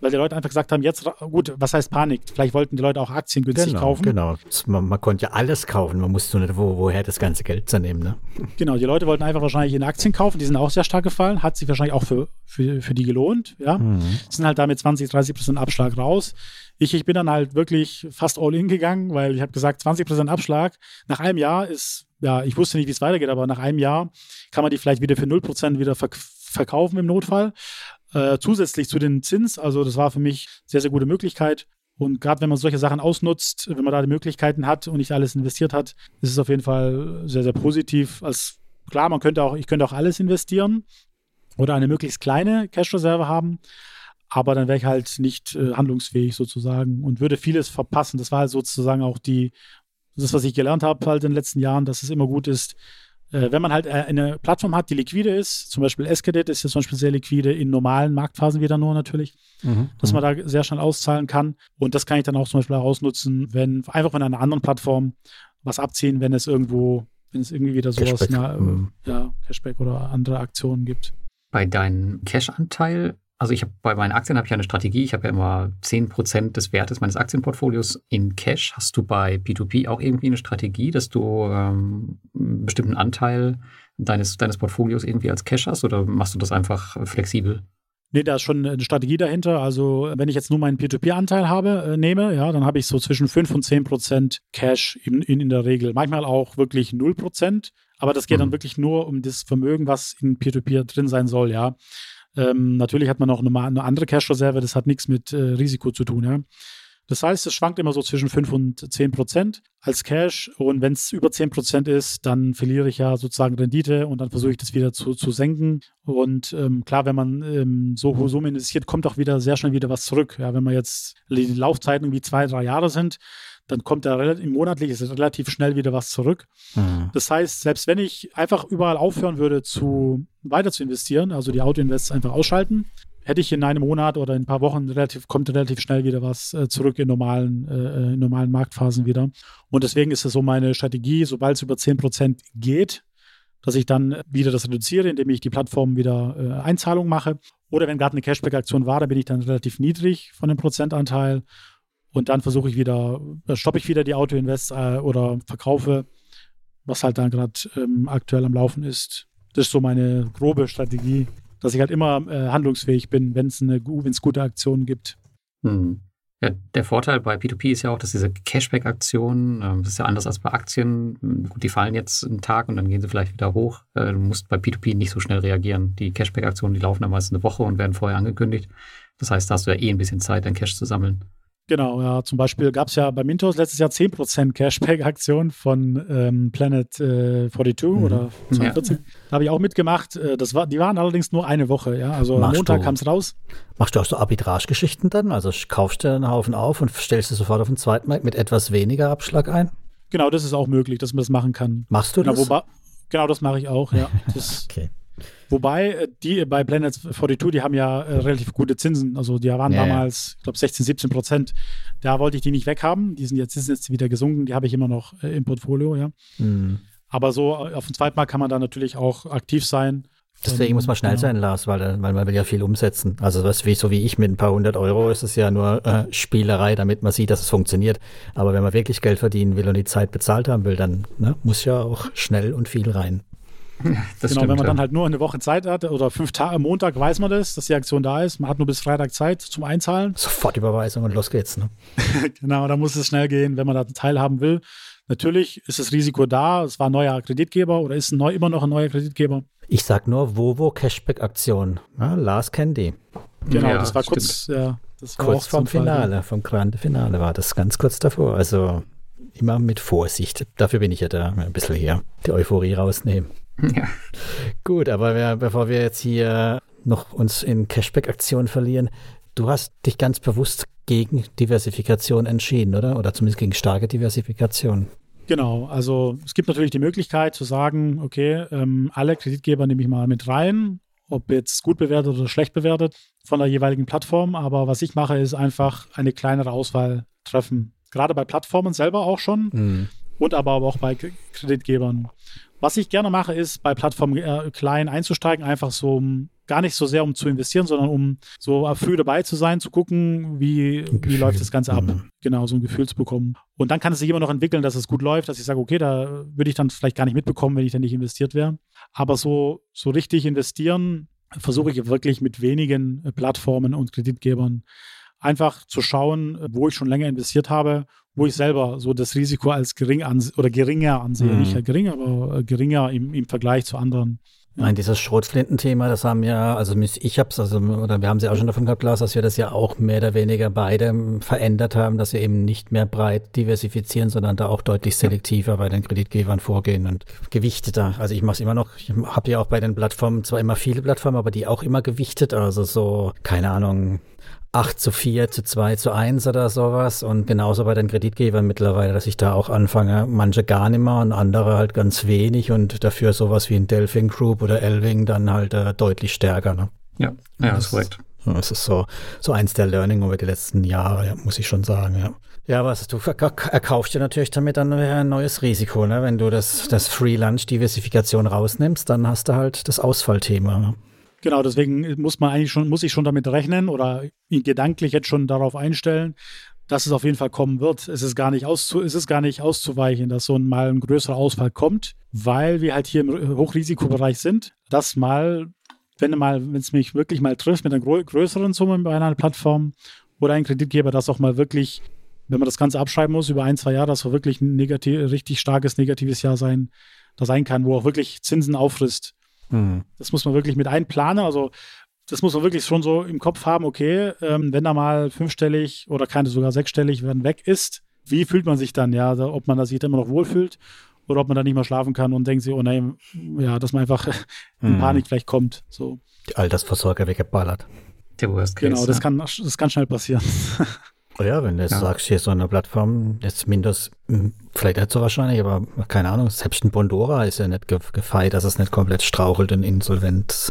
weil die Leute einfach gesagt haben, jetzt, gut, was heißt Panik? Vielleicht wollten die Leute auch Aktien günstig genau, kaufen. Genau, man, man, konnte ja alles kaufen, man musste nur nicht, wo, woher das ganze Geld zu nehmen. Ne? Genau, die Leute wollten einfach wahrscheinlich in Aktien kaufen, die sind auch sehr stark gefallen, hat sich wahrscheinlich auch für, für, für die gelohnt, ja. Mhm. Sind halt damit 20, 30 Prozent Abschlag raus. Ich, ich bin dann halt wirklich fast all in gegangen, weil ich habe gesagt, 20 Prozent Abschlag nach einem Jahr ist, ja, ich wusste nicht, wie es weitergeht, aber nach einem Jahr kann man die vielleicht wieder für 0 Prozent wieder verk verkaufen im Notfall äh, zusätzlich zu den Zins. Also das war für mich sehr, sehr gute Möglichkeit. Und gerade wenn man solche Sachen ausnutzt, wenn man da die Möglichkeiten hat und nicht alles investiert hat, ist es auf jeden Fall sehr, sehr positiv. Als klar, man könnte auch, ich könnte auch alles investieren oder eine möglichst kleine Cash-Reserve haben, aber dann wäre ich halt nicht äh, handlungsfähig sozusagen und würde vieles verpassen. Das war halt sozusagen auch die, das, was ich gelernt habe halt in den letzten Jahren, dass es immer gut ist, Äh, wenn man halt äh, eine Plattform hat, die liquide ist, zum Beispiel Escadit ist ja zum Beispiel sehr liquide, in normalen Marktphasen wieder nur natürlich, mhm. dass man da sehr schnell auszahlen kann. Und das kann ich dann auch zum Beispiel auch ausnutzen, wenn einfach von einer anderen Plattform was abziehen, wenn es irgendwo, wenn es irgendwie wieder sowas, na, mhm. ja, Cashback oder andere Aktionen gibt. Bei deinem Cash-Anteil also ich habe bei meinen Aktien habe ich eine Strategie. Ich habe ja immer 10% des Wertes meines Aktienportfolios in Cash. Hast du bei P2P auch irgendwie eine Strategie, dass du ähm, einen bestimmten Anteil deines, deines Portfolios irgendwie als Cash hast oder machst du das einfach flexibel? Nee, da ist schon eine Strategie dahinter. Also wenn ich jetzt nur meinen P2P-Anteil habe, äh, nehme, ja, dann habe ich so zwischen 5 und 10 Prozent Cash in, in, in der Regel. Manchmal auch wirklich 0 Prozent. Aber das geht mhm. dann wirklich nur um das Vermögen, was in P2P drin sein soll, ja. Ähm, natürlich hat man auch eine, eine andere Cash-Reserve, das hat nichts mit äh, Risiko zu tun. Ja? Das heißt, es schwankt immer so zwischen 5 und 10 Prozent als Cash. Und wenn es über 10 Prozent ist, dann verliere ich ja sozusagen Rendite und dann versuche ich das wieder zu, zu senken. Und ähm, klar, wenn man ähm, so hohe Summen investiert, kommt auch wieder sehr schnell wieder was zurück. Ja, wenn man jetzt die Laufzeiten irgendwie zwei, drei Jahre sind, dann kommt da relativ, monatlich ist relativ schnell wieder was zurück. Mhm. Das heißt, selbst wenn ich einfach überall aufhören würde, zu weiter zu investieren, also die Autoinvests einfach ausschalten, hätte ich in einem Monat oder in ein paar Wochen relativ, kommt relativ schnell wieder was äh, zurück in normalen, äh, in normalen Marktphasen wieder. Und deswegen ist es so meine Strategie, sobald es über 10% geht, dass ich dann wieder das reduziere, indem ich die Plattform wieder äh, Einzahlung mache. Oder wenn gerade eine Cashback-Aktion war, da bin ich dann relativ niedrig von dem Prozentanteil und dann versuche ich wieder, äh, stoppe ich wieder die Auto-Invest äh, oder verkaufe, was halt dann gerade ähm, aktuell am Laufen ist. Das ist so meine grobe Strategie, dass ich halt immer äh, handlungsfähig bin, wenn es gute Aktionen gibt. Hm. Ja, der Vorteil bei P2P ist ja auch, dass diese Cashback-Aktionen, äh, das ist ja anders als bei Aktien, gut, die fallen jetzt einen Tag und dann gehen sie vielleicht wieder hoch. Äh, du musst bei P2P nicht so schnell reagieren. Die Cashback-Aktionen, die laufen dann meistens eine Woche und werden vorher angekündigt. Das heißt, da hast du ja eh ein bisschen Zeit, dein Cash zu sammeln. Genau, ja. Zum Beispiel gab es ja bei Mintos letztes Jahr 10% Cashback-Aktion von ähm, Planet äh, 42 mhm. oder 42. Ja. Da habe ich auch mitgemacht. Äh, das war, die waren allerdings nur eine Woche, ja. Also machst Montag kam es raus. Machst du auch so Arbitrage-Geschichten dann? Also kaufst du einen Haufen auf und stellst du sofort auf den zweiten Markt mit etwas weniger Abschlag ein? Genau, das ist auch möglich, dass man das machen kann. Machst du genau, das? Wobei, genau, das mache ich auch, ja. Das, okay. Wobei, äh, die bei Planet 42, die haben ja äh, relativ gute Zinsen. Also die waren ja, damals, ich glaube, 16, 17 Prozent. Da wollte ich die nicht weghaben. Die sind jetzt, sind jetzt wieder gesunken. Die habe ich immer noch äh, im Portfolio, ja. Mhm. Aber so äh, auf dem Zweitmarkt kann man da natürlich auch aktiv sein. Deswegen muss man schnell genau. sein, Lars, weil, weil man will ja viel umsetzen. Also das wie so wie ich mit ein paar hundert Euro ist es ja nur äh, Spielerei, damit man sieht, dass es funktioniert. Aber wenn man wirklich Geld verdienen will und die Zeit bezahlt haben will, dann ne, muss ja auch schnell und viel rein. genau, stimmt, wenn man ja. dann halt nur eine Woche Zeit hat oder fünf Tage, Montag weiß man das, dass die Aktion da ist. Man hat nur bis Freitag Zeit zum Einzahlen. Sofort Überweisung und los geht's. Ne? genau, da muss es schnell gehen, wenn man da teilhaben will. Natürlich ist das Risiko da. Es war ein neuer Kreditgeber oder ist neu, immer noch ein neuer Kreditgeber. Ich sag nur Vovo Cashback Aktion. Ja, Lars kennt die. Genau, ja, das war stimmt. kurz, ja, das war kurz vom Finale, Fall. vom Grande Finale war das ganz kurz davor. Also immer mit Vorsicht. Dafür bin ich ja da, ein bisschen hier die Euphorie rausnehmen. Ja. Gut, aber wir, bevor wir jetzt hier noch uns in Cashback-Aktionen verlieren, du hast dich ganz bewusst gegen Diversifikation entschieden, oder? Oder zumindest gegen starke Diversifikation. Genau, also es gibt natürlich die Möglichkeit zu sagen, okay, ähm, alle Kreditgeber nehme ich mal mit rein, ob jetzt gut bewertet oder schlecht bewertet von der jeweiligen Plattform. Aber was ich mache, ist einfach eine kleinere Auswahl treffen. Gerade bei Plattformen selber auch schon mhm. und aber auch bei Kreditgebern. Was ich gerne mache, ist bei Plattformen äh, klein einzusteigen, einfach so um, gar nicht so sehr um zu investieren, sondern um so früh dabei zu sein, zu gucken, wie, wie läuft das Ganze ab. Mhm. Genau, so ein Gefühl zu bekommen. Und dann kann es sich immer noch entwickeln, dass es gut läuft, dass ich sage, okay, da würde ich dann vielleicht gar nicht mitbekommen, wenn ich dann nicht investiert wäre. Aber so, so richtig investieren versuche ich wirklich mit wenigen äh, Plattformen und Kreditgebern einfach zu schauen, wo ich schon länger investiert habe wo ich selber so das Risiko als gering anse oder geringer ansehe. Mhm. Nicht halt gering, aber äh, geringer im, im Vergleich zu anderen. Nein, dieses Schrotflintenthema, das haben ja, also ich habe es, also, oder wir haben sie auch schon davon gehabt, Lars, dass wir das ja auch mehr oder weniger beide ähm, verändert haben, dass wir eben nicht mehr breit diversifizieren, sondern da auch deutlich selektiver bei den Kreditgebern vorgehen und gewichteter. Also ich mache es immer noch, ich habe ja auch bei den Plattformen zwar immer viele Plattformen, aber die auch immer gewichtet, also so, keine Ahnung, 8 zu 4 zu 2 zu 1 oder sowas. Und genauso bei den Kreditgebern mittlerweile, dass ich da auch anfange, manche gar nicht mehr und andere halt ganz wenig und dafür sowas wie ein Delphine Group oder Elving dann halt äh, deutlich stärker. Ne? Ja, ja, das ist korrekt. Das ist so, so eins der Learning über die letzten Jahre, ja, muss ich schon sagen, ja. Ja, was du erkaufst dir natürlich damit dann ein neues Risiko, ne? Wenn du das, das Free-Lunch-Diversifikation rausnimmst, dann hast du halt das Ausfallthema. Genau, deswegen muss man eigentlich schon, muss ich schon damit rechnen oder gedanklich jetzt schon darauf einstellen, dass es auf jeden Fall kommen wird. Es ist gar nicht, auszu, es ist gar nicht auszuweichen, dass so ein, mal ein größerer Ausfall kommt, weil wir halt hier im Hochrisikobereich sind, dass mal, wenn mal, wenn es mich wirklich mal trifft mit einer größeren Summe bei einer Plattform oder ein Kreditgeber, das auch mal wirklich, wenn man das Ganze abschreiben muss über ein, zwei Jahre, dass so wirklich ein negativ, richtig starkes negatives Jahr sein, da sein kann, wo auch wirklich Zinsen auffrisst Mhm. Das muss man wirklich mit einplanen. Also das muss man wirklich schon so im Kopf haben, okay, ähm, wenn da mal fünfstellig oder keine sogar sechsstellig wenn weg ist, wie fühlt man sich dann, ja, ob man sich immer noch wohlfühlt oder ob man da nicht mehr schlafen kann und denkt sich, oh nein, ja, dass man einfach in mhm. Panik vielleicht kommt. So. Die Altersversorger weggeballert. Der Worst Case. Genau, das, ja. kann, das kann schnell passieren. Ja, wenn du jetzt ja. sagst, hier so eine Plattform, jetzt mindestens, hm, vielleicht nicht so wahrscheinlich, aber keine Ahnung, selbst ein Bondora ist ja nicht gefeit, dass es nicht komplett strauchelt und Insolvenz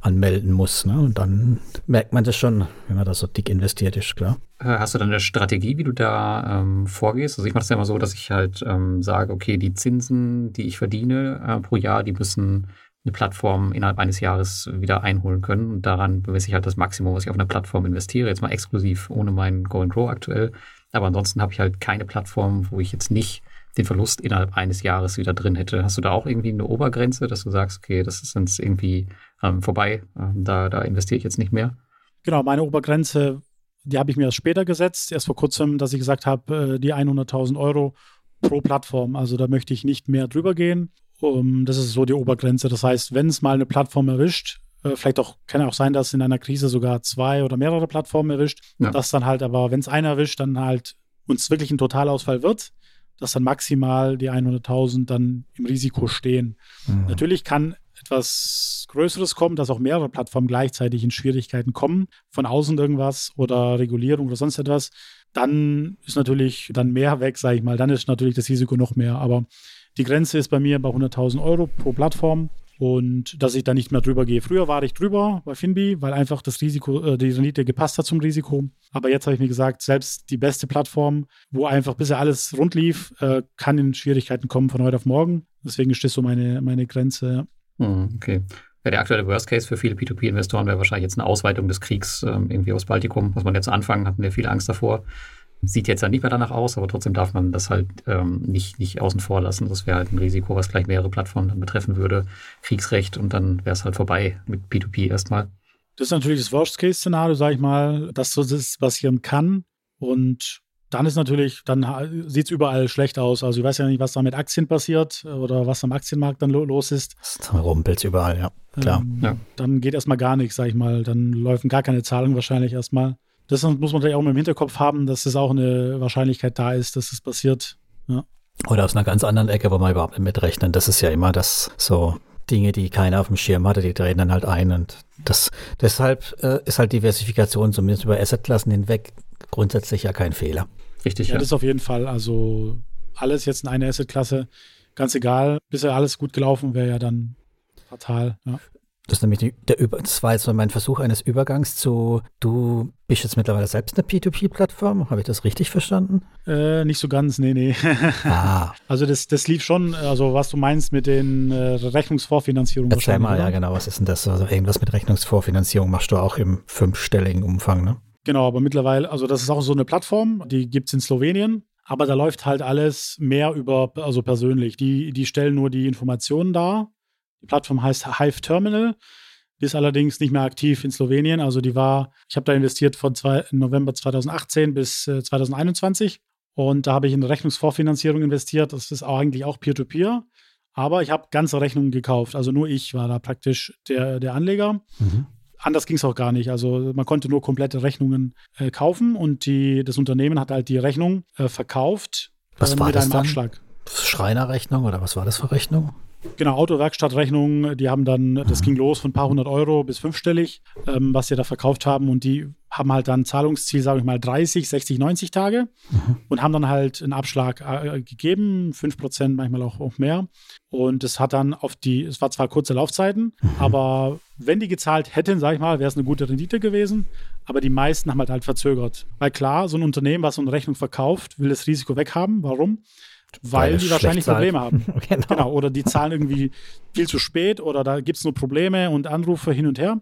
anmelden muss. Ne? Und dann merkt man das schon, wenn man da so dick investiert ist, klar. Äh, hast du dann eine Strategie, wie du da ähm, vorgehst? Also ich mache es ja immer so, dass ich halt ähm, sage, okay, die Zinsen, die ich verdiene äh, pro Jahr, die müssen eine Plattform innerhalb eines Jahres wieder einholen können. Und daran bemesse ich halt das Maximum, was ich auf eine Plattform investiere. Jetzt mal exklusiv ohne meinen Go and Grow aktuell. Aber ansonsten habe ich halt keine Plattform, wo ich jetzt nicht den Verlust innerhalb eines Jahres wieder drin hätte. Hast du da auch irgendwie eine Obergrenze, dass du sagst, okay, das ist jetzt irgendwie ähm, vorbei, ähm, da, da investiere ich jetzt nicht mehr? Genau, meine Obergrenze, die habe ich mir erst später gesetzt, erst vor kurzem, dass ich gesagt habe, äh, die 100.000 Euro pro Plattform. Also da möchte ich nicht mehr drüber gehen. Um, das ist so die Obergrenze. Das heißt, wenn es mal eine Plattform erwischt, äh, vielleicht auch, kann auch sein, dass in einer Krise sogar zwei oder mehrere Plattformen erwischt, ja. dass dann halt aber, wenn es einer erwischt, dann halt uns wirklich ein Totalausfall wird, dass dann maximal die 100.000 dann im Risiko stehen. Mhm. Natürlich kann etwas Größeres kommen, dass auch mehrere Plattformen gleichzeitig in Schwierigkeiten kommen, von außen irgendwas oder Regulierung oder sonst etwas, dann ist natürlich dann mehr weg, sage ich mal. Dann ist natürlich das Risiko noch mehr. Aber die Grenze ist bei mir bei 100.000 Euro pro Plattform und dass ich da nicht mehr drüber gehe. Früher war ich drüber bei Finbi, weil einfach das Risiko, äh, die Rendite gepasst hat zum Risiko. Aber jetzt habe ich mir gesagt, selbst die beste Plattform, wo einfach bisher alles rund lief, äh, kann in Schwierigkeiten kommen von heute auf morgen. Deswegen ist das so meine, meine Grenze. Hm, okay. Ja, der aktuelle Worst Case für viele P2P-Investoren wäre wahrscheinlich jetzt eine Ausweitung des Kriegs ähm, irgendwie aus Baltikum. Was man jetzt anfangen, hatten wir viel Angst davor. Sieht jetzt ja nicht mehr danach aus, aber trotzdem darf man das halt ähm, nicht, nicht außen vor lassen. Das wäre halt ein Risiko, was gleich mehrere Plattformen dann betreffen würde. Kriegsrecht und dann wäre es halt vorbei mit P2P erstmal. Das ist natürlich das Worst-Case-Szenario, sage ich mal, dass so das passieren kann. Und dann ist natürlich, dann sieht es überall schlecht aus. Also ich weiß ja nicht, was da mit Aktien passiert oder was am Aktienmarkt dann lo los ist. Dann rumpelt überall, ja. Klar. Ähm, ja. Dann geht erstmal gar nichts, sag ich mal. Dann laufen gar keine Zahlungen wahrscheinlich erstmal. Das muss man natürlich auch im Hinterkopf haben, dass es auch eine Wahrscheinlichkeit da ist, dass es passiert. Ja. Oder aus einer ganz anderen Ecke, wo man überhaupt nicht mitrechnen. Das ist ja immer das so Dinge, die keiner auf dem Schirm hatte, die drehen dann halt ein. Und das, deshalb äh, ist halt Diversifikation zumindest über Assetklassen hinweg grundsätzlich ja kein Fehler. Richtig, ja. ja. Das ist auf jeden Fall. Also alles jetzt in einer Assetklasse, ganz egal. Bisher alles gut gelaufen wäre ja dann fatal. Ja. Das ist nämlich der das war jetzt mein Versuch eines Übergangs zu, du bist jetzt mittlerweile selbst eine P2P-Plattform, habe ich das richtig verstanden? Äh, nicht so ganz, nee, nee. Ah. Also das, das lief schon, also was du meinst mit den äh, Rechnungsvorfinanzierungen. Erzähl mal, oder? ja genau, was ist denn das? Also irgendwas mit Rechnungsvorfinanzierung machst du auch im fünfstelligen Umfang, ne? Genau, aber mittlerweile, also das ist auch so eine Plattform, die gibt es in Slowenien. Aber da läuft halt alles mehr über, also persönlich. Die, die stellen nur die Informationen dar die Plattform heißt Hive Terminal. Die ist allerdings nicht mehr aktiv in Slowenien. Also die war, ich habe da investiert von zwei, November 2018 bis äh, 2021. Und da habe ich in Rechnungsvorfinanzierung investiert. Das ist auch eigentlich auch Peer-to-Peer. -Peer. Aber ich habe ganze Rechnungen gekauft. Also nur ich war da praktisch der, der Anleger. Mhm. Anders ging es auch gar nicht. Also man konnte nur komplette Rechnungen äh, kaufen und die, das Unternehmen hat halt die Rechnung äh, verkauft was äh, war mit das einem dann? Abschlag. Schreinerrechnung oder was war das für Rechnung? Genau, Autowerkstattrechnung, die haben dann, das ging los von ein paar hundert Euro bis fünfstellig, ähm, was sie da verkauft haben und die haben halt dann Zahlungsziel, sage ich mal, 30, 60, 90 Tage mhm. und haben dann halt einen Abschlag äh, gegeben, 5 Prozent, manchmal auch, auch mehr. Und es hat dann auf die, es war zwar kurze Laufzeiten, mhm. aber wenn die gezahlt hätten, sage ich mal, wäre es eine gute Rendite gewesen. Aber die meisten haben halt, halt verzögert. Weil klar, so ein Unternehmen, was so eine Rechnung verkauft, will das Risiko weghaben. Warum? Weil, weil die wahrscheinlich Probleme haben. genau. genau. Oder die zahlen irgendwie viel zu spät oder da gibt es nur Probleme und Anrufe hin und her.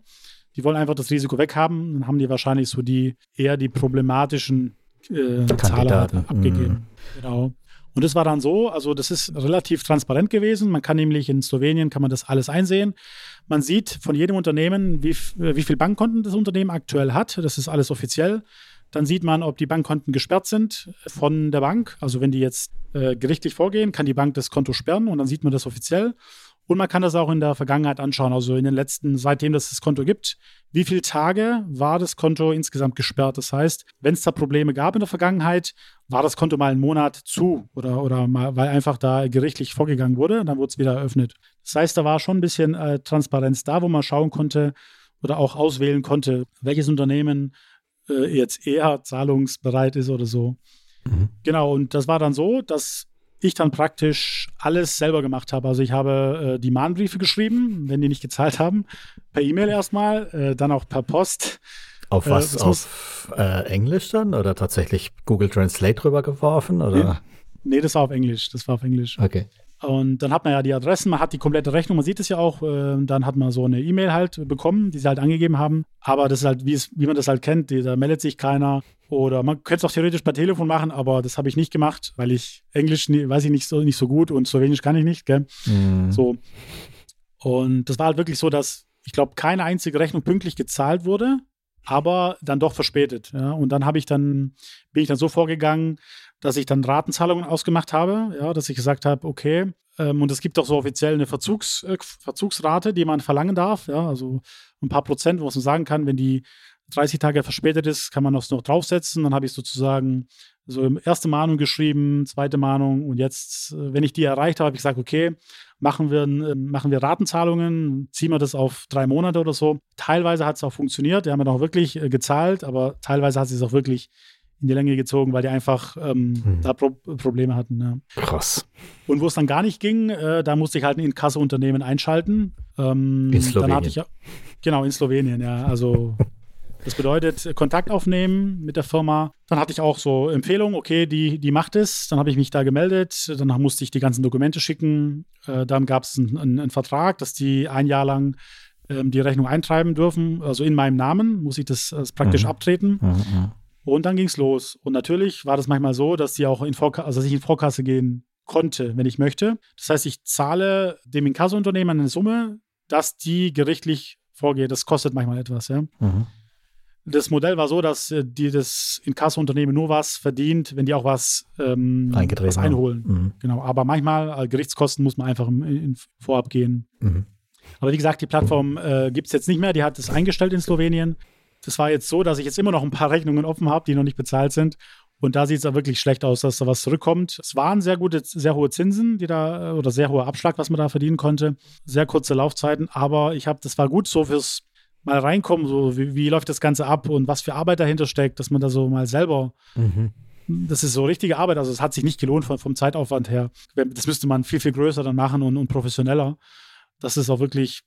Die wollen einfach das Risiko weghaben. Dann haben die wahrscheinlich so die eher die problematischen äh, Zahler abgegeben. Mm. Genau. Und das war dann so, also das ist relativ transparent gewesen. Man kann nämlich in Slowenien kann man das alles einsehen. Man sieht von jedem Unternehmen, wie, wie viel Bankkonten das Unternehmen aktuell hat. Das ist alles offiziell. Dann sieht man, ob die Bankkonten gesperrt sind von der Bank. Also wenn die jetzt äh, gerichtlich vorgehen, kann die Bank das Konto sperren und dann sieht man das offiziell. Und man kann das auch in der Vergangenheit anschauen, also in den letzten, seitdem es das Konto gibt, wie viele Tage war das Konto insgesamt gesperrt. Das heißt, wenn es da Probleme gab in der Vergangenheit, war das Konto mal einen Monat zu oder, oder mal, weil einfach da gerichtlich vorgegangen wurde, dann wurde es wieder eröffnet. Das heißt, da war schon ein bisschen äh, Transparenz da, wo man schauen konnte oder auch auswählen konnte, welches Unternehmen äh, jetzt eher zahlungsbereit ist oder so. Mhm. Genau, und das war dann so, dass ich dann praktisch alles selber gemacht habe. Also ich habe äh, die Mahnbriefe geschrieben, wenn die nicht gezahlt haben, per E-Mail erstmal, äh, dann auch per Post. Auf äh, was? auf äh, Englisch dann oder tatsächlich Google Translate drüber geworfen? Oder? Nee, nee, das war auf Englisch. Das war auf Englisch. Okay. Und dann hat man ja die Adressen, man hat die komplette Rechnung, man sieht es ja auch. Äh, dann hat man so eine E-Mail halt bekommen, die sie halt angegeben haben. Aber das ist halt, wie, es, wie man das halt kennt, da meldet sich keiner. Oder man könnte es auch theoretisch per Telefon machen, aber das habe ich nicht gemacht, weil ich Englisch weiß ich nicht so, nicht so gut und Slowenisch kann ich nicht, gell? Mhm. So. Und das war halt wirklich so, dass ich glaube, keine einzige Rechnung pünktlich gezahlt wurde, aber dann doch verspätet. Ja? Und dann habe ich dann, bin ich dann so vorgegangen, dass ich dann Ratenzahlungen ausgemacht habe, ja, dass ich gesagt habe, okay, ähm, und es gibt auch so offiziell eine Verzugs, äh, Verzugsrate, die man verlangen darf, ja, also ein paar Prozent, wo man sagen kann, wenn die 30 Tage verspätet ist, kann man das noch draufsetzen. Dann habe ich sozusagen so erste Mahnung geschrieben, zweite Mahnung und jetzt, äh, wenn ich die erreicht habe, habe ich gesagt, okay, machen wir, äh, machen wir Ratenzahlungen, ziehen wir das auf drei Monate oder so. Teilweise hat es auch funktioniert, die haben dann auch wirklich äh, gezahlt, aber teilweise hat es auch wirklich in die Länge gezogen, weil die einfach ähm, hm. da Pro Probleme hatten. Ja. Krass. Und wo es dann gar nicht ging, äh, da musste ich halt ein Inkasso-Unternehmen einschalten. Ähm, in Slowenien. Dann hatte ich, genau, in Slowenien, ja. Also das bedeutet Kontakt aufnehmen mit der Firma. Dann hatte ich auch so Empfehlungen, okay, die, die macht es. Dann habe ich mich da gemeldet. Danach musste ich die ganzen Dokumente schicken. Äh, dann gab es einen, einen, einen Vertrag, dass die ein Jahr lang ähm, die Rechnung eintreiben dürfen. Also in meinem Namen muss ich das, das praktisch mhm. abtreten. Mhm. Und dann ging es los. Und natürlich war das manchmal so, dass die auch in Vorkasse, also dass ich in Vorkasse gehen konnte, wenn ich möchte. Das heißt, ich zahle dem Inkasso-Unternehmen eine Summe, dass die gerichtlich vorgeht. Das kostet manchmal etwas, ja. Mhm. Das Modell war so, dass äh, die das Inkasso-Unternehmen nur was verdient, wenn die auch was, ähm, was einholen. Mhm. Genau. Aber manchmal äh, Gerichtskosten muss man einfach im, in, vorab gehen. Mhm. Aber wie gesagt, die Plattform äh, gibt es jetzt nicht mehr. Die hat es eingestellt in Slowenien. Das war jetzt so, dass ich jetzt immer noch ein paar Rechnungen offen habe, die noch nicht bezahlt sind. Und da sieht es auch wirklich schlecht aus, dass da was zurückkommt. Es waren sehr gute, sehr hohe Zinsen, die da, oder sehr hoher Abschlag, was man da verdienen konnte. Sehr kurze Laufzeiten. Aber ich habe, das war gut so fürs mal reinkommen, so wie, wie, läuft das Ganze ab und was für Arbeit dahinter steckt, dass man da so mal selber. Mhm. Das ist so richtige Arbeit, also es hat sich nicht gelohnt vom, vom Zeitaufwand her. Das müsste man viel, viel größer dann machen und, und professioneller. Das ist auch wirklich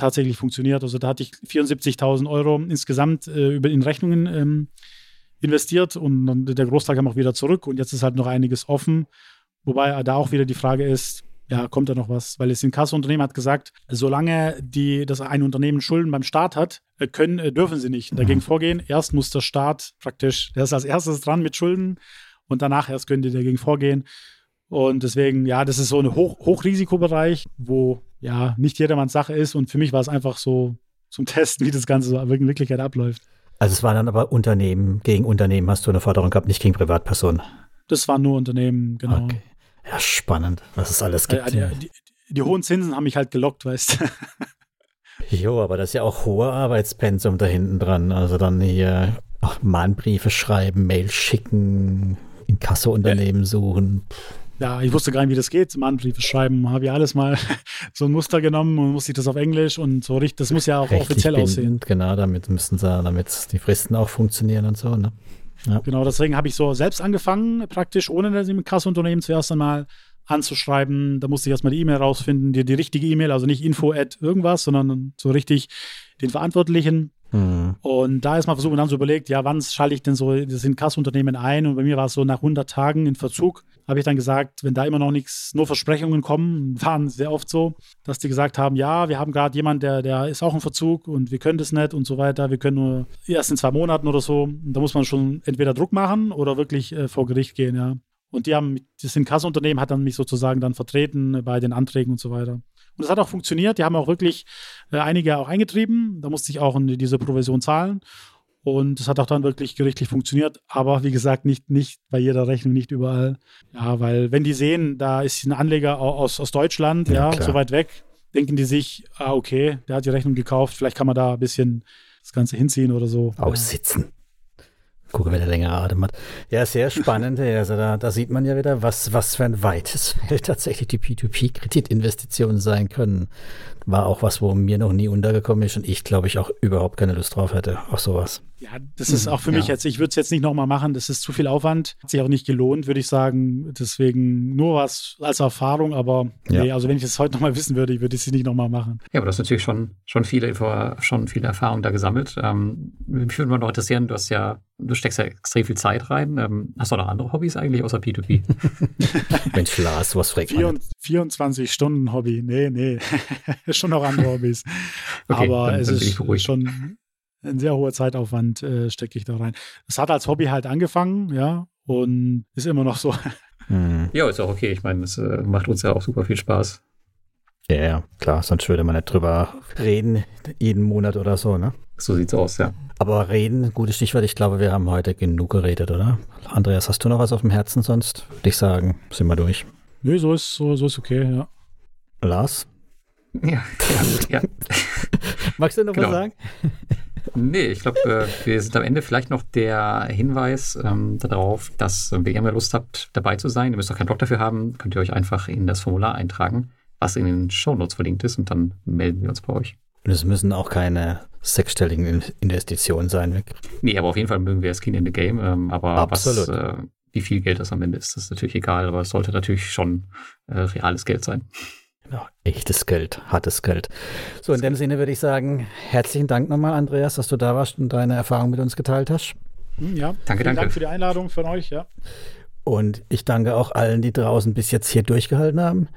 tatsächlich funktioniert. Also da hatte ich 74.000 Euro insgesamt äh, über in Rechnungen ähm, investiert und dann der Großteil kam auch wieder zurück und jetzt ist halt noch einiges offen. Wobei da auch wieder die Frage ist, ja, kommt da noch was? Weil das Inkassounternehmen hat gesagt, solange die, das ein Unternehmen Schulden beim Staat hat, äh, können, äh, dürfen sie nicht dagegen mhm. vorgehen. Erst muss der Staat praktisch, der ist als erstes dran mit Schulden und danach erst können die dagegen vorgehen. Und deswegen, ja, das ist so ein Hoch Hochrisikobereich, wo ja nicht jedermanns Sache ist. Und für mich war es einfach so zum Testen, wie das Ganze so in Wirklichkeit abläuft. Also es waren dann aber Unternehmen gegen Unternehmen, hast du eine Forderung gehabt, nicht gegen Privatpersonen? Das waren nur Unternehmen, genau. Okay. Ja, spannend, was es alles gibt. Ja, die, die, die, hohen Zinsen haben mich halt gelockt, weißt du. Jo, aber das ist ja auch hohe Arbeitspensum da hinten dran. Also dann hier Mahnbriefe schreiben, Mail schicken, Inkasso-Unternehmen ja. suchen. Ja, ich wusste gar nicht, wie das geht, Mahnbriefe schreiben. Habe ich alles mal so ein Muster genommen und musste ich das auf Englisch und so richtig, das muss ja auch Rechtlich offiziell bindend, aussehen. Genau, damit müssen sie, damit die Fristen auch funktionieren und so, ne? Ja. Genau, deswegen habe ich so selbst angefangen, praktisch ohne das Kassunternehmen zuerst einmal anzuschreiben. Da musste ich erstmal die E-Mail rausfinden, die, die richtige E-Mail, also nicht info at irgendwas, sondern so richtig den Verantwortlichen. Hm. Und da ist mal versucht und dann so überlegt, ja, wann schalte ich denn so das Inkassunternehmen ein? Und bei mir war es so nach 100 Tagen in Verzug, habe ich dann gesagt, wenn da immer noch nichts, nur Versprechungen kommen, waren sehr oft so, dass die gesagt haben, ja, wir haben gerade jemanden, der, der ist auch in Verzug und wir können das nicht und so weiter. Wir können nur erst in zwei Monaten oder so. Da muss man schon entweder Druck machen oder wirklich äh, vor Gericht gehen, ja. Und die haben, das Inkassunternehmen hat dann mich sozusagen dann vertreten bei den Anträgen und so weiter. Und das hat auch funktioniert. Die haben auch wirklich äh, einige auch eingetrieben. Da musste ich auch diese Provision zahlen. Und das hat auch dann wirklich gerichtlich funktioniert. Aber wie gesagt, nicht, nicht bei jeder Rechnung, nicht überall. Ja, weil wenn die sehen, da ist ein Anleger au- aus, aus Deutschland, Ja, ja, so weit weg, denken die sich, ah, okay, der hat die Rechnung gekauft, vielleicht kann man da ein bisschen das Ganze hinziehen oder so. Aussitzen. Gucken, wer der längere Atem hat. Ja, sehr spannend. Also da, da sieht man ja wieder, was, was für ein weites Feld tatsächlich die P2P-Kreditinvestitionen sein können. War auch was, wo mir noch nie untergekommen ist und ich glaube ich auch überhaupt keine Lust drauf hätte auf sowas. Ja, das ist auch für mich Ja. jetzt, ich würde es jetzt nicht nochmal machen, das ist zu viel Aufwand. Hat sich auch nicht gelohnt, würde ich sagen. Deswegen nur was als Erfahrung, aber Ja. nee, also wenn ich das heute nochmal wissen würde, ich würde es nicht nochmal machen. Ja, aber du hast natürlich schon, schon viele schon viele Erfahrungen da gesammelt. Ähm, mich würde mal noch interessieren, du hast ja, du steckst ja extrem viel Zeit rein. Ähm, hast du noch andere Hobbys eigentlich außer P2P? Mensch, Lars, was fragt man? 24 Stunden Hobby, nee, nee, schon noch andere Hobbys. Okay, aber dann- es dann ist schon ein sehr hoher Zeitaufwand, äh, stecke ich da rein. Es hat als Hobby halt angefangen, ja, und ist immer noch so. Hm. ja, ist auch okay. Ich meine, es äh, macht uns ja auch super viel Spaß. Ja, ja, klar, sonst würde man nicht drüber reden, jeden Monat oder so, ne? So sieht's aus, ja. Aber reden, gutes Stichwort. Ich glaube, wir haben heute genug geredet, oder? Andreas, hast du noch was auf dem Herzen sonst? Würde ich sagen, sind wir durch. Nö, so ist, so, so ist okay, ja. Lars, Ja, ja, ja. magst du noch Genau. was sagen? Nee, ich glaube, äh, wir sind am Ende vielleicht noch der Hinweis ähm, darauf, dass, äh, wenn ihr mal Lust habt, dabei zu sein, ihr müsst auch keinen Blog dafür haben, könnt ihr euch einfach in das Formular eintragen, was in den Shownotes verlinkt ist und dann melden wir uns bei euch. Und es müssen auch keine sechsstelligen In- Investitionen sein. Nee, aber auf jeden Fall mögen wir Skin in the Game, ähm, aber Absolut. was, äh, wie viel Geld das am Ende ist, ist natürlich egal, aber es sollte natürlich schon äh, reales Geld sein. Genau, echtes Geld, hartes Geld. So, in dem Sinne würde ich sagen, herzlichen Dank nochmal, Andreas, dass du da warst und deine Erfahrung mit uns geteilt hast. Hm, ja. Danke, Vielen danke. Dank für die Einladung von euch, ja. Und ich danke auch allen, die draußen bis jetzt hier durchgehalten haben.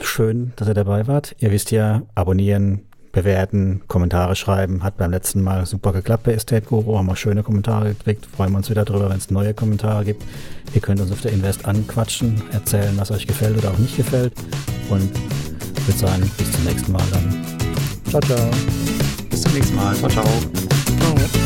Schön, dass ihr dabei wart. Ihr wisst ja, abonnieren, bewerten, Kommentare schreiben. Hat beim letzten Mal super geklappt bei Estate Guru. Haben wir schöne Kommentare gekriegt. Freuen wir uns wieder drüber, wenn es neue Kommentare gibt. Ihr könnt uns auf der Invest anquatschen, erzählen, was euch gefällt oder auch nicht gefällt. Und ich würde sagen, bis zum nächsten Mal dann. Ciao, ciao. Bis zum nächsten Mal. Ciao, ciao.